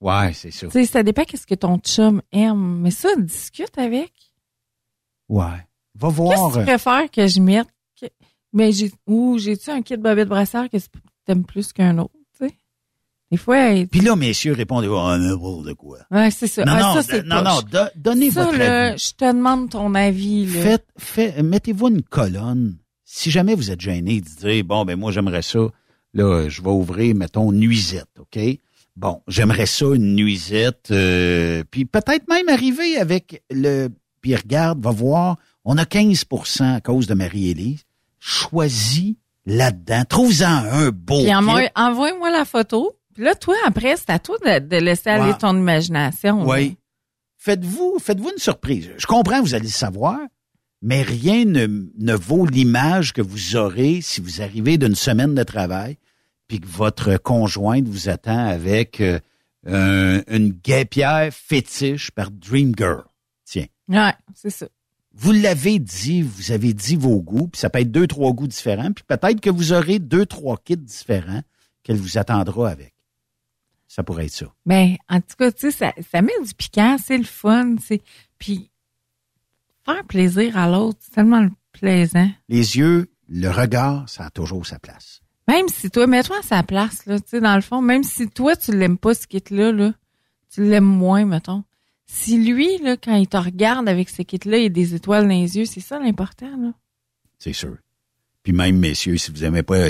Ouais, c'est ça. Tu sais, ça dépend qu'est-ce que ton chum aime. Mais ça, discute avec. Ouais. Va Qu'est-ce voir. que tu préfères que je mette? Que- Mais j'ai, ou j'ai-tu un kit bobette brasseur que tu aimes plus qu'un autre, tu sais? Des fois, Puis là, messieurs, répondez, oh, n'importe quoi? ouais, c'est ça. Non, Ah, non, ça, c'est d- non, poche. non, do- donnez ça, votre là, avis. je te demande ton avis, là. Faites, fait, mettez-vous une colonne. Si jamais vous êtes gêné de dire, bon, ben, moi, j'aimerais ça. Là, je vais ouvrir, mettons, nuisette, OK? Bon, j'aimerais ça, une nuisette. euh, puis peut-être même arriver avec le... Puis regarde, va voir, on a 15% à cause de Marie-Élise. Choisis là-dedans. Trouve-en un beau Puis envoie-moi la photo. Puis là, toi, après, c'est à toi de, de laisser aller ton imagination. Oui. Faites-vous, faites-vous une surprise. Je comprends, vous allez le savoir, mais rien ne, ne vaut l'image que vous aurez si vous arrivez d'une semaine de travail, puis que votre conjointe vous attend avec euh, un- une guêpière fétiche par Dream Girl. Tiens. Ouais, c'est ça. Vous l'avez dit, vous avez dit vos goûts, puis ça peut être deux, trois goûts différents, puis peut-être que vous aurez deux, trois kits différents qu'elle vous attendra avec. Ça pourrait être ça. Ben, en tout cas, tu sais, ça, ça met du piquant, c'est le fun, c'est puis faire plaisir à l'autre, c'est tellement plaisant. Les yeux, le regard, ça a toujours sa place. Même si toi, mets-toi à sa place, là, tu sais, dans le fond, même si toi, tu l'aimes pas, ce kit-là, là, tu l'aimes moins, mettons. Si lui, là, quand il te regarde avec ce kit-là, il a des étoiles dans les yeux, c'est ça l'important, là. C'est sûr. Puis même, messieurs, si vous aimez pas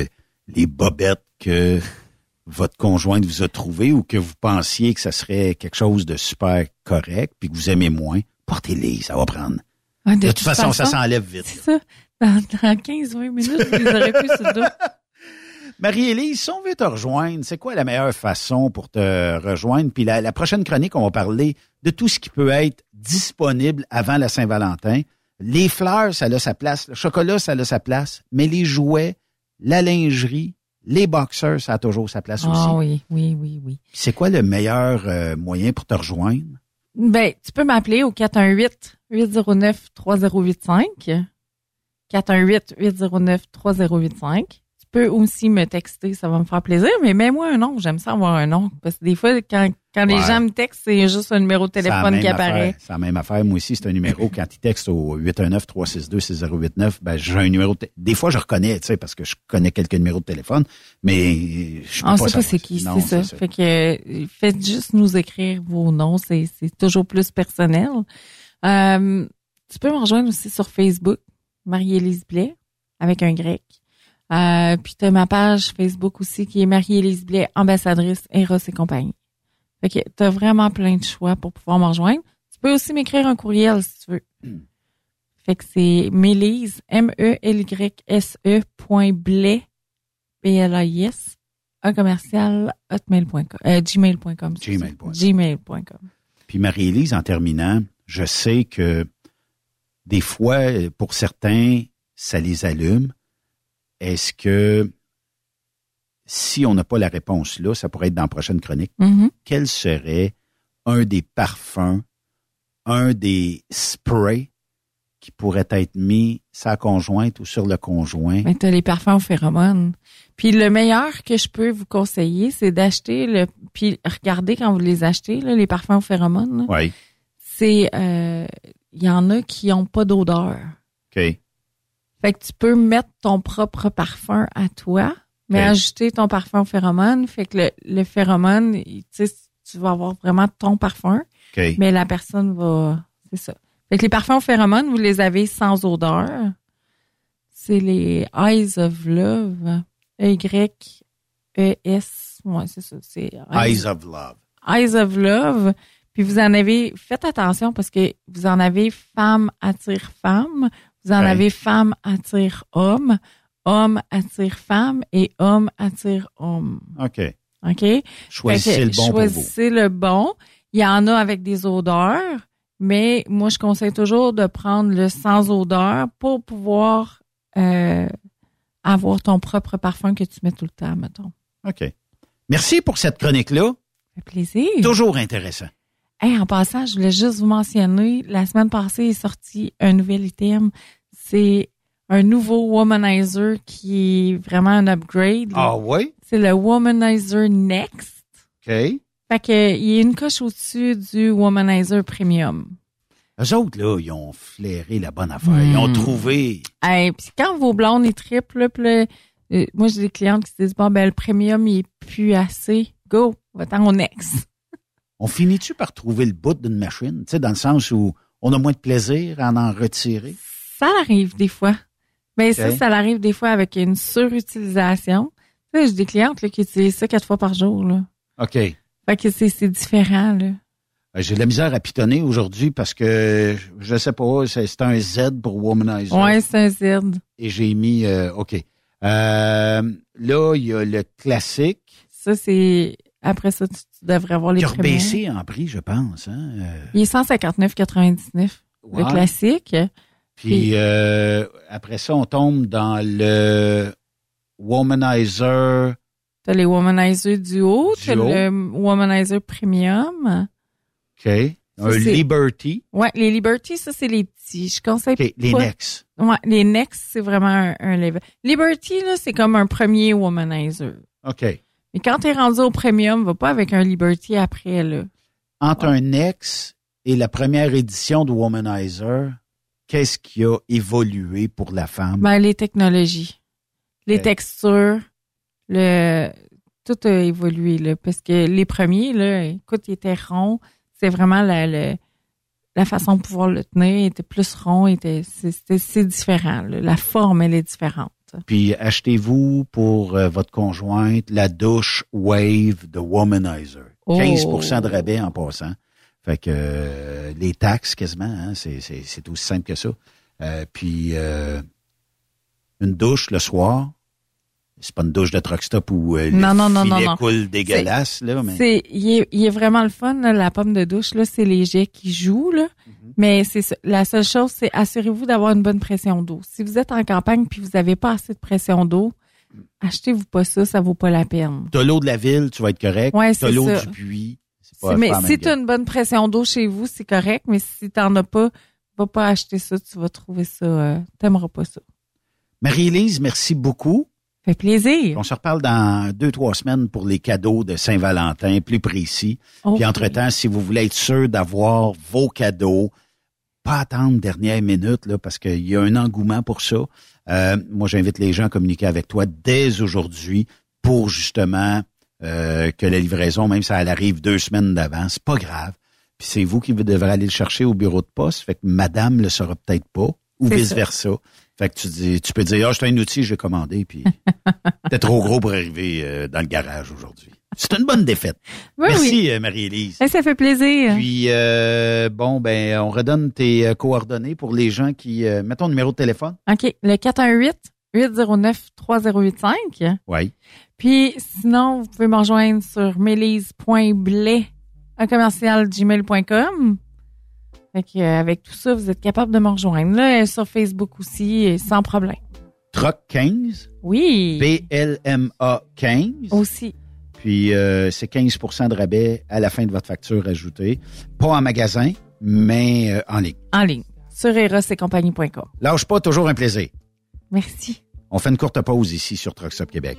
les bobettes que votre conjointe vous a trouvées ou que vous pensiez que ça serait quelque chose de super correct, puis que vous aimez moins, portez-les, ça va prendre. De, toute façon, ça s'enlève vite. C'est ça. Dans, dans 15-20 minutes, vous les aurez plus sur dos. [laughs] Marie-Élise, si on veut te rejoindre, c'est quoi la meilleure façon pour te rejoindre? Puis la, la prochaine chronique, on va parler de tout ce qui peut être disponible avant la Saint-Valentin. Les fleurs, ça a sa place. Le chocolat, ça a sa place. Mais les jouets, la lingerie, les boxers, ça a toujours sa place aussi. Ah oui, oui, oui, oui. C'est quoi le meilleur euh, moyen pour te rejoindre? Ben, tu peux m'appeler au 418-809-3085. 418-809-3085. Peux aussi me texter, ça va me faire plaisir, mais mets-moi un nom, j'aime ça avoir un nom. Parce que des fois, quand, quand les gens me textent, c'est juste un numéro de téléphone qui apparaît. C'est la même affaire. Moi aussi, c'est un numéro. [laughs] Quand ils textent au 819-362-6089, ben, j'ai un numéro de Des fois, je reconnais, tu sais, parce que je connais quelques numéros de téléphone, mais je peux On pas sait pas c'est qui, c'est ça. Fait que faites juste nous écrire vos noms, c'est c'est toujours plus personnel. Euh, tu peux me rejoindre aussi sur Facebook, Marie-Élise Blais, avec un grec. Euh, puis tu as ma page Facebook aussi qui est Marie-Élise Blais, ambassadrice Eros et compagnie. Fait que tu as vraiment plein de choix pour pouvoir me rejoindre. Tu peux aussi m'écrire un courriel si tu veux. Fait que c'est Mélise, E M-E-L-Y-S-E point Blais, B-L-A-I-S, un commercial hotmail.com, euh, gmail.com. Gmail.com. Gmail.com. Puis Marie-Élise, en terminant, je sais que des fois, pour certains, ça les allume. Est-ce que si on n'a pas la réponse là, ça pourrait être dans la prochaine chronique, Mhm. quel serait un des parfums, un des sprays qui pourrait être mis sa conjointe ou sur le conjoint? Les parfums aux phéromones. Puis le meilleur que je peux vous conseiller, c'est d'acheter le. Puis regardez quand vous les achetez, là, les parfums aux phéromones. là. Oui. C'est. euh, Il y en a qui ont pas d'odeur. OK. Fait que tu peux mettre ton propre parfum à toi, mais ajouter ton parfum aux phéromones. Fait que le, le phéromone, tu vas avoir vraiment ton parfum, mais la personne va. C'est ça. Fait que les parfums aux phéromones, vous les avez sans odeur. C'est les Eyes of Love. E-Y-E-S. Ouais, c'est ça. C'est Eyes of Love. Eyes of Love. Puis vous en avez, faites attention parce que vous en avez femme attire femme, vous en Ouais. avez femme attire homme, homme attire femme et homme attire homme. OK. OK? Choisissez que le bon pour vous. Choisissez le bon. Il y en a avec des odeurs, mais moi, je conseille toujours de prendre le sans odeur pour pouvoir euh, avoir ton propre parfum que tu mets tout le temps, mettons. OK. Merci pour cette chronique-là. Ça fait plaisir. Toujours intéressant. Hey, en passant, je voulais juste vous mentionner, la semaine passée est sorti un nouvel item. C'est un nouveau womanizer qui est vraiment un upgrade. Ah oui? C'est le Womanizer Next. OK. Fait que il est une coche au-dessus du Womanizer Premium. Eux autres, là, ils ont flairé la bonne affaire. Ils ont Mm. trouvé. Hey, puis quand vos blondes ils triplent, là, euh, moi j'ai des clientes qui se disent bon ben le premium il est plus assez. Go, va-t'en au next. [laughs] On finit-tu par trouver le bout d'une machine? Tu sais, dans le sens où on a moins de plaisir à en retirer? Ça arrive des fois. Mais ça, Ok. ça arrive des fois avec une surutilisation. J'ai des clientes là, qui utilisent ça quatre fois par jour. Là. OK. Fait que c'est, différent. Là. Euh, J'ai de la misère à pitonner aujourd'hui parce que, je sais pas, c'est un Z pour Womanizer. Ouais, c'est un Z. Et j'ai mis, euh, OK. Euh, là, il y a le classique. Ça, c'est. Après ça, tu, tu devrais avoir les qui a premiers. rebaissé en prix, je pense. Hein? Euh, Il est 159,99. Le classique. Puis euh, après ça, on tombe dans le Womanizer. T'as les Womanizer Duo, t'as Duo. le Womanizer Premium. OK. Un Liberty. Ouais, les Liberty, ça, c'est les petits. Je conseille OK. Les pas- Nex. Ouais, les Next, c'est vraiment un, un level. Liberty, là, c'est comme un premier Womanizer. OK. Mais quand t'es rendu au Premium, va pas avec un Liberty après, là. Entre un Nex et la première édition de Womanizer, qu'est-ce qui a évolué pour la femme? Ben, les technologies. Les Ok. textures, le, tout a évolué, là. Parce que les premiers, là, écoute, ils étaient ronds. C'est vraiment la, la, la façon de pouvoir le tenir était plus rond, était, c'est, différent, là. La forme, elle est différente. Puis achetez-vous pour euh, votre conjointe la douche Wave de Womanizer. Oh. 15% de rabais en passant. Fait que euh, les taxes quasiment, hein, c'est, c'est, c'est aussi simple que ça. Euh, puis euh, une douche le soir. C'est pas une douche de truck stop où euh, Non, le non, non, non, filet non. coule dégueulasse. Là, mais... C'est, il est, il est vraiment le fun, là, la pomme de douche, là, c'est les jets qui jouent, là. Mm-hmm. Mais c'est ça. la seule chose, c'est assurez-vous d'avoir une bonne pression d'eau. Si vous êtes en campagne puis vous n'avez pas assez de pression d'eau, achetez-vous pas ça, ça vaut pas la peine. T'as l'eau de la ville, tu vas être correct. Ouais, T'as c'est l'eau du puits. Mais si tu as une bonne pression d'eau chez vous, c'est correct, mais si t'en as pas, va pas acheter ça, tu vas trouver ça, euh, t'aimeras pas ça. Marie-Élise, merci beaucoup. Fait plaisir. On se reparle dans deux, trois semaines pour les cadeaux de Saint-Valentin, plus précis. Puis entre-temps, si vous voulez être sûr d'avoir vos cadeaux, pas attendre dernière minute, là, parce qu'il y a un engouement pour ça. Euh, moi, j'invite les gens à communiquer avec toi dès aujourd'hui pour justement euh, que la livraison, même si elle arrive deux semaines d'avance, c'est pas grave. Puis c'est vous qui devrez aller le chercher au bureau de poste. Fait que madame le saura peut-être pas, ou vice-versa. Fait que tu dis, tu peux dire, ah, j'ai un outil, je vais commander, puis [laughs] t'es trop gros pour arriver euh, dans le garage aujourd'hui. C'est une bonne défaite. Oui, Merci, oui. euh, Marie-Élise. Eh, ça fait plaisir. Puis, euh, bon, ben, on redonne tes coordonnées pour les gens qui... Euh, mets ton numéro de téléphone. OK. Le 418-809-3085. Oui. Puis sinon, vous pouvez me rejoindre sur melise.blais à commercial gmail.com. Fait que, euh, avec tout ça, vous êtes capable de me rejoindre. Là, euh, sur Facebook aussi, euh, sans problème. Truck 15. Oui. PLMA 15. Aussi. Puis, euh, c'est 15 de rabais à la fin de votre facture ajoutée. Pas en magasin, mais euh, en ligne. En ligne. Sur erosetcompagnie.com. Lâche pas, toujours un plaisir. Merci. On fait une courte pause ici sur Truck Stop Québec.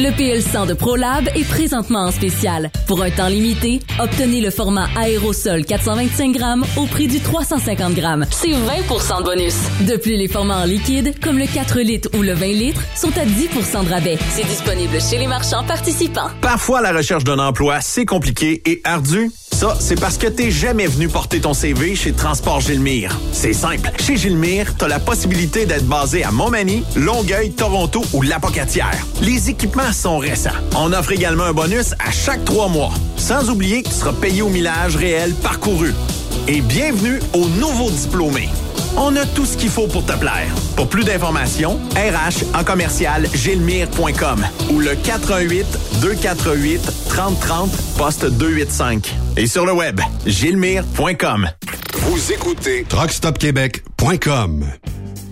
Le PL100 de ProLab est présentement en spécial. Pour un temps limité, obtenez le format aérosol 425 grammes au prix du 350 grammes. C'est 20% de bonus. De plus, les formats en liquide, comme le 4 litres ou le 20 litres, sont à 10% de rabais. C'est disponible chez les marchands participants. Parfois, la recherche d'un emploi, c'est compliqué et ardu. Ça, c'est parce que t'es jamais venu porter ton CV chez Transport Gilmire. C'est simple. Chez Gilmire, t'as la possibilité d'être basé à Montmagny, Longueuil, Toronto ou Lapocatière. Les équipements sont récents. On offre également un bonus à chaque trois mois. Sans oublier que tu seras payé au millage réel parcouru. Et bienvenue aux nouveaux diplômés. On a tout ce qu'il faut pour te plaire. Pour plus d'informations, RH en commercial gilmire.com ou le 418 248 3030 poste 285. Et sur le web, gilmire.com. Vous écoutez TruckStopQuébec.com.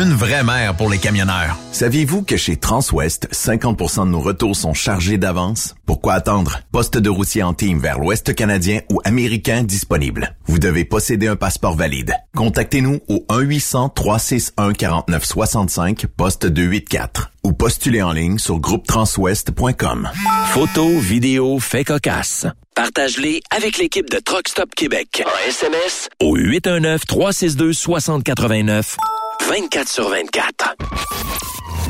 Une vraie mère pour les camionneurs. Saviez-vous que chez Transwest, 50% de nos retours sont chargés d'avance? Pourquoi attendre? Poste de routier en team vers l'Ouest canadien ou américain disponible. Vous devez posséder un passeport valide. Contactez-nous au 1-800-361-4965, poste 284 ou postulez en ligne sur groupetranswest.com. Photos, vidéos, faits cocasse. Partage-les avec l'équipe de Truck Stop Québec. En SMS au 819-362-6089. 24 sur 24.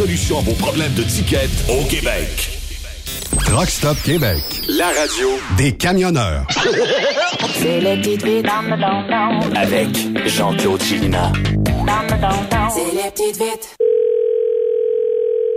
solution à vos problèmes de ticket au Québec. Truck Stop Québec. La radio Des camionneurs. C'est les petites vites. Avec Jean-Claude Chilina. C'est les petites vites.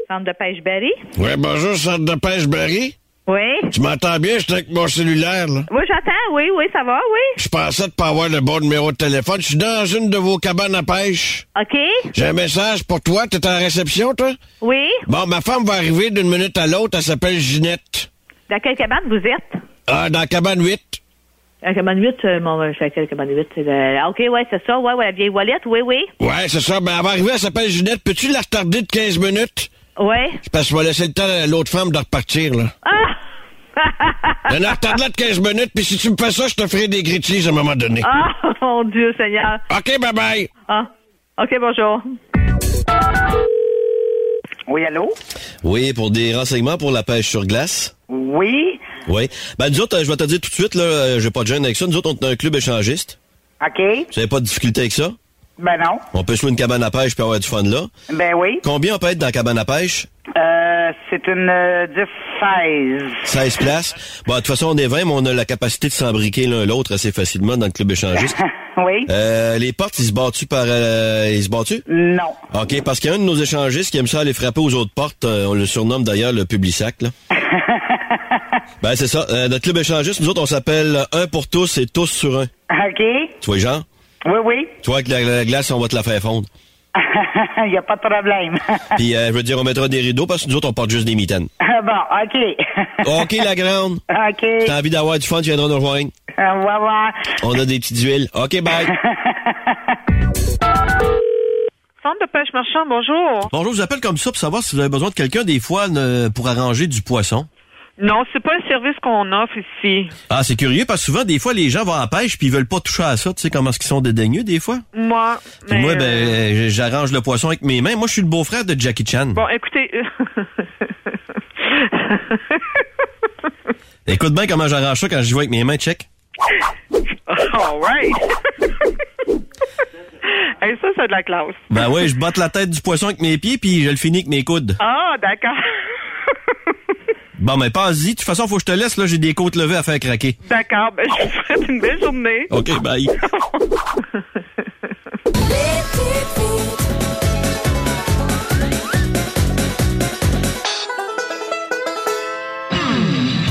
Centre de pêche Berry. Ouais, bonjour, centre de pêche Barry. Oui. Tu m'entends bien? J'étais avec mon cellulaire, là. Oui, j'entends. Oui, oui, ça va, oui. Je pensais de pas avoir le bon numéro de téléphone. Je suis dans une de vos cabanes à pêche. OK. J'ai un message pour toi. T'es en réception, toi? Oui. Bon, ma femme va arriver d'une minute à l'autre. Elle s'appelle Ginette. Dans quelle cabane vous êtes? Ah, dans la cabane 8. La cabane 8, euh, mon, je sais quelle cabane 8, c'est le... ah, OK, ouais, c'est ça, ouais, ouais, la vieille voilette, oui, oui. Ouais, c'est ça. Ben, elle va arriver. Elle s'appelle Ginette. Peux-tu la retarder de 15 minutes? Ouais. C'est parce que je vais laisser le temps à l'autre femme de repartir, là. Ah! Elle retarde-la de 15 minutes, puis si tu me fais ça, je te ferai des gritties à un moment donné. Ah, mon Dieu, Seigneur. OK, bye-bye. Ah, OK, bonjour. Oui, allô? Oui, pour des renseignements pour la pêche sur glace. Oui? Oui. Ben, nous autres, euh, je vais te dire tout de suite, là, euh, j'ai pas de gêne avec ça. Nous autres, on est un club échangiste. OK. Vous avez pas de difficulté avec ça? Ben non. On peut se louer une cabane à pêche puis avoir du fun là. Ben oui. Combien on peut être dans la cabane à pêche? Euh, c'est une euh, 10-16. 16 places. Bon, de toute façon, on est 20, mais on a la capacité de s'embriquer l'un l'autre assez facilement dans le club échangiste. [laughs] oui. Euh, les portes, ils se battent par... Euh, ils se battent Non. OK, parce qu'il y a un de nos échangistes qui aime ça aller frapper aux autres portes. Euh, on le surnomme d'ailleurs le Publisac, là. [laughs] ben, c'est ça. Euh, notre club échangiste, nous autres, on s'appelle Un pour tous et tous sur un. OK. Tu vois, Jean? Oui, oui. Tu vois, avec la, la glace, on va te la faire fondre. [laughs] Il n'y a pas de problème. [laughs] Puis, euh, je veux dire, on mettra des rideaux parce que nous autres, on porte juste des mitaines. bon, OK. [laughs] OK, la grande. OK. Si t'as envie d'avoir du fun, tu viendras nous rejoindre. Au revoir. On a des petites huiles. OK, bye. Centre de pêche marchand, bonjour. Bonjour, je vous appelle comme ça pour savoir si vous avez besoin de quelqu'un des fois ne- pour arranger du poisson. Non, c'est pas un service qu'on offre ici. Ah, c'est curieux parce que souvent, des fois, les gens vont à la pêche puis ils veulent pas toucher à ça. Tu sais comment est-ce qu'ils sont dédaigneux des fois? Moi, Puis mais, moi, euh, ben, j'arrange le poisson avec mes mains. Moi, je suis le beau-frère de Jackie Chan. Bon, écoutez... [laughs] Écoute bien comment j'arrange ça quand je joue avec mes mains, check. All right. [laughs] hey, ça, c'est de la classe. Ben ouais, je batte la tête du poisson avec mes pieds puis je le finis avec mes coudes. Ah, d'accord. [laughs] Bon, mais pas-y. De toute façon, faut que je te laisse, là. J'ai des côtes levées à faire craquer. D'accord, ben, je vous souhaite une belle journée. OK, bye. [laughs]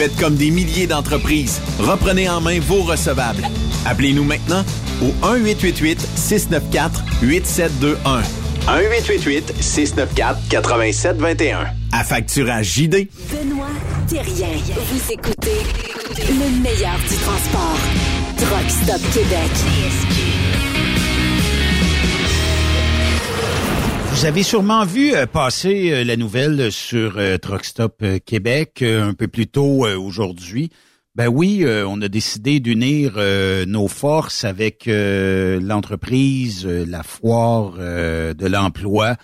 Faites comme des milliers d'entreprises. Reprenez en main vos recevables. Appelez-nous maintenant au 1-888-694-8721. 1-888-694-8721. À facturage JD. Benoît Thérien. Vous écoutez le meilleur du transport. Truck Stop Québec. Vous avez sûrement vu euh, passer euh, la nouvelle sur euh, Truck Stop euh, Québec un peu plus tôt aujourd'hui. Ben oui, on a décidé d'unir nos forces avec l'entreprise, la foire de l'emploi,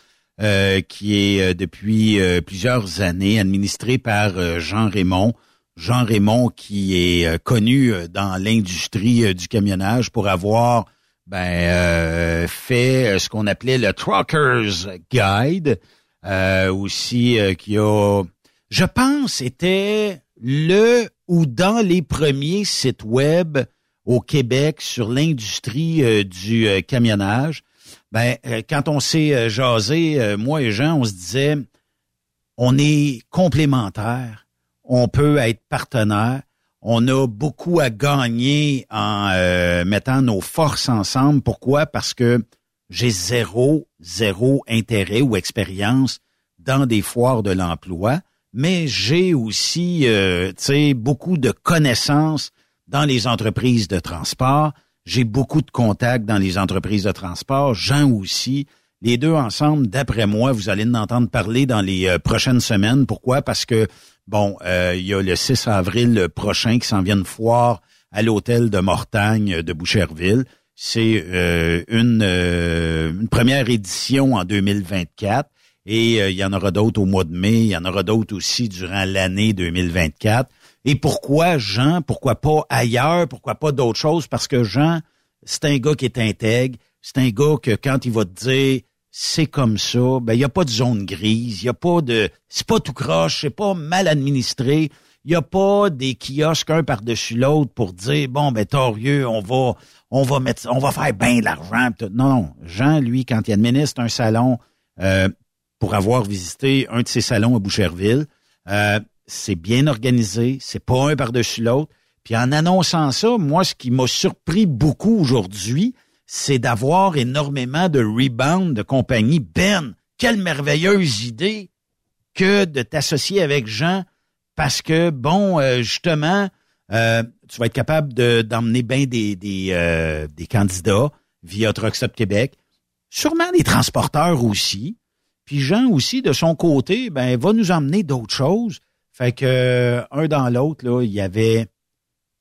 qui est depuis plusieurs années administrée par Jean Raymond, Jean Raymond qui est connu dans l'industrie du camionnage pour avoir ben fait ce qu'on appelait le Truckers Guide, aussi qui a, je pense, était le ou dans les premiers sites web au Québec sur l'industrie du camionnage. Ben, quand on s'est jasé, moi et Jean, on se disait, on est complémentaires, on peut être partenaires, on a beaucoup à gagner en euh, mettant nos forces ensemble. Pourquoi? Parce que j'ai zéro, zéro intérêt ou expérience dans des foires de l'emploi, mais j'ai aussi, euh, tu sais, beaucoup de connaissances dans les entreprises de transport. J'ai beaucoup de contacts dans les entreprises de transport. Jean aussi. Les deux ensemble, d'après moi, vous allez en entendre parler dans les euh, prochaines semaines. Pourquoi? Parce que, bon, euh, il y a le 6 avril prochain qui s'en vient de foire à l'hôtel de Mortagne de Boucherville. C'est euh, une, une, première édition en 2024 et il y en aura d'autres au mois de mai. Il y en aura d'autres aussi durant l'année 2024. Et pourquoi Jean? Pourquoi pas ailleurs? Pourquoi pas d'autres choses? Parce que Jean, c'est un gars qui est intègre c'est un gars que quand il va te dire c'est comme ça, ben il y a pas de zone grise, il y a pas de c'est pas tout croche, c'est pas mal administré, il y a pas des kiosques un par-dessus l'autre pour dire bon ben torieux, on va on va mettre on va faire bien de l'argent. Non non, Jean lui quand il administre un salon euh, pour avoir visité un de ses salons à Boucherville, euh, c'est bien organisé, c'est pas un par-dessus l'autre. Puis en annonçant ça, moi ce qui m'a surpris beaucoup aujourd'hui, c'est d'avoir énormément de rebound de compagnie. Ben, quelle merveilleuse idée que de t'associer avec Jean parce que, bon, euh, justement, euh, tu vas être capable d'emmener bien des, des, euh, des candidats via Truckstop Québec, sûrement des transporteurs aussi. Puis Jean aussi, de son côté, ben, va nous emmener d'autres choses. Fait que un dans l'autre, il y avait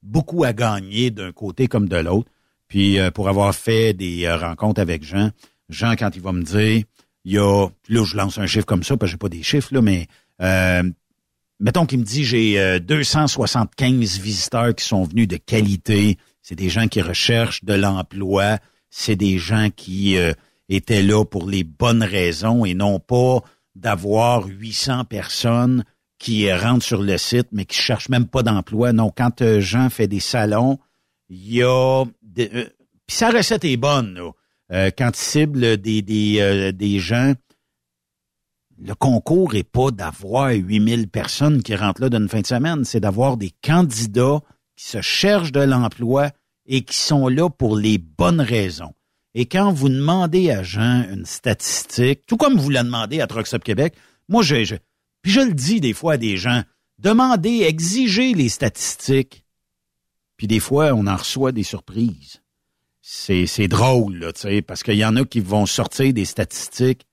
beaucoup à gagner d'un côté comme de l'autre. Puis euh, pour avoir fait des euh, rencontres avec Jean, Jean, quand il va me dire, il y a, là je lance un chiffre comme ça, parce que j'ai pas des chiffres, là, mais euh, mettons qu'il me dit j'ai 275 visiteurs qui sont venus de qualité. C'est des gens qui recherchent de l'emploi. C'est des gens qui étaient là pour les bonnes raisons et non pas d'avoir 800 personnes qui rentrent sur le site mais qui cherchent même pas d'emploi. Non, quand Jean fait des salons, il y a sa recette est bonne, là. Euh, quand il cible des, des, euh, des gens, le concours est pas d'avoir 8000 personnes qui rentrent là d'une fin de semaine, c'est d'avoir des candidats qui se cherchent de l'emploi et qui sont là pour les bonnes raisons. Et quand vous demandez à Jean une statistique, tout comme vous la demandez à Trucks Québec, moi, je, je, puis je le dis des fois à des gens, demandez, exigez les statistiques puis des fois, on en reçoit des surprises. C'est, drôle, là, tu sais, parce qu'il y en a qui vont sortir des statistiques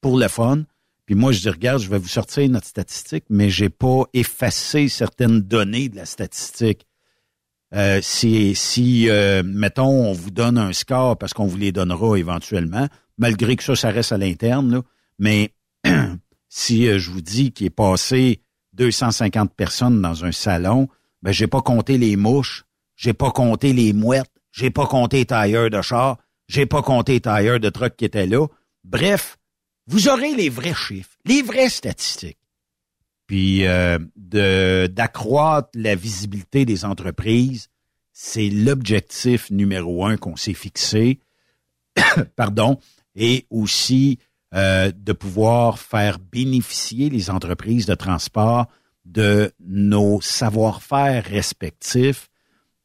pour le fun. Puis moi, je dis, regarde, je vais vous sortir notre statistique, mais j'ai pas effacé certaines données de la statistique. Euh, si, si euh, mettons, on vous donne un score parce qu'on vous les donnera éventuellement, malgré que ça, ça reste à l'interne, mais [clears throat] si euh, je vous dis qu'il est passé 250 personnes dans un salon, ben j'ai pas compté les mouches, j'ai pas compté les mouettes, j'ai pas compté les tailleurs de char, j'ai pas compté les tailleurs de truck qui étaient là. Bref, vous aurez les vrais chiffres, les vraies statistiques. Puis euh, de d'accroître la visibilité des entreprises, c'est l'objectif numéro un qu'on s'est fixé. [coughs] Pardon, et aussi euh, de pouvoir faire bénéficier les entreprises de transport de nos savoir-faire respectifs.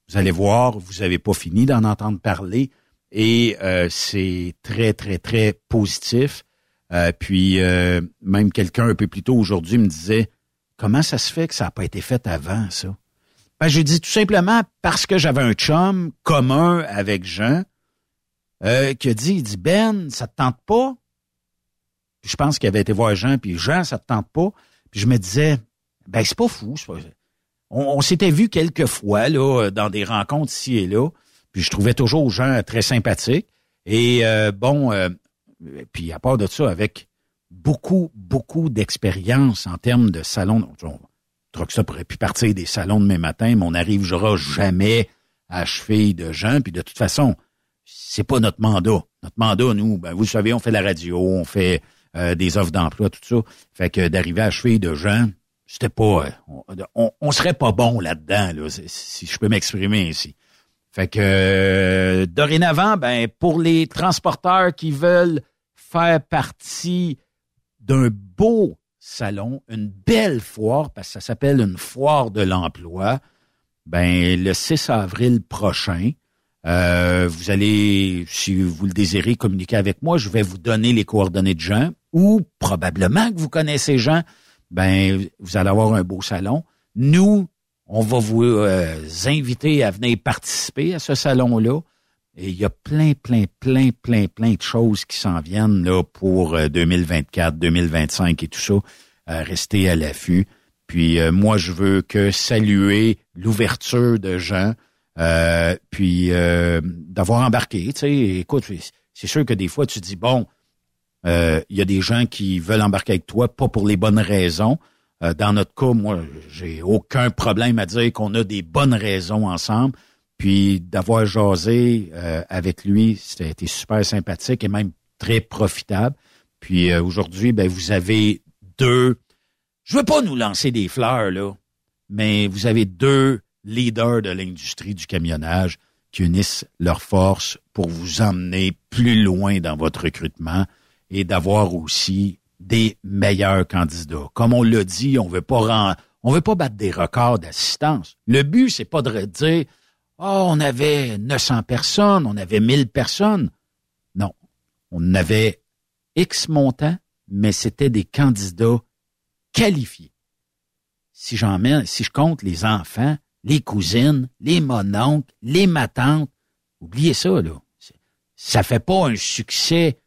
Vous allez voir, vous n'avez pas fini d'en entendre parler et euh, c'est très, très, très positif. Euh, puis euh, même quelqu'un un peu plus tôt aujourd'hui me disait comment ça se fait que ça n'a pas été fait avant ça? Ben, j'ai dit tout simplement parce que j'avais un chum commun avec Jean qui a dit, il dit Ben, ça te tente pas? Puis je pense qu'il avait été voir Jean, puis Jean, ça te tente pas? Puis je me disais, ben, c'est pas fou. On, s'était vu quelques fois là, dans des rencontres ici et là. Puis je trouvais toujours gens très sympathiques. Et euh, bon, euh, puis à part de ça, avec beaucoup, beaucoup d'expérience en termes de salon. Truck Stop aurait pu partir des salons demain matin, mais on n'arrivera jamais à cheville de gens. Puis de toute façon, c'est pas notre mandat. Notre mandat, nous, ben, vous savez, on fait la radio, on fait euh, des offres d'emploi, tout ça. Fait que d'arriver à cheville de gens, c'était pas... Euh, on, serait pas bon là-dedans, là, si je peux m'exprimer ainsi. Fait que euh, dorénavant, ben pour les transporteurs qui veulent faire partie d'un beau salon, une belle foire, parce que ça s'appelle une foire de l'emploi, ben le 6 avril prochain, euh, vous allez, si vous le désirez, communiquer avec moi. Je vais vous donner les coordonnées de gens ou probablement que vous connaissez gens. Ben, vous allez avoir un beau salon. Nous, on va vous euh, inviter à venir participer à ce salon-là. Et il y a plein, plein, plein, plein, plein de choses qui s'en viennent là pour 2024, euh, 2025 et tout ça. Euh, restez à l'affût. Puis moi, je veux que saluer l'ouverture de gens, puis d'avoir embarqué. Tu sais, écoute, c'est sûr que des fois tu dis bon, il y a des gens qui veulent embarquer avec toi, pas pour les bonnes raisons. Euh, dans notre cas, moi, j'ai aucun problème à dire qu'on a des bonnes raisons ensemble. Puis d'avoir jasé euh, avec lui, c'était super sympathique et même très profitable. Puis euh, aujourd'hui, ben vous avez deux. Je veux pas nous lancer des fleurs là, mais vous avez deux leaders de l'industrie du camionnage qui unissent leurs forces pour vous emmener plus loin dans votre recrutement et d'avoir aussi des meilleurs candidats. Comme on l'a dit, on veut pas on veut pas battre des records d'assistance. Le but, c'est pas de dire, oh, on avait 900 personnes, on avait 1000 personnes. Non. On avait X montants, mais c'était des candidats qualifiés. Si j'en si je compte les enfants, les cousines, les mononcles, les matantes, oubliez ça, là. Ça fait pas un succès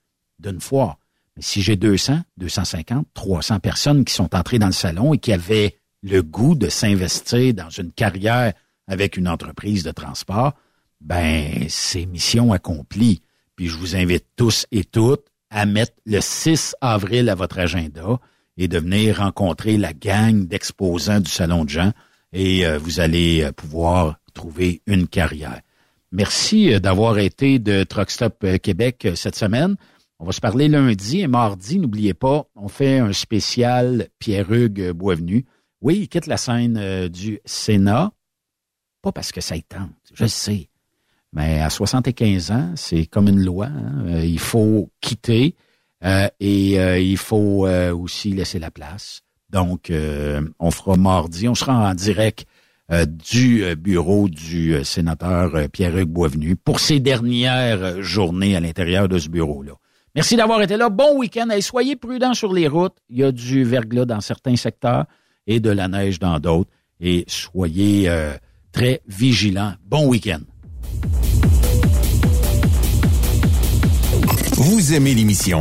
d'une fois. Mais si j'ai 200, 250, 300 personnes qui sont entrées dans le salon et qui avaient le goût de s'investir dans une carrière avec une entreprise de transport, ben, c'est mission accomplie. Puis je vous invite tous et toutes à mettre le 6 avril à votre agenda et de venir rencontrer la gang d'exposants du Salon de Jean et euh, vous allez euh, pouvoir trouver une carrière. Merci euh, d'avoir été de Truck Stop Québec cette semaine. On va se parler lundi et mardi, n'oubliez pas, on fait un spécial Pierre-Hugues Boisvenu. Oui, il quitte la scène euh, du Sénat, pas parce que ça y tente, je sais, mais à 75 ans, c'est comme une loi, hein. euh, il faut quitter euh, et il faut aussi laisser la place. Donc, on fera mardi, on sera en direct du bureau du sénateur Pierre-Hugues Boisvenu pour ses dernières journées à l'intérieur de ce bureau-là. Merci d'avoir été là. Bon week-end. Et soyez prudents sur les routes. Il y a du verglas dans certains secteurs et de la neige dans d'autres. Et soyez euh, très vigilants. Bon week-end. Vous aimez l'émission?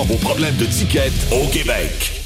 à vos problèmes de tickets au Québec.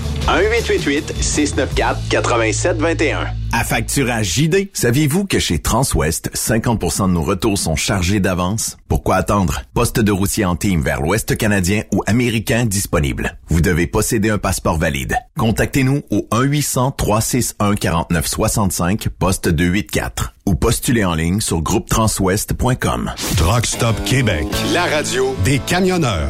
1-888-694-8721. À facturage JD. Saviez-vous que chez Transwest, 50% de nos retours sont chargés d'avance? Pourquoi attendre? Poste de routier en team vers l'Ouest canadien ou américain disponible. Vous devez posséder un passeport valide. Contactez-nous au 1-800-361-4965, poste 284 ou postulez en ligne sur groupetranswest.com. Truck Stop Québec. La radio des camionneurs.